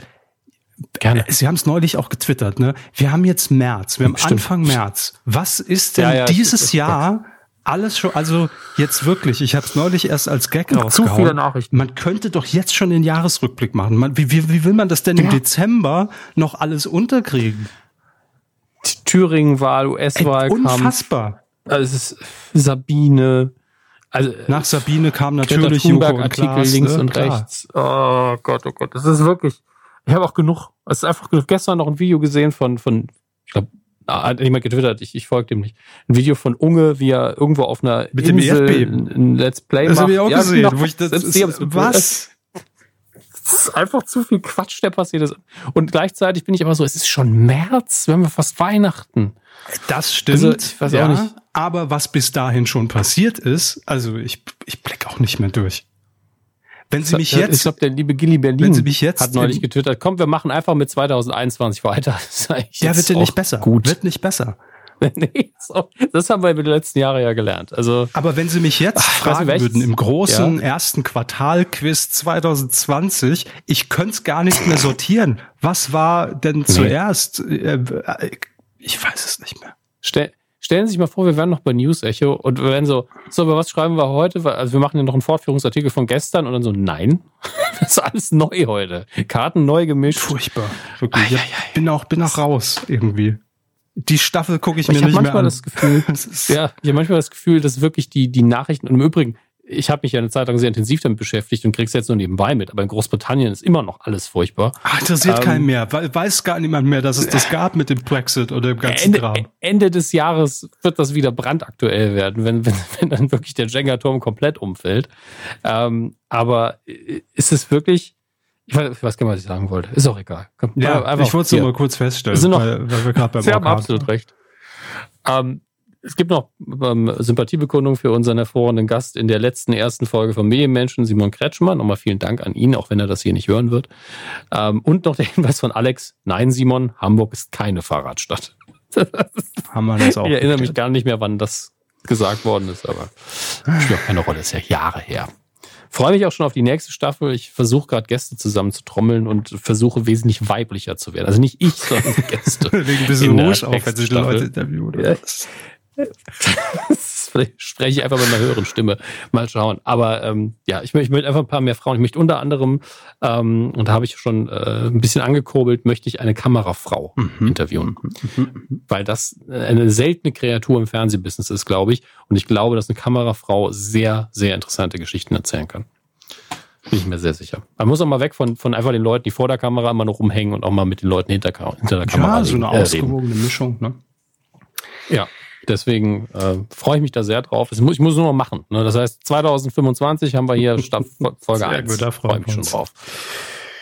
Gerne. Sie haben es neulich auch getwittert, ne? Wir haben jetzt März, wir haben Stimmt. Anfang März. Was ist denn Ja, ja, dieses Jahr alles schon, also jetzt wirklich, ich habe es neulich erst als Gag Zu rausgehauen. viele Nachrichten. Man könnte doch jetzt schon den Jahresrückblick machen. Man, wie, wie, wie will man das denn im Ja. Dezember noch alles unterkriegen? Thüringen-Wahl, US-Wahlkampf. unfassbar. Also es ist Sabine. Also Nach Sabine kam natürlich Thunberg-Artikel links ne? und Klar. rechts. Oh Gott, oh Gott. Das ist wirklich. Ich habe auch genug. Es ist einfach genug. Gestern noch ein Video gesehen von, von ich glaube, hat jemand getwittert, ich, ich folge dem nicht. Ein Video von Unge, wie er irgendwo auf einer Mit dem Insel Erdbeben. ein ein Let's Play Das macht. habe ich auch Ja, gesehen. noch- Wo ich das, ist, was? Es ist einfach zu viel Quatsch, der passiert ist. Und gleichzeitig bin ich aber so, es ist schon März, wir haben ja fast Weihnachten. Das stimmt. Also, ich weiß auch ja, nicht. Aber was bis dahin schon passiert ist, also ich, ich blick auch nicht mehr durch. Wenn Sie mich ich jetzt, glaube, der liebe Gilly Berlin wenn Sie mich jetzt hat neulich getwittert, komm, wir machen einfach mit 2021 weiter. [laughs] Der wird ja nicht besser. Gut. Wird nicht besser. [laughs] nee, so, das haben wir über die letzten Jahre ja gelernt. Also Aber wenn Sie mich jetzt Ach, ich fragen nicht, würden im großen ersten Quartal-Quiz 2020, ich könnte es gar nicht mehr sortieren. Was war denn zuerst? Äh, äh, Ich weiß es nicht mehr. stell, stellen Sie sich mal vor, wir wären noch bei News Echo und wir wären so, so, aber was schreiben wir heute? Also wir machen ja noch einen Fortführungsartikel von gestern und dann so, nein, [laughs] das ist alles neu heute. Karten neu gemischt. Furchtbar. Wirklich. Ei, bin auch, bin auch raus irgendwie. Die Staffel gucke ich Ich mir nicht mehr manchmal an. das Gefühl, [laughs] ja, ich habe manchmal das Gefühl, dass wirklich die, die Nachrichten, und im Übrigen, ich habe mich ja eine Zeit lang sehr intensiv damit beschäftigt und krieg's jetzt nur nebenbei mit, aber in Großbritannien ist immer noch alles furchtbar. Ach, interessiert Ähm, keinen mehr. We- Weiß gar niemand mehr, dass es das gab mit dem Brexit oder dem ganzen Ende, Kram. Ende des Jahres wird das wieder brandaktuell werden, wenn, wenn, [laughs] wenn dann wirklich der Jenga-Turm komplett umfällt. Ähm, aber äh, ist es wirklich, ich weiß, ich weiß gar nicht, was ich sagen wollte. Ist auch egal. Komm, Ja, einfach ich wollte es nur mal kurz feststellen, noch- weil, weil wir gerade [laughs] beim Sie haben absolut recht. Ähm, es gibt noch ähm, Sympathiebekundung für unseren hervorragenden Gast in der letzten ersten Folge von Medienmenschen, Simon Kretschmann. Nochmal vielen Dank an ihn, auch wenn er das hier nicht hören wird. Ähm, und noch der Hinweis von Alex. Nein, Simon, Hamburg ist keine Fahrradstadt. [laughs] Haben wir das auch. Ich erinnere mich gar nicht mehr, wann das gesagt worden ist, aber spielt auch keine Rolle, ist ja Jahre her. Freue mich auch schon auf die nächste Staffel. Ich versuche gerade Gäste zusammen zu trommeln und versuche wesentlich weiblicher zu werden. Also nicht ich, sondern die Gäste. [laughs] Wegen ein bisschen Rouge auf, wenn sich. Leute interviewen. oder Ja. Vielleicht spreche ich einfach mit einer höheren Stimme. Mal schauen. Aber ähm, ja, ich, ich möchte einfach ein paar mehr Frauen. Ich möchte unter anderem, ähm, und da habe ich schon äh, ein bisschen angekurbelt, möchte ich eine Kamerafrau Mhm. interviewen. Weil das eine seltene Kreatur im Fernsehbusiness ist, glaube ich. Und ich glaube, dass eine Kamerafrau sehr, sehr interessante Geschichten erzählen kann. Bin ich mir sehr sicher. Man muss auch mal weg von, von einfach den Leuten, die vor der Kamera immer noch rumhängen und auch mal mit den Leuten hinter, hinter der Kamera Ja, so eine äh, ausgewogene Mischung. Ne? Ja, deswegen äh, freue ich mich da sehr drauf. Das muss, ich muss es nur noch machen. Ne? Das heißt, 2025 haben wir hier [laughs] Staff Folge Sehr 1. gut, da freuen freue wir mich schon drauf.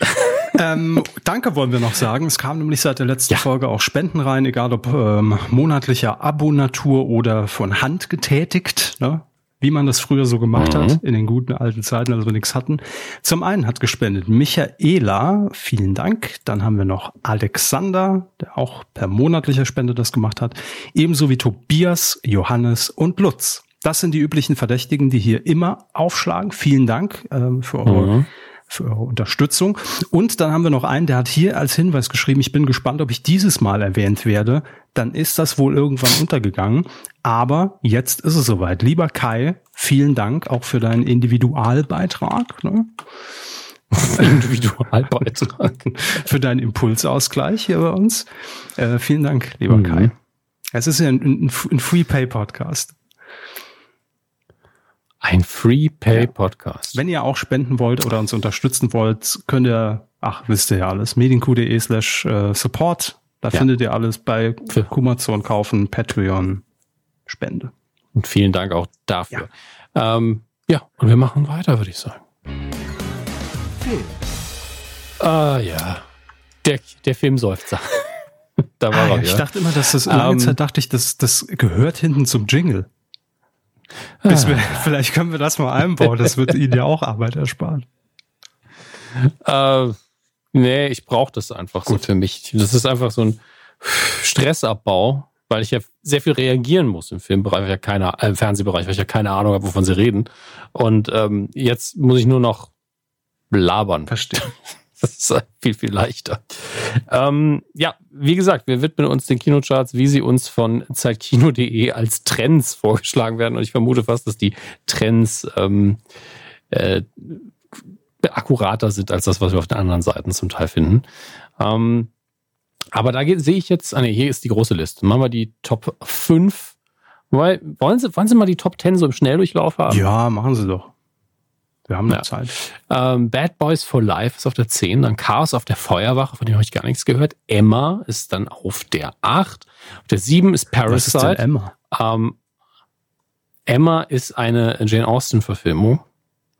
[laughs] Ähm, danke wollen wir noch sagen. Es kam nämlich seit der letzten Folge auch Spenden rein, egal ob ähm, monatlicher Abonatur oder von Hand getätigt, ne? Wie man das früher so gemacht Mhm. hat, in den guten alten Zeiten, als wir nichts hatten. Zum einen hat gespendet Michaela, vielen Dank. Dann haben wir noch Alexander, der auch per monatlicher Spende das gemacht hat. Ebenso wie Tobias, Johannes und Lutz. Das sind die üblichen Verdächtigen, die hier immer aufschlagen. Vielen Dank ähm, für eure Mhm. Für eure Unterstützung. Und dann haben wir noch einen, der hat hier als Hinweis geschrieben, ich bin gespannt, ob ich dieses Mal erwähnt werde. Dann ist das wohl irgendwann untergegangen. Aber jetzt ist es soweit. Lieber Kai, vielen Dank auch für deinen Individualbeitrag, ne? [laughs] Individualbeitrag. [laughs] für deinen Impulsausgleich hier bei uns. Äh, vielen Dank, lieber Mhm. Kai. Es ist ja ein, ein, ein Free-Pay-Podcast. Ein Free-Pay-Podcast. Wenn ihr auch spenden wollt oder uns unterstützen wollt, könnt ihr, ach, wisst ihr ja alles, medienq.de slash äh, support. Da Ja. findet ihr alles bei Für- Kumazon kaufen, Patreon, Spende. Und vielen Dank auch dafür. Ja, ähm, ja und wir machen weiter, würde ich sagen. Film. Ah ja, der, der Filmseufzer. [laughs] da war Ah, er ich wieder. dachte immer, dass das, lange Ähm, Zeit dachte ich, das, das gehört hinten zum Jingle. Ah. Wir, vielleicht können wir das mal einbauen, das wird Ihnen ja auch Arbeit ersparen. Äh, nee, ich brauche das einfach so für mich. Das ist einfach so ein Stressabbau, weil ich ja sehr viel reagieren muss im Filmbereich, ja keine, äh, im Fernsehbereich, weil ich ja keine Ahnung habe, wovon sie reden. Und ähm, jetzt muss ich nur noch labern. Verstehe. [laughs] Das ist halt viel, viel leichter. Ähm, ja, wie gesagt, wir widmen uns den Kinocharts, wie sie uns von zeitkino.de als Trends vorgeschlagen werden. Und ich vermute fast, dass die Trends ähm, äh, akkurater sind als das, was wir auf den anderen Seiten zum Teil finden. Ähm, aber da sehe ich jetzt, ah nee, hier ist die große Liste. Machen wir die Top 5. Weil, wollen, Sie, wollen Sie mal die Top 10 so im Schnelldurchlauf haben? Ja, machen Sie doch. Wir haben noch Ja. Zeit. Ähm, Bad Boys for Life ist auf der 10, dann Chaos auf der Feuerwache, von dem habe ich gar nichts gehört. Emma ist dann auf der 8. Auf der 7 ist Was ist denn Parasite. Emma? Ähm, Emma ist eine Jane Austen-Verfilmung,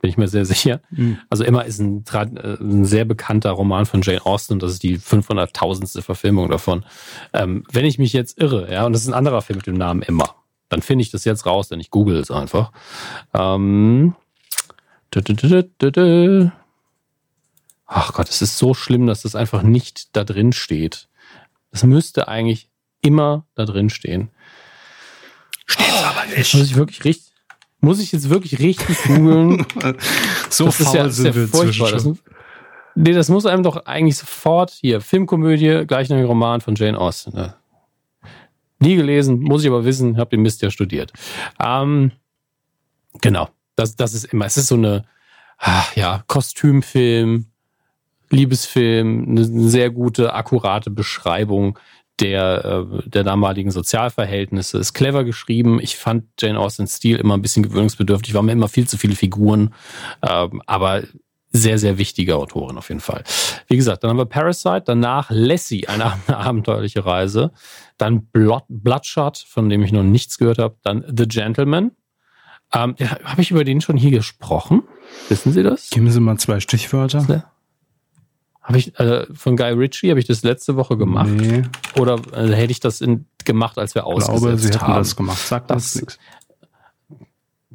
bin ich mir sehr sicher. Hm. Also Emma ist ein, äh, ein sehr bekannter Roman von Jane Austen. Das ist die 500.000. Verfilmung davon. Ähm, wenn ich mich jetzt irre, ja, und das ist ein anderer Film mit dem Namen Emma, dann finde ich das jetzt raus, denn ich google es einfach. Ähm, Ach Gott, es ist so schlimm, dass das einfach nicht da drin steht. Das müsste eigentlich immer da drin stehen. Steht's aber Jetzt muss ich wirklich richtig, muss ich jetzt wirklich richtig googeln? [laughs] So das ist faul ja, ist ja sind wir furchtbar. Das, nee, das muss einem doch eigentlich sofort hier, Filmkomödie, gleichnamiger Roman von Jane Austen. Ne? Nie gelesen, muss ich aber wissen, habe den Mist ja studiert. Ähm, genau, das, das ist immer, es ist so eine, ah, ja, Kostümfilm, Liebesfilm, eine, sehr gute, akkurate Beschreibung der, äh, der damaligen Sozialverhältnisse. Ist clever geschrieben. Ich fand Jane Austens Stil immer ein bisschen gewöhnungsbedürftig, war mir immer viel zu viele Figuren, ähm, aber sehr, sehr wichtige Autorin auf jeden Fall. Wie gesagt, dann haben wir Parasite, danach Lassie, eine, eine [laughs] abenteuerliche Reise, dann Blood, Bloodshot, von dem ich noch nichts gehört habe, dann The Gentleman. Ähm, habe ich über den schon hier gesprochen? Wissen Sie das? Geben Sie mal zwei Stichwörter. Habe ich äh, von Guy Ritchie habe ich das letzte Woche gemacht Nee, oder äh, hätte ich das in, gemacht, als wir ich glaube, ausgesetzt Sie hätten haben? das gemacht. Sagt Das- nichts.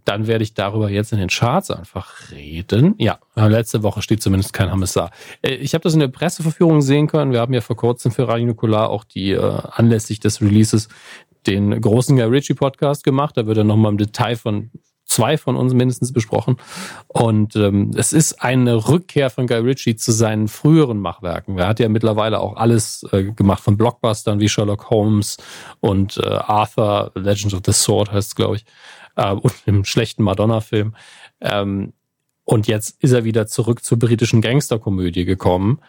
Dann werde ich darüber jetzt in den Charts einfach reden. Ja, äh, letzte Woche steht zumindest kein Hammesar. Äh, Ich habe das in der Presseverführung sehen können. Wir haben ja vor kurzem für Radio Nukular auch die äh, anlässlich des Releases den großen Guy Ritchie Podcast gemacht. Da wird er nochmal im Detail von zwei von uns mindestens besprochen. Und ähm, es ist eine Rückkehr von Guy Ritchie zu seinen früheren Machwerken. Er hat ja mittlerweile auch alles äh, gemacht von Blockbustern wie Sherlock Holmes und äh, Arthur, Legend of the Sword heißt es, glaube ich, äh, und im schlechten Madonna-Film. Ähm, und jetzt ist er wieder zurück zur britischen Gangsterkomödie gekommen.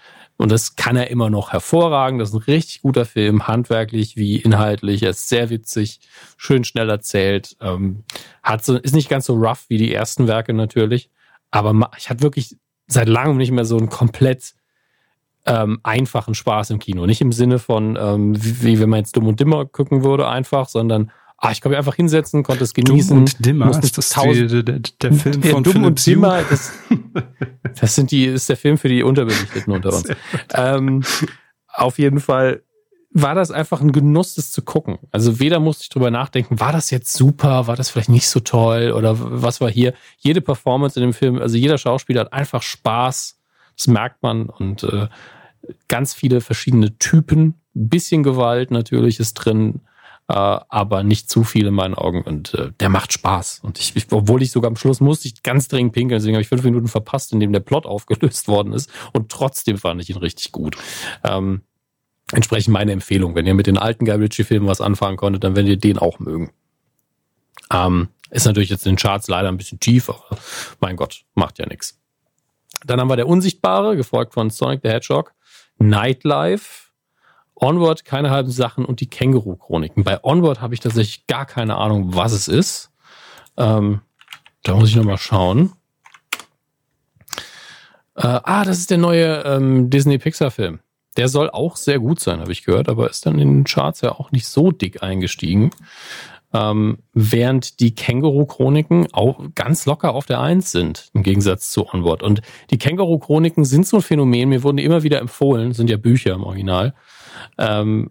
Und das kann er immer noch hervorragend. Das ist ein richtig guter Film, handwerklich wie inhaltlich. Er ist sehr witzig, schön schnell erzählt. Ähm, hat so, ist nicht ganz so rough wie die ersten Werke natürlich. Aber ich hatte wirklich seit langem nicht mehr so einen komplett ähm, einfachen Spaß im Kino. Nicht im Sinne von, ähm, wie, wie wenn man jetzt Dumm und Dimmer gucken würde, einfach, sondern ah, ich konnte mich einfach hinsetzen, konnte es genießen. Dumm und Dimmer, ist das tausend- die, der, der Film von Dumm Philipp und? Dimmer, das, [laughs] das sind die, ist der Film für die Unterbelichteten unter uns. Ähm, auf jeden Fall war das einfach ein Genuss, das zu gucken. Also weder musste ich drüber nachdenken, war das jetzt super, war das vielleicht nicht so toll oder was war hier. Jede Performance in dem Film, also jeder Schauspieler hat einfach Spaß, das merkt man und äh, ganz viele verschiedene Typen, ein bisschen Gewalt natürlich ist drin, aber nicht zu viel in meinen Augen und äh, der macht Spaß. Und ich, ich, obwohl ich sogar am Schluss musste ich ganz dringend pinkeln, deswegen habe ich fünf Minuten verpasst, in dem der Plot aufgelöst worden ist und trotzdem fand ich ihn richtig gut. Ähm, entsprechend meine Empfehlung. Wenn ihr mit den alten Guy Ritchie-Filmen was anfangen konntet, dann werdet ihr den auch mögen. Ähm, ist natürlich jetzt in den Charts leider ein bisschen tief, aber mein Gott, macht ja nichts. Dann haben wir der Unsichtbare, gefolgt von Sonic the Hedgehog, Nightlife, Onward, keine halben Sachen und die Känguru-Chroniken. Bei Onward habe ich tatsächlich gar keine Ahnung, was es ist. Ähm, da muss ich nochmal schauen. Äh, ah, das ist der neue ähm, Disney-Pixar-Film. Der soll auch sehr gut sein, habe ich gehört, aber ist dann in den Charts ja auch nicht so dick eingestiegen. Ähm, während die Känguru-Chroniken auch ganz locker auf der Eins sind, im Gegensatz zu Onward. Und die Känguru-Chroniken sind so ein Phänomen, mir wurden die immer wieder empfohlen, sind ja Bücher im Original. Ähm,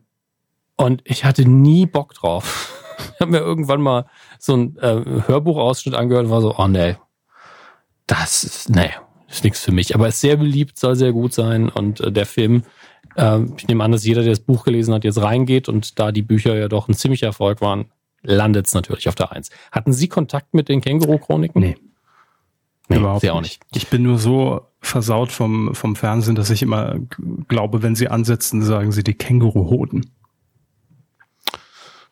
Und ich hatte nie Bock drauf. [laughs] Ich habe mir irgendwann mal so ein äh, Hörbuchausschnitt angehört und war so, oh nee, das ist, nee, ist nichts für mich. Aber ist sehr beliebt, soll sehr gut sein. Und äh, der Film, äh, ich nehme an, dass jeder, der das Buch gelesen hat, jetzt reingeht und da die Bücher ja doch ein ziemlicher Erfolg waren, landet es natürlich auf der Eins. Hatten Sie Kontakt mit den Känguru-Chroniken? Nee. Nee, Überhaupt sie auch nicht. Ich bin nur so versaut vom, vom Fernsehen, dass ich immer glaube, wenn sie ansetzen, sagen sie die Känguruhoden.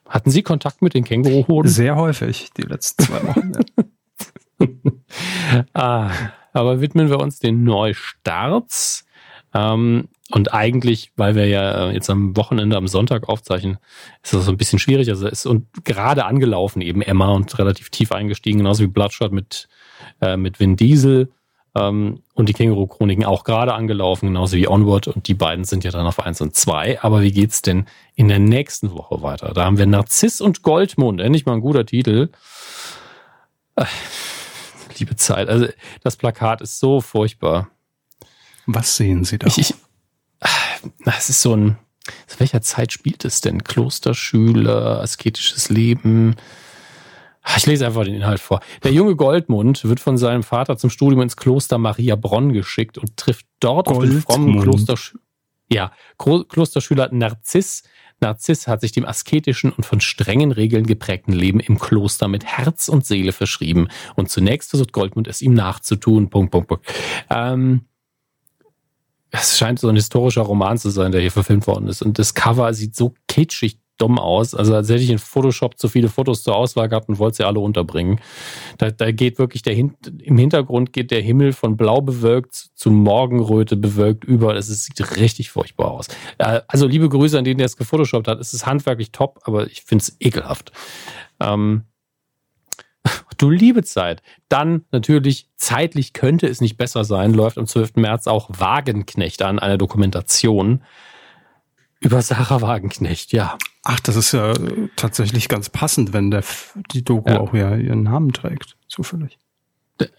Hatten Sie Kontakt mit den Känguruhoden? Sehr häufig, die letzten zwei Wochen. [laughs] ah, aber widmen wir uns den Neustarts. Ähm, und eigentlich, weil wir ja jetzt am Wochenende, am Sonntag aufzeichnen, ist das so ein bisschen schwierig. Also ist und gerade angelaufen eben Emma und relativ tief eingestiegen, genauso wie Bloodshot mit, äh, mit Vin Diesel ähm, und die Känguru-Chroniken auch gerade angelaufen, genauso wie Onward und die beiden sind ja dann auf eins und zwei. Aber wie geht's denn in der nächsten Woche weiter? Da haben wir Narziss und Goldmund, endlich mal ein guter Titel. Äh, liebe Zeit, also das Plakat ist so furchtbar. Was sehen Sie da? Ich, ich, es ist so ein, zu welcher Zeit spielt es denn? Klosterschüler, asketisches Leben. Ich lese einfach den Inhalt vor. Der junge Goldmund wird von seinem Vater zum Studium ins Kloster Maria Bronn geschickt und trifft dort Goldmund. auf den frommen Klosterschüler. Ja, Klosterschüler Narziss. Narziss hat sich dem asketischen und von strengen Regeln geprägten Leben im Kloster mit Herz und Seele verschrieben. Und zunächst versucht Goldmund es ihm nachzutun. Punkt, Punkt, Punkt. Ähm, es scheint so ein historischer Roman zu sein, der hier verfilmt worden ist. Und das Cover sieht so kitschig dumm aus. Also als hätte ich in Photoshop zu viele Fotos zur Auswahl gehabt und wollte sie alle unterbringen. Da, da geht wirklich der Hin im Hintergrund geht der Himmel von blau bewölkt zu Morgenröte bewölkt über. Es sieht richtig furchtbar aus. Äh, also liebe Grüße an den, der es gefotoshoppt hat. Es ist handwerklich top, aber ich finde es ekelhaft. Ähm, Du liebe Zeit. Dann natürlich, zeitlich könnte es nicht besser sein, läuft am 12. März auch Wagenknecht an, eine Dokumentation über Sarah Wagenknecht, ja. Ach, das ist ja tatsächlich ganz passend, wenn der, die Doku ja. auch ja ihren Namen trägt, zufällig.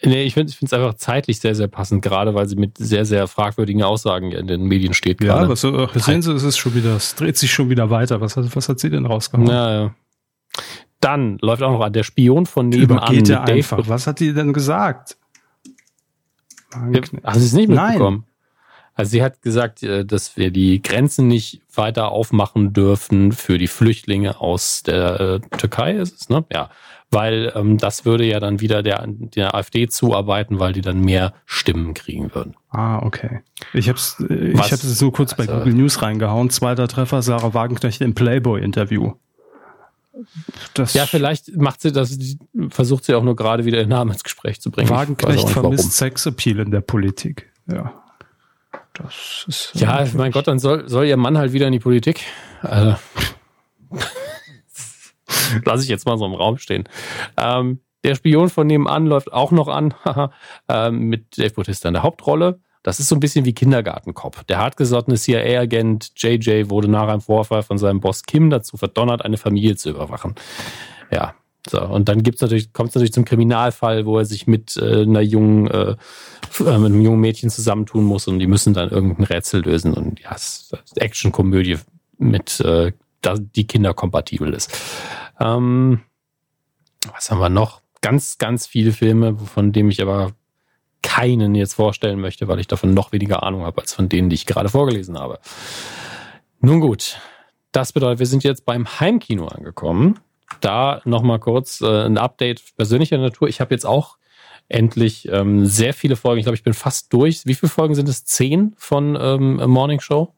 Nee, ich finde es einfach zeitlich sehr, sehr passend, gerade weil sie mit sehr, sehr fragwürdigen Aussagen in den Medien steht. Ja, gerade. was, was sehen Sie, es ist schon wieder, es dreht sich schon wieder weiter. Was hat, was hat sie denn rausgehauen? Ja, ja. Dann läuft auch noch an der Spion von nebenan. Übergeht er einfach. Was hat die denn gesagt? Hast du es nicht mitbekommen? Nein. Also sie hat gesagt, äh, dass wir die Grenzen nicht weiter aufmachen dürfen für die Flüchtlinge aus der äh, Türkei, ist es, ne? Ja. Weil ähm, das würde ja dann wieder der, der AfD zuarbeiten, weil die dann mehr Stimmen kriegen würden. Ah, okay. Ich habe es äh, ich es so kurz also, bei Google News reingehauen. Zweiter Treffer, Sarah Wagenknecht im Playboy-Interview. Das ja, vielleicht macht sie das, versucht sie auch nur gerade wieder den Namen ins Gespräch zu bringen. Wagenknecht vermisst Sexappeal in der Politik. Ja. Das ist. Ja, mein Gott, dann soll, soll ihr Mann halt wieder in die Politik. Also, [laughs] lasse ich jetzt mal so im Raum stehen. Ähm, der Spion von nebenan läuft auch noch an, [laughs] ähm, mit Dave Bautista in der Hauptrolle. Das ist so ein bisschen wie Kindergartenkopf. Der hartgesottene CIA-Agent JJ wurde nach einem Vorfall von seinem Boss Kim dazu verdonnert, eine Familie zu überwachen. Ja, so, und dann gibt's natürlich, kommt es natürlich zum Kriminalfall, wo er sich mit äh, einer jungen, äh, mit einem jungen Mädchen zusammentun muss und die müssen dann irgendein Rätsel lösen. Und ja, es ist Action-Komödie mit, äh, die kinderkompatibel ist. Ähm, was haben wir noch? Ganz, ganz viele Filme, von denen ich aber keinen jetzt vorstellen möchte, weil ich davon noch weniger Ahnung habe als von denen, die ich gerade vorgelesen habe. Nun gut, das bedeutet, wir sind jetzt beim Heimkino angekommen da nochmal kurz äh, ein Update persönlicher Natur. Ich habe jetzt auch endlich ähm, sehr viele Folgen. Ich glaube, ich bin fast durch. Wie viele Folgen sind es? Zehn von ähm, Morning Show?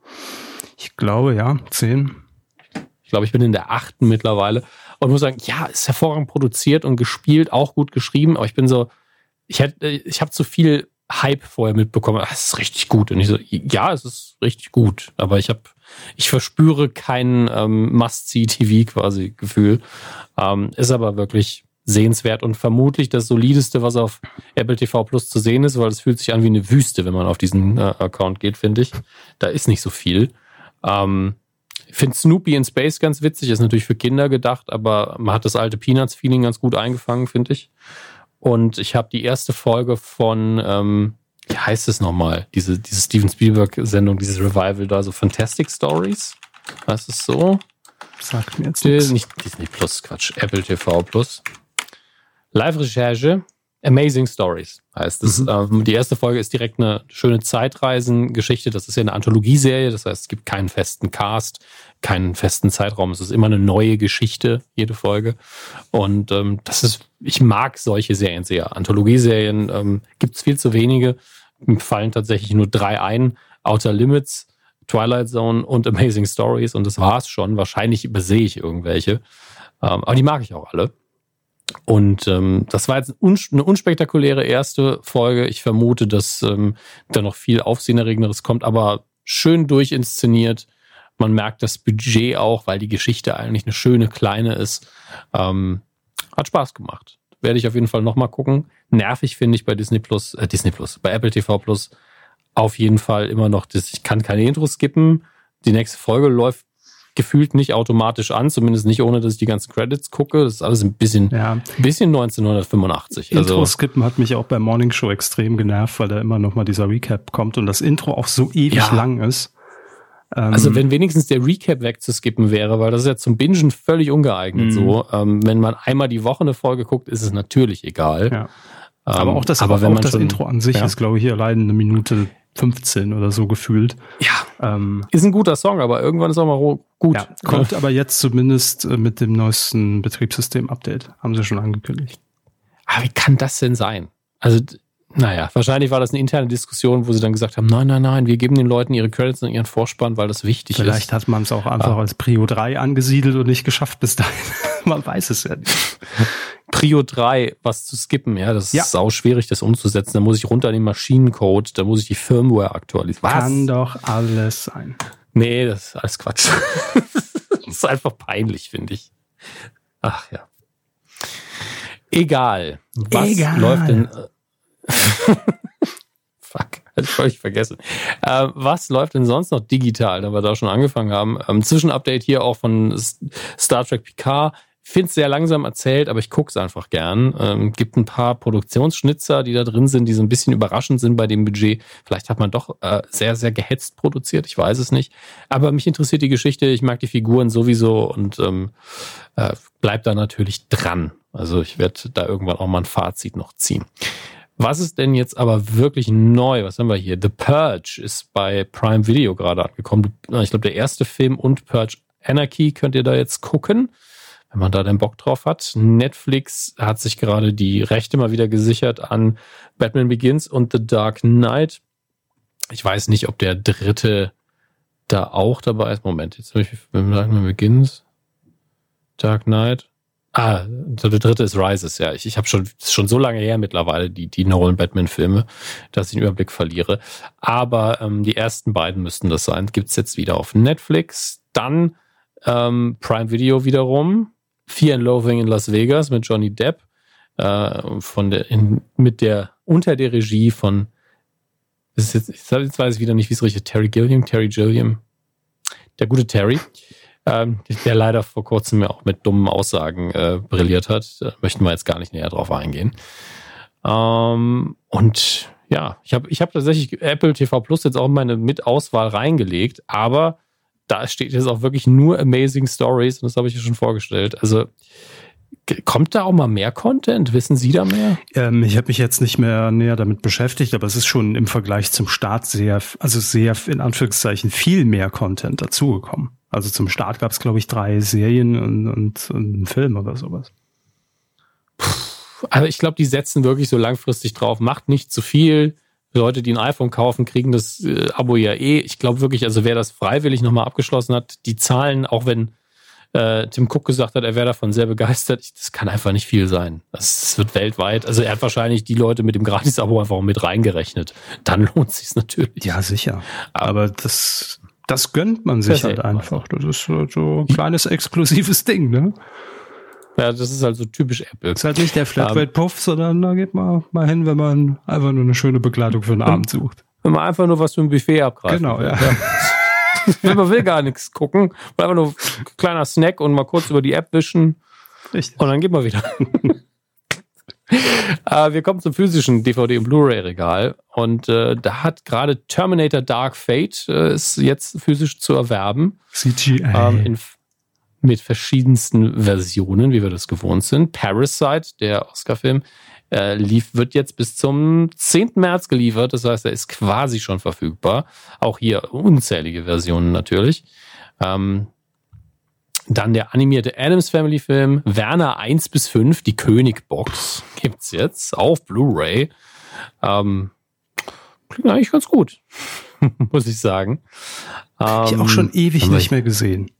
Ich glaube, ja, zehn. Ich glaube, ich bin in der achten mittlerweile. Und muss sagen, ja, ist hervorragend produziert und gespielt, auch gut geschrieben, aber ich bin so, ich hätte, ich habe zu viel Hype vorher mitbekommen. Es ist richtig gut. Und ich so, ja, es ist richtig gut. Aber ich habe ich verspüre kein ähm, Must-See-TV quasi Gefühl. Ähm, ist aber wirklich sehenswert und vermutlich das solideste, was auf Apple TV Plus zu sehen ist, weil es fühlt sich an wie eine Wüste, wenn man auf diesen äh, Account geht, finde ich. Da ist nicht so viel. Ähm, ich finde Snoopy in Space ganz witzig, ist natürlich für Kinder gedacht, aber man hat das alte Peanuts-Feeling ganz gut eingefangen, finde ich. Und ich habe die erste Folge von ähm, wie heißt es nochmal? Diese, diese Steven Spielberg-Sendung, dieses Revival da, so Fantastic Stories. Heißt es so? Sagt mir jetzt nichts. Nicht Disney Plus, Quatsch. Apple TV Plus. Live-Recherche. Amazing Stories heißt es. Ähm, die erste Folge ist direkt eine schöne Zeitreisengeschichte. Das ist ja eine Anthologieserie. Das heißt, es gibt keinen festen Cast, keinen festen Zeitraum. Es ist immer eine neue Geschichte, jede Folge. Und ähm, das ist, ich mag solche Serien sehr. Anthologieserien ähm, gibt es viel zu wenige. Mir fallen tatsächlich nur drei ein. Outer Limits, Twilight Zone und Amazing Stories. Und das war's schon. Wahrscheinlich übersehe ich irgendwelche. Ähm, aber die mag ich auch alle. Und ähm, das war jetzt eine unspektakuläre erste Folge. Ich vermute, dass ähm, da noch viel Aufsehenerregenderes kommt, aber schön durchinszeniert. Man merkt das Budget auch, weil die Geschichte eigentlich eine schöne kleine ist. Ähm, hat Spaß gemacht. Werde ich auf jeden Fall nochmal gucken. Nervig finde ich bei Disney Plus, äh, Disney Plus, bei Apple TV Plus auf jeden Fall immer noch, das, ich kann keine Intros skippen. Die nächste Folge läuft gefühlt nicht automatisch an, zumindest nicht ohne, dass ich die ganzen Credits gucke. Das ist alles ein bisschen, Ja, ein bisschen 1985. Intro Also, skippen hat mich auch bei Morning Show extrem genervt, weil da immer noch mal dieser Recap kommt und das Intro auch so ewig Ja. lang ist. Ähm, also wenn wenigstens der Recap wegzuskippen wäre, weil das ist ja zum Bingen völlig ungeeignet Mhm. so. Ähm, wenn man einmal die Woche eine Folge guckt, ist es natürlich egal. ja. Ähm, aber auch das, aber aber wenn auch man das schon, Intro an sich ja. ist, glaube ich, hier allein eine Minute 15 oder so gefühlt. Ja, Ähm, ist ein guter Song, aber irgendwann ist auch mal gut. ja, kommt aber jetzt zumindest äh, mit dem neuesten Betriebssystem-Update. Haben sie schon angekündigt. Aber wie kann das denn sein? Also, naja, wahrscheinlich war das eine interne Diskussion, wo sie dann gesagt haben, nein, nein, nein, wir geben den Leuten ihre Credits und ihren Vorspann, weil das wichtig Vielleicht ist. hat man es auch einfach Ah. als Prio 3 angesiedelt und nicht geschafft bis dahin. [laughs] man weiß es ja nicht. [laughs] Prio 3, was zu skippen, ja, das Ja. ist sau schwierig, das umzusetzen. Da muss ich runter in den Maschinencode, da muss ich die Firmware aktualisieren. Was? Kann doch alles sein. Nee, das ist alles Quatsch. [laughs] das ist einfach peinlich, finde ich. Ach ja. Egal. Was Egal. läuft denn. [laughs] Fuck, hab ich völlig vergessen. Äh, was läuft denn sonst noch digital, da wir da schon angefangen haben? Ähm, Zwischenupdate hier auch von Star Trek Picard. Finde es sehr langsam erzählt, aber ich gucke es einfach gern. Ähm, gibt ein paar Produktionsschnitzer, die da drin sind, die so ein bisschen überraschend sind bei dem Budget. Vielleicht hat man doch äh, sehr, sehr gehetzt produziert, ich weiß es nicht. Aber mich interessiert die Geschichte, ich mag die Figuren sowieso und ähm, äh, bleib da natürlich dran. Also ich werde da irgendwann auch mal ein Fazit noch ziehen. Was ist denn jetzt aber wirklich neu? Was haben wir hier? The Purge ist bei Prime Video gerade angekommen. Ich glaube, der erste Film und Purge Anarchy könnt ihr da jetzt gucken, wenn man da den Bock drauf hat. Netflix hat sich gerade die Rechte mal wieder gesichert an Batman Begins und The Dark Knight. Ich weiß nicht, ob der dritte da auch dabei ist. Moment, jetzt habe ich Batman Begins, Dark Knight. Ah, der dritte ist Rises, ja. Ich, ich habe schon, schon so lange her mittlerweile, die, die Nolan Batman-Filme, dass ich den Überblick verliere. Aber ähm, die ersten beiden müssten das sein. Gibt's jetzt wieder auf Netflix. Dann ähm, Prime Video wiederum. Fear and Loathing in Las Vegas mit Johnny Depp. Äh, von der, in, mit der, unter der Regie von, ist jetzt, jetzt weiß ich wieder nicht, wie es richtig Terry Gilliam, Terry Gilliam. Der gute Terry ähm, der leider vor kurzem ja auch mit dummen Aussagen äh, brilliert hat. Da möchten wir jetzt gar nicht näher drauf eingehen. Ähm, und ja, ich habe ich hab tatsächlich Apple TV Plus jetzt auch in meine Mitauswahl reingelegt, aber da steht jetzt auch wirklich nur Amazing Stories und das habe ich ja schon vorgestellt. Also kommt da auch mal mehr Content? Wissen Sie da mehr? Ähm, ich habe mich jetzt nicht mehr näher damit beschäftigt, aber es ist schon im Vergleich zum Start sehr, also sehr in Anführungszeichen viel mehr Content dazugekommen. Also zum Start gab es, glaube ich, drei Serien und, und, und einen Film oder sowas. Also ich glaube, die setzen wirklich so langfristig drauf. Macht nicht zu viel. Leute, die ein iPhone kaufen, kriegen das äh, Abo ja eh. Ich glaube wirklich, also wer das freiwillig nochmal abgeschlossen hat, die Zahlen, auch wenn äh, Tim Cook gesagt hat, er wäre davon sehr begeistert, ich, das kann einfach nicht viel sein. Das, das wird weltweit. Also er hat wahrscheinlich die Leute mit dem Gratis-Abo einfach mit reingerechnet. Dann [laughs] lohnt sich's natürlich. Ja, sicher. Aber das, das gönnt man sich halt einfach. Das ist so so ein kleines exklusives Ding, ne? Ja, das ist also typisch Apple. Ist halt nicht der Flatrate-Puff, sondern da geht man mal hin, wenn man einfach nur eine schöne Begleitung für den Abend sucht. Wenn man einfach nur was für ein Buffet abgreift. Genau, ja. [laughs] Wenn man will gar nichts gucken, einfach nur ein kleiner Snack und mal kurz über die App wischen. Richtig. Und dann geht man wieder. [laughs] äh, wir kommen zum physischen DVD- und Blu-ray-Regal. Und äh, da hat gerade Terminator Dark Fate äh, ist jetzt physisch zu erwerben. CGI. Ähm, in, mit verschiedensten Versionen, wie wir das gewohnt sind. Parasite, der Oscar-Film, äh, lief, wird jetzt bis zum 10. März geliefert. Das heißt, er ist quasi schon verfügbar. Auch hier unzählige Versionen natürlich. Ähm, dann der animierte Adams Family Film Werner 1 bis 5, die Königbox, gibt's jetzt auf Blu-ray. Ähm, klingt eigentlich ganz gut, [laughs] muss ich sagen. Ähm, ich auch schon ewig nicht mehr gesehen.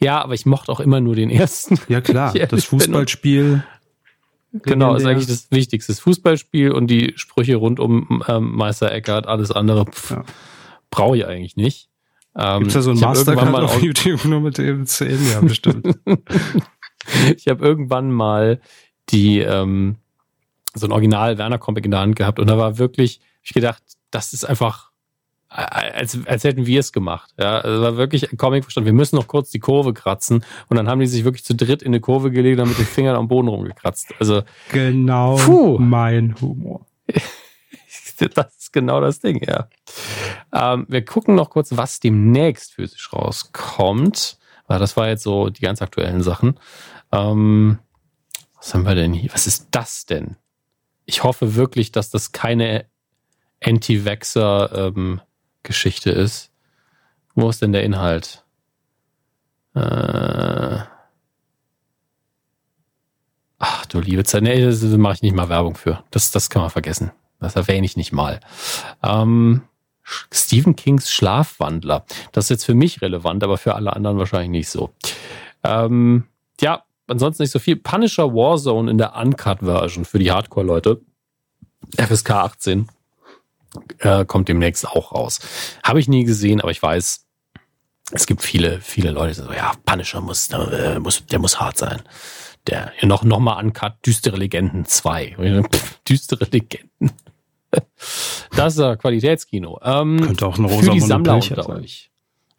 Ja, aber ich mochte auch immer nur den ersten. Ja klar, [laughs] das Fußballspiel. Genau, ist eigentlich das Wichtigste. Das Fußballspiel und die Sprüche rund um ähm, Meister Eckert, alles andere ja. brauche ich eigentlich nicht. Ähm, Gibt es da so ein Mastercard auf YouTube nur mit dem Szenen? Ja, bestimmt. [laughs] ich habe irgendwann mal die ähm, so ein Original Werner Comic in der Hand gehabt und da war wirklich, ich gedacht, das ist einfach als, als hätten wir es gemacht. Ja, also war wirklich ein Comic verstanden. Wir müssen noch kurz die Kurve kratzen und dann haben die sich wirklich zu dritt in eine Kurve gelegt und mit den Fingern am Boden rumgekratzt. Also genau puh. mein Humor. [laughs] das genau das Ding, ja. Ähm, wir gucken noch kurz, was demnächst physisch rauskommt. Das war jetzt so die ganz aktuellen Sachen. Ähm, was haben wir denn hier? Was ist das denn? Ich hoffe wirklich, dass das keine Anti-Vaxxer ähm, ist. Wo ist denn der Inhalt? Äh Ach du liebe Zeit. Nee, das mache ich nicht mal Werbung für. Das, das kann man vergessen. Das erwähne ich nicht mal. Ähm, Stephen Kings Schlafwandler. Das ist jetzt für mich relevant, aber für alle anderen wahrscheinlich nicht so. Ähm, ja, ansonsten nicht so viel. Punisher Warzone in der Uncut-Version für die Hardcore-Leute. FSK 18 äh, kommt demnächst auch raus. Habe ich nie gesehen, aber ich weiß, es gibt viele, viele Leute, die so, ja, Punisher muss, äh, muss, der muss hart sein. Der noch, noch mal uncut, düstere Legenden 2. düstere Legenden. [laughs] Das ist ja Qualitätskino. Ähm, Könnte auch ein rosa Für die Sammler unter sein. euch.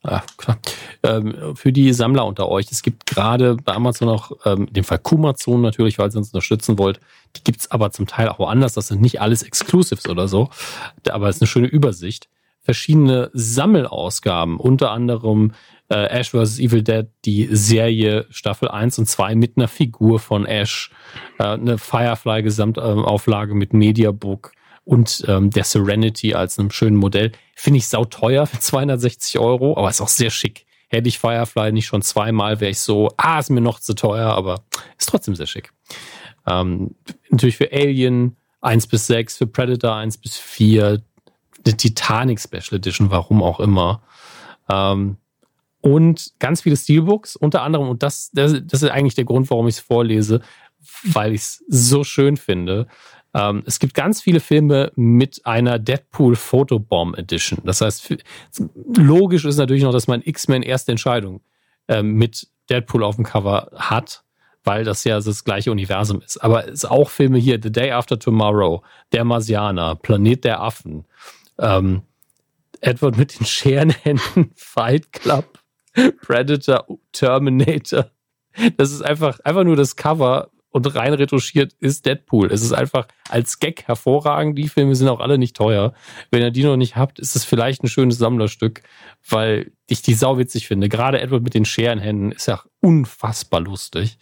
Ja, klar. Ähm, für die Sammler unter euch, es gibt gerade bei Amazon auch, ähm, in dem Fall Kumazon natürlich, weil ihr uns unterstützen wollt. Die gibt's aber zum Teil auch woanders. Das sind nicht alles Exclusives oder so. Aber es ist eine schöne Übersicht. Verschiedene Sammelausgaben, unter anderem äh, Ash vs. Evil Dead, die Serie Staffel 1 und 2 mit einer Figur von Ash, äh, eine Firefly-Gesamtauflage mit Mediabook und ähm, der Serenity als einem schönen Modell. Finde ich sauteuer für 260 Euro, aber ist auch sehr schick. Hätte ich Firefly nicht schon zweimal, wäre ich so, ah, ist mir noch zu teuer, aber ist trotzdem sehr schick. Ähm, natürlich für Alien 1 bis 6, für Predator 1 bis 4, eine Titanic Special Edition, warum auch immer. Ähm, und ganz viele Steelbooks, unter anderem, und das, das, das ist eigentlich der Grund, warum ich es vorlese, weil ich es so schön finde. Ähm, es gibt ganz viele Filme mit einer Deadpool Photobomb Edition. Das heißt, logisch ist natürlich noch, dass man X-Men erste Entscheidung ähm, mit Deadpool auf dem Cover hat, weil das ja das gleiche Universum ist. Aber es auch Filme hier, The Day After Tomorrow, Der Marsianer, Planet der Affen, ähm, Edward mit den Scherenhänden, [laughs] Fight Club, Predator, Terminator. Das ist einfach, einfach nur das Cover und rein retuschiert ist Deadpool. Es ist einfach als Gag hervorragend. Die Filme sind auch alle nicht teuer. Wenn ihr die noch nicht habt, ist es vielleicht ein schönes Sammlerstück, weil ich die sau witzig finde. Gerade Edward mit den Scherenhänden ist ja unfassbar lustig.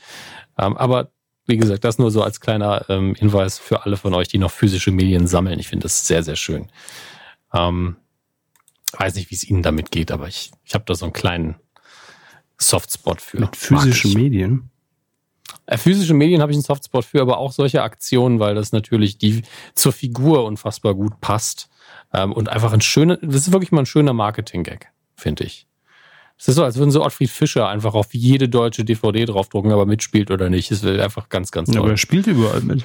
Ähm, aber wie gesagt, das nur so als kleiner ähm, Hinweis für alle von euch, die noch physische Medien sammeln. Ich finde das sehr, sehr schön. Ähm, weiß nicht, wie es Ihnen damit geht, aber ich, ich habe da so einen kleinen Softspot für. Mit physischen Medien? Äh, physische Medien habe ich einen Softspot für, aber auch solche Aktionen, weil das natürlich die zur Figur unfassbar gut passt. Ähm, und einfach ein schöner, das ist wirklich mal ein schöner Marketing-Gag, finde ich. Es ist so, als würden so Ottfried Fischer einfach auf jede deutsche DVD draufdrucken, aber mitspielt oder nicht. Es wird einfach ganz, ganz toll. Ja, aber er spielt überall mit.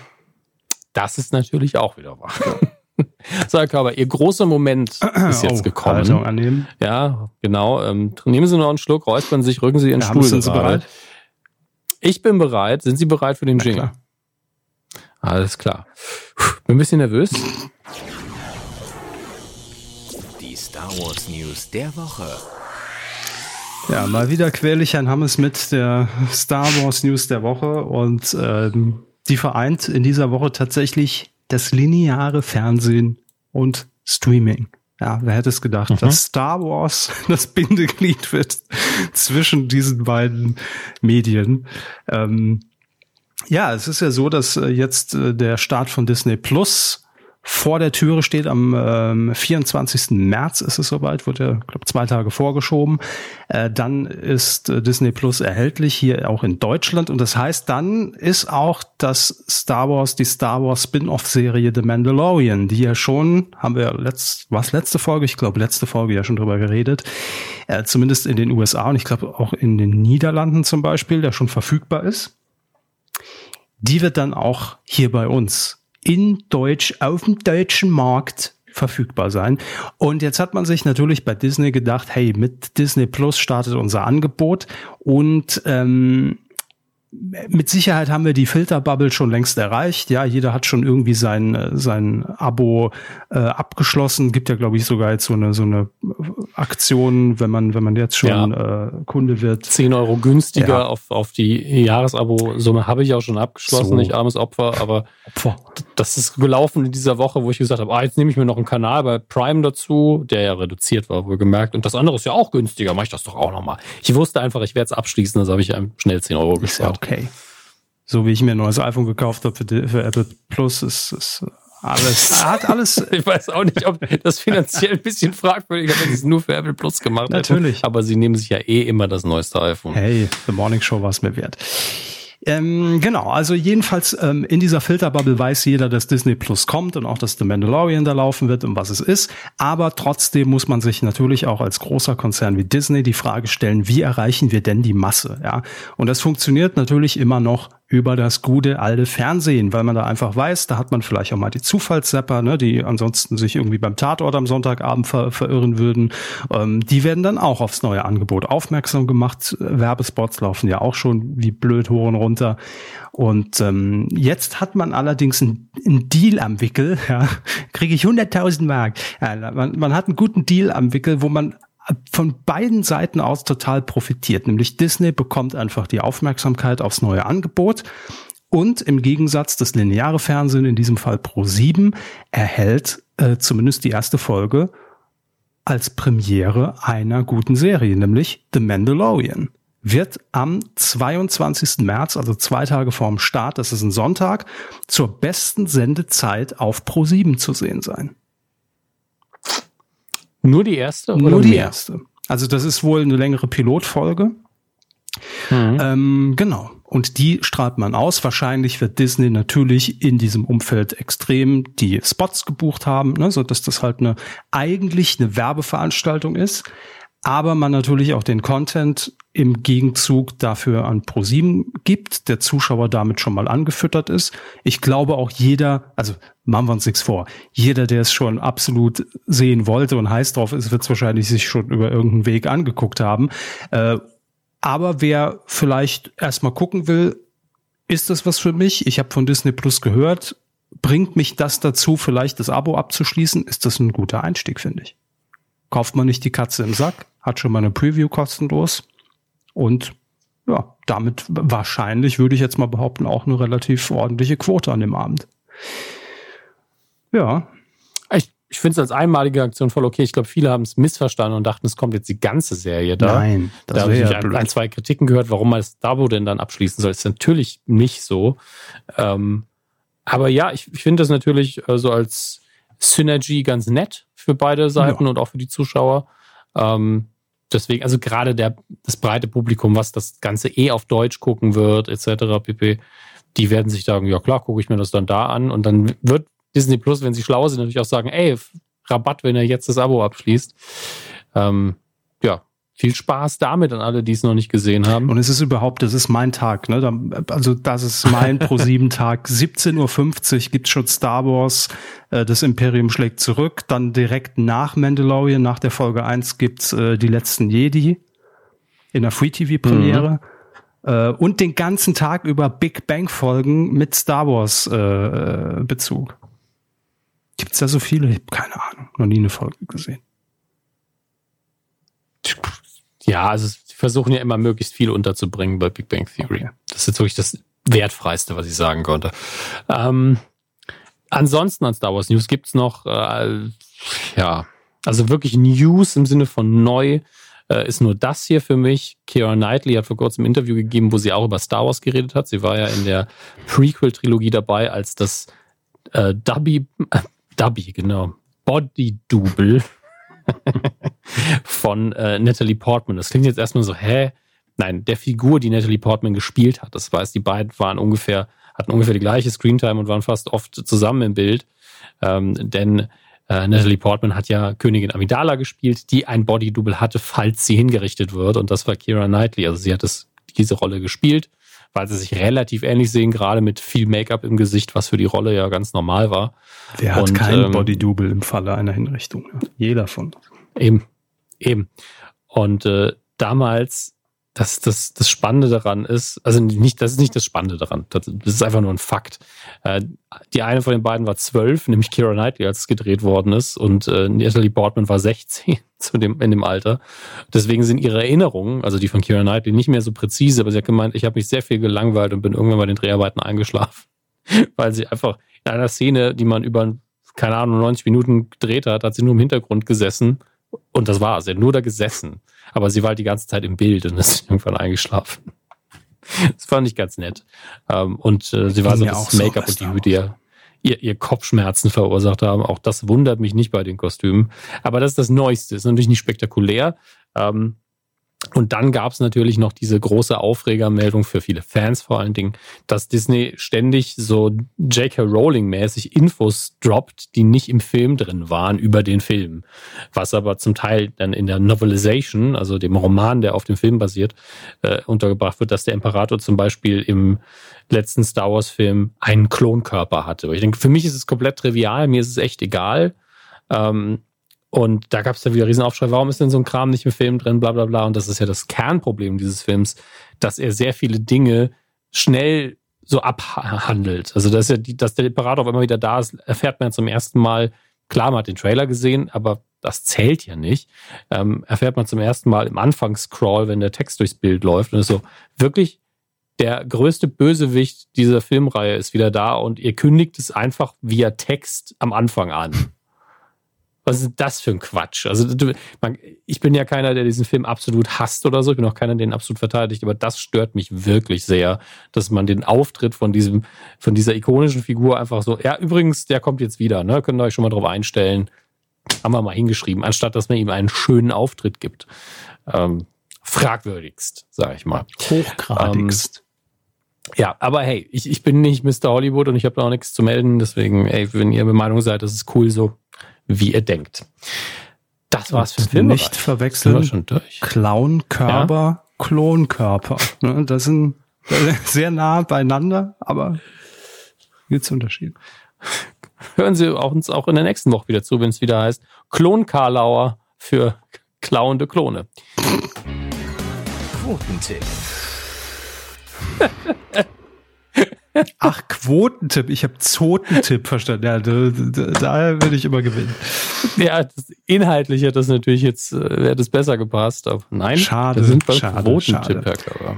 Das ist natürlich auch wieder wahr. [laughs] so, Herr Körber, Ihr großer Moment [clears throat] ist jetzt oh, gekommen. Annehmen. Ja, genau. Ähm, nehmen Sie noch einen Schluck, räuspern sich, rücken Sie Ihren ja, Stuhl. Sind Sie bereit? Ich bin bereit. Sind Sie bereit für den Jingle? Alles klar. Bin ein bisschen nervös. Die Star Wars News der Woche. Ja, mal wieder quäle ich Herrn Hammes mit der Star Wars News der Woche und ähm, die vereint in dieser Woche tatsächlich das lineare Fernsehen und Streaming. Ja, wer hätte es gedacht, mhm. dass Star Wars [laughs] das Bindeglied wird zwischen diesen beiden Medien. Ähm, ja, es ist ja so, dass äh, jetzt äh, der Start von Disney Plus vor der Türe steht. Am ähm, 24. März ist es soweit, wurde ja, glaube zwei Tage vorgeschoben. Äh, dann ist äh, Disney Plus erhältlich hier auch in Deutschland und das heißt, dann ist auch das Star Wars, die Star Wars Spin-off-Serie The Mandalorian, die ja schon, haben wir letzt, was letzte Folge, ich glaube letzte Folge ja schon drüber geredet, äh, zumindest in den USA und ich glaube auch in den Niederlanden zum Beispiel, der schon verfügbar ist. Die wird dann auch hier bei uns in Deutsch auf dem deutschen Markt verfügbar sein. Und jetzt hat man sich natürlich bei Disney gedacht, hey, mit Disney Plus startet unser Angebot und ähm, mit Sicherheit haben wir die Filterbubble schon längst erreicht. Ja, jeder hat schon irgendwie sein, äh, sein Abo äh, abgeschlossen. Gibt ja, glaube ich, sogar jetzt so eine, so eine Aktion, wenn man, wenn man jetzt schon ja. äh, Kunde wird. Zehn Euro günstiger ja. auf, auf die Jahresabo-Summe habe ich auch schon abgeschlossen, so. nicht armes Opfer, aber Opfer. das ist gelaufen in dieser Woche, wo ich gesagt habe, ah, jetzt nehme ich mir noch einen Kanal bei Prime dazu, der ja reduziert war, wohl gemerkt. Und das andere ist ja auch günstiger, mache ich das doch auch nochmal. Ich wusste einfach, ich werde es abschließen, also habe ich einem schnell 10 Euro gespart okay. So wie ich mir ein neues iPhone gekauft habe für, für Apple Plus, ist, ist alles, [laughs] hat alles. ich weiß auch nicht, ob das finanziell ein bisschen fragwürdig ist, wenn sie es nur für Apple Plus gemacht haben. Natürlich. Aber sie nehmen sich ja eh immer das neueste iPhone. Hey, The Morning Show war es mir wert. Ähm, genau, also jedenfalls ähm, in dieser Filterbubble weiß jeder, dass Disney Plus kommt und auch, dass The Mandalorian da laufen wird und was es ist. Aber trotzdem muss man sich natürlich auch als großer Konzern wie Disney die Frage stellen, wie erreichen wir denn die Masse? Ja, und das funktioniert natürlich immer noch über das gute alte Fernsehen, weil man da einfach weiß, da hat man vielleicht auch mal die Zufallszapper, ne, die ansonsten sich irgendwie beim Tatort am Sonntagabend ver verirren würden. Ähm, die werden dann auch aufs neue Angebot aufmerksam gemacht. Werbespots laufen ja auch schon wie blöd hoch und runter. Und ähm, jetzt hat man allerdings einen, einen Deal am Wickel, [laughs] ja, kriege ich 100.000 Mark. Ja, man, man hat einen guten Deal am Wickel, wo man von beiden Seiten aus total profitiert. Nämlich Disney bekommt einfach die Aufmerksamkeit aufs neue Angebot und im Gegensatz das lineare Fernsehen, in diesem Fall Pro 7, erhält äh, zumindest die erste Folge als Premiere einer guten Serie, nämlich The Mandalorian. Wird am 22. März, also zwei Tage vorm Start, das ist ein Sonntag, zur besten Sendezeit auf Pro 7 zu sehen sein. Nur die erste? Nur die mehr? erste. Also das ist wohl eine längere Pilotfolge. Mhm. Ähm, genau. Und die strahlt man aus. Wahrscheinlich wird Disney natürlich in diesem Umfeld extrem die Spots gebucht haben, ne, so dass das halt eine eigentlich eine Werbeveranstaltung ist aber man natürlich auch den Content im Gegenzug dafür an ProSieben gibt, der Zuschauer damit schon mal angefüttert ist. Ich glaube auch jeder, also machen wir uns nichts vor, jeder, der es schon absolut sehen wollte und heiß drauf ist, wird es wahrscheinlich sich schon über irgendeinen Weg angeguckt haben. Äh, aber wer vielleicht erstmal gucken will, ist das was für mich? Ich habe von Disney Plus gehört. Bringt mich das dazu, vielleicht das Abo abzuschließen? Ist das ein guter Einstieg, finde ich. Kauft man nicht die Katze im Sack, hat schon mal eine Preview kostenlos und ja, damit wahrscheinlich würde ich jetzt mal behaupten, auch eine relativ ordentliche Quote an dem Abend. Ja. Ich, ich finde es als einmalige Aktion voll okay. Ich glaube, viele haben es missverstanden und dachten, es kommt jetzt die ganze Serie da. Nein, das da habe ich ja ein, ein, zwei Kritiken gehört, warum man das Dabo denn dann abschließen soll. Ist natürlich nicht so. Ähm, aber ja, ich, ich finde das natürlich äh, so als Synergy ganz nett für beide Seiten ja. und auch für die Zuschauer. Ähm, deswegen, also gerade der, das breite Publikum, was das Ganze eh auf Deutsch gucken wird, etc., pp., die werden sich sagen, ja klar, gucke ich mir das dann da an. Und dann wird Disney Plus, wenn sie schlau sind, natürlich auch sagen, ey, Rabatt, wenn er jetzt das Abo abschließt. Ähm, ja, viel Spaß damit an alle, die es noch nicht gesehen haben. Und es ist überhaupt, das ist mein Tag, ne? Also das ist mein Pro 7 Tag. [laughs] 17.50 Uhr gibt's schon Star Wars, äh, das Imperium schlägt zurück. Dann direkt nach Mandalorian, nach der Folge 1 gibt's äh, die letzten Jedi in der Free TV Premiere. Mhm. Äh, und den ganzen Tag über Big Bang Folgen mit Star Wars Bezug. Gibt's da so viele? Ich habe keine Ahnung. Noch nie eine Folge gesehen. Ja, also sie versuchen ja immer möglichst viel unterzubringen bei Big Bang Theory. Okay. Das ist jetzt wirklich das Wertfreiste, was ich sagen konnte. Ähm, ansonsten an Star Wars News gibt's noch, äh, ja, Also wirklich News im Sinne von neu äh, ist nur das hier für mich. Keira Knightley hat vor kurzem ein Interview gegeben, wo sie auch über Star Wars geredet hat. Sie war ja in der Prequel-Trilogie dabei, als das äh, Dubby, Dubby, genau, Body-Double [laughs] von äh, Natalie Portman. Das klingt jetzt erstmal so, hä? Nein, der Figur, die Natalie Portman gespielt hat. Das weiß, die beiden waren ungefähr, hatten ungefähr die gleiche Screentime und waren fast oft zusammen im Bild. Ähm, denn äh, Natalie Portman hat ja Königin Amidala gespielt, die ein Body-Double hatte, falls sie hingerichtet wird. Und das war Kira Knightley. Also sie hat das, diese Rolle gespielt, weil sie sich relativ ähnlich sehen, gerade mit viel Make-up im Gesicht, was für die Rolle ja ganz normal war. Wer hat Und, kein ähm, Body-Double im Falle einer Hinrichtung? Jeder von. Eben, eben. Und äh, damals das, das, das Spannende daran ist, also nicht, das ist nicht das Spannende daran, das, das ist einfach nur ein Fakt. Äh, die eine von den beiden war zwölf, nämlich Kira Knightley, als es gedreht worden ist, und äh, Natalie Portman war 16 [laughs] zu dem, in dem Alter. Deswegen sind ihre Erinnerungen, also die von Kira Knightley, nicht mehr so präzise, aber sie hat gemeint, ich habe mich sehr viel gelangweilt und bin irgendwann bei den Dreharbeiten eingeschlafen, [laughs] weil sie einfach in einer Szene, die man über, keine Ahnung, 90 Minuten gedreht hat, hat sie nur im Hintergrund gesessen und das war's. Sie hat nur da gesessen. Aber sie war halt die ganze Zeit im Bild und ist [laughs] irgendwann eingeschlafen. Das fand ich ganz nett. Ähm, und äh, sie war so, dass das Make-up und die Hüte ja ihr, ihr Kopfschmerzen verursacht haben. Auch das wundert mich nicht bei den Kostümen. Aber das ist das Neueste. Ist natürlich nicht spektakulär. Ähm, und dann gab es natürlich noch diese große Aufregermeldung für viele Fans vor allen Dingen, dass Disney ständig so J.K. Rowling-mäßig Infos droppt, die nicht im Film drin waren über den Film. Was aber zum Teil dann in der Novelization, also dem Roman, der auf dem Film basiert, äh, untergebracht wird, dass der Imperator zum Beispiel im letzten Star Wars-Film einen Klonkörper hatte. Ich denke, für mich ist es komplett trivial, mir ist es echt egal. Ähm, und da gab es dann wieder Riesenaufschrei, warum ist denn so ein Kram nicht im Film drin, bla bla bla. Und das ist ja das Kernproblem dieses Films, dass er sehr viele Dinge schnell so abhandelt. Also dass, die, dass der Imperator einmal wieder da ist, erfährt man zum ersten Mal. Klar, man hat den Trailer gesehen, aber das zählt ja nicht. Ähm, erfährt man zum ersten Mal im Anfangsscroll, wenn der Text durchs Bild läuft. Und ist so, wirklich, der größte Bösewicht dieser Filmreihe ist wieder da und ihr kündigt es einfach via Text am Anfang an. Was ist das für ein Quatsch? Also du, man, ich bin ja keiner, der diesen Film absolut hasst oder so. Ich bin auch keiner, der ihn absolut verteidigt. Aber das stört mich wirklich sehr, dass man den Auftritt von diesem, von dieser ikonischen Figur einfach so, ja, übrigens, der kommt jetzt wieder, ne? Könnt ihr euch schon mal drauf einstellen. Haben wir mal hingeschrieben, anstatt dass man ihm einen schönen Auftritt gibt. Ähm, fragwürdigst, sage ich mal. Hochgradigst. Ähm, ja, aber hey, ich, ich bin nicht Mr. Hollywood und ich habe auch nichts zu melden. Deswegen, ey, wenn ihr der Meinung seid, das ist cool so, wie ihr denkt. Das war's für den Film. Nicht verwechseln. Schon durch. Clownkörper, ja? Klonkörper. Ne, das sind [laughs] sehr nah beieinander, aber gibt's Unterschiede. Hören Sie uns auch in der nächsten Woche wieder zu, wenn es wieder heißt Klon-Karlauer für klauende Klone. Quotentipp. [laughs] Ach, Quotentipp. Ich habe Zotentipp verstanden. Ja, da, da, da würde ich immer gewinnen. Ja, das, inhaltlich hat das natürlich jetzt, äh, wäre das besser gepasst. Aber nein, schade, wir sind beim schade, Quotentipp, Herr Körber.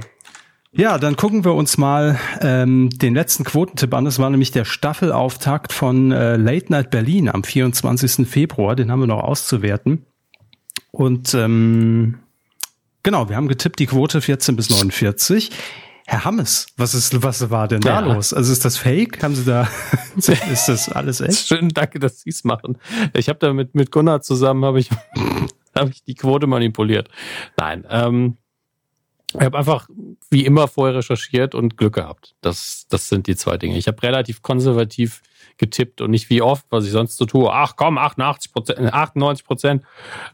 Ja, dann gucken wir uns mal ähm, den letzten Quotentipp an. Das war nämlich der Staffelauftakt von äh, Late Night Berlin am 24. Februar. Den haben wir noch auszuwerten. Und ähm, genau, wir haben getippt die Quote 14 bis 49. Herr Hammes, was ist, was war denn da ja. los? Also ist das Fake? Haben Sie da, [laughs] ist das alles echt? Schön, danke, dass Sie es machen. Ich habe da mit, mit Gunnar zusammen, habe ich, [laughs] habe ich die Quote manipuliert. Nein, ähm, ich habe einfach wie immer vorher recherchiert und Glück gehabt. Das, das sind die zwei Dinge. Ich habe relativ konservativ getippt und nicht wie oft, was ich sonst so tue. Ach komm, 88 Prozent, 98 Prozent.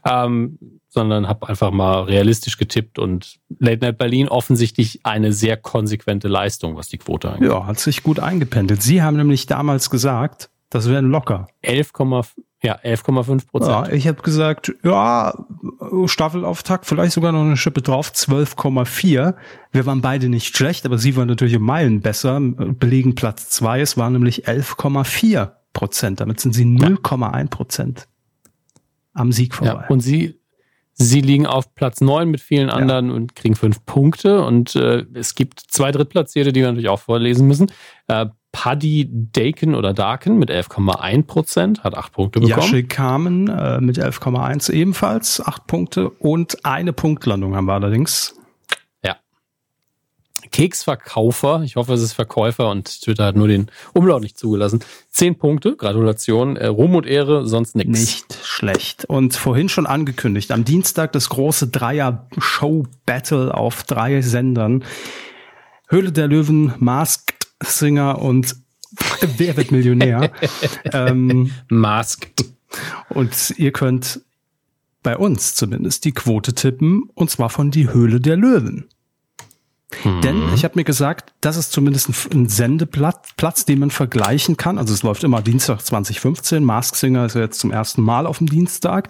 Ähm, sondern habe einfach mal realistisch getippt und Late Night Berlin offensichtlich eine sehr konsequente Leistung, was die Quote angeht. Ja, hat sich gut eingependelt. Sie haben nämlich damals gesagt, das wären locker. 11, ja, 11,5 Prozent. Ja, ich habe gesagt, ja, Staffelauftakt, vielleicht sogar noch eine Schippe drauf, 12,4. Wir waren beide nicht schlecht, aber sie waren natürlich um Meilen besser, belegen Platz zwei. Es waren nämlich 11,4 Prozent. Damit sind sie 0,1 Prozent am Sieg vorbei. Ja, und sie Sie liegen auf Platz neun mit vielen anderen ja. und kriegen fünf Punkte. Und äh, es gibt zwei Drittplatzierte, die wir natürlich auch vorlesen müssen. Äh, Paddy Dakin oder Dakin mit 11,1 Prozent, hat acht Punkte bekommen. Yashil Kamen äh, mit 11,1 ebenfalls, acht Punkte und eine Punktlandung haben wir allerdings. Ja. Keksverkaufer, ich hoffe, es ist Verkäufer und Twitter hat nur den Umlaut nicht zugelassen. Zehn Punkte, Gratulation, äh, Ruhm und Ehre, sonst nichts. Nicht schlecht. Und vorhin schon angekündigt, am Dienstag das große Dreier-Show-Battle auf drei Sendern. Höhle der Löwen, Masked Singer und [laughs] Wer wird Millionär? ähm, Masked. und ihr könnt bei uns zumindest die Quote tippen, und zwar von die Höhle der Löwen. Denn ich habe mir gesagt, das ist zumindest ein, ein Sendeplatz, Platz, den man vergleichen kann. Also es läuft immer Dienstag 2015. Mask Singer ist ja jetzt zum ersten Mal auf dem Dienstag.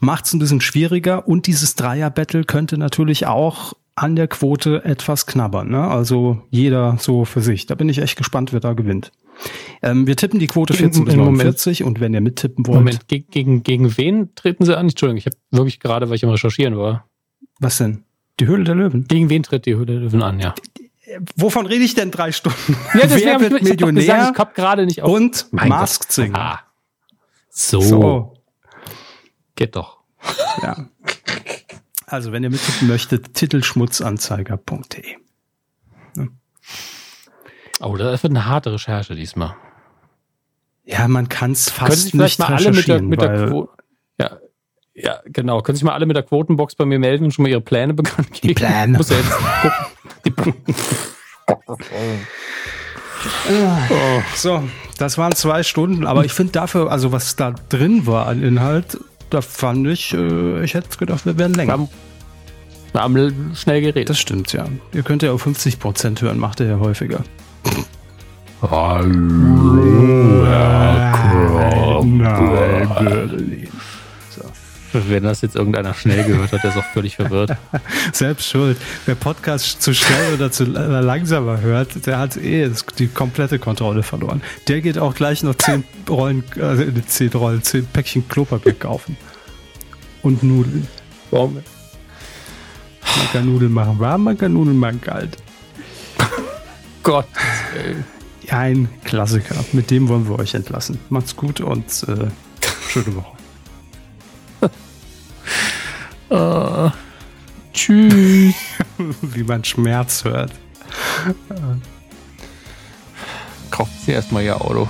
Macht es ein bisschen schwieriger und dieses Dreier-Battle könnte natürlich auch an der Quote etwas knabbern. Ne? Also jeder so für sich. Da bin ich echt gespannt, wer da gewinnt. Ähm, wir tippen die Quote 14 bis Im Moment. 49 und wenn ihr mittippen wollt, Moment, ge gegen, gegen wen treten sie an? Entschuldigung, ich habe wirklich gerade, weil ich am Recherchieren war. was denn? Die Höhle der Löwen. Gegen wen tritt die Höhle der Löwen an, ja? Wovon rede ich denn drei Stunden? Ja, wer wird ich Millionär ich hab gerade nicht auf. und Masked Gott. Singer? Ah. So, So, geht doch. ja. Also, wenn ihr mittippen möchtet, titelschmutzanzeiger.de. Oh, das wird eine harte Recherche diesmal. Ja, man kann es Können fast vielleicht nicht mal alle mit der, mit der. Ja, ja, genau. Können sich mal alle mit der Quotenbox bei mir melden und schon mal ihre Pläne bekannt geben? Die Pläne. Muss ja jetzt. Die Pl- [laughs] So, das waren zwei Stunden, aber ich finde dafür, also was da drin war an Inhalt, da fand ich, äh, ich hätte gedacht, wir wären Wir länger. haben, wir haben schnell geredet. Das stimmt, ja. Ihr könnt ja auf 50 Prozent hören, macht ihr ja häufiger. Wenn das jetzt irgendeiner schnell gehört hat, der ist auch völlig verwirrt. [laughs] Selbst schuld. Wer Podcast zu schnell oder zu langsamer hört, der hat eh die komplette Kontrolle verloren. Der geht auch gleich noch zehn Rollen, also äh, zehn Rollen, zehn Päckchen Klopapier kaufen. Und Nudeln. Warum? Man kann Nudeln machen warm, man kann Nudeln machen kalt. Gott. Ein Klassiker. Mit dem wollen wir euch entlassen. Macht's gut und äh, schöne Woche. Äh, tschüss. [laughs] Wie man Schmerz hört. Kaufen Sie erstmal Ihr Auto.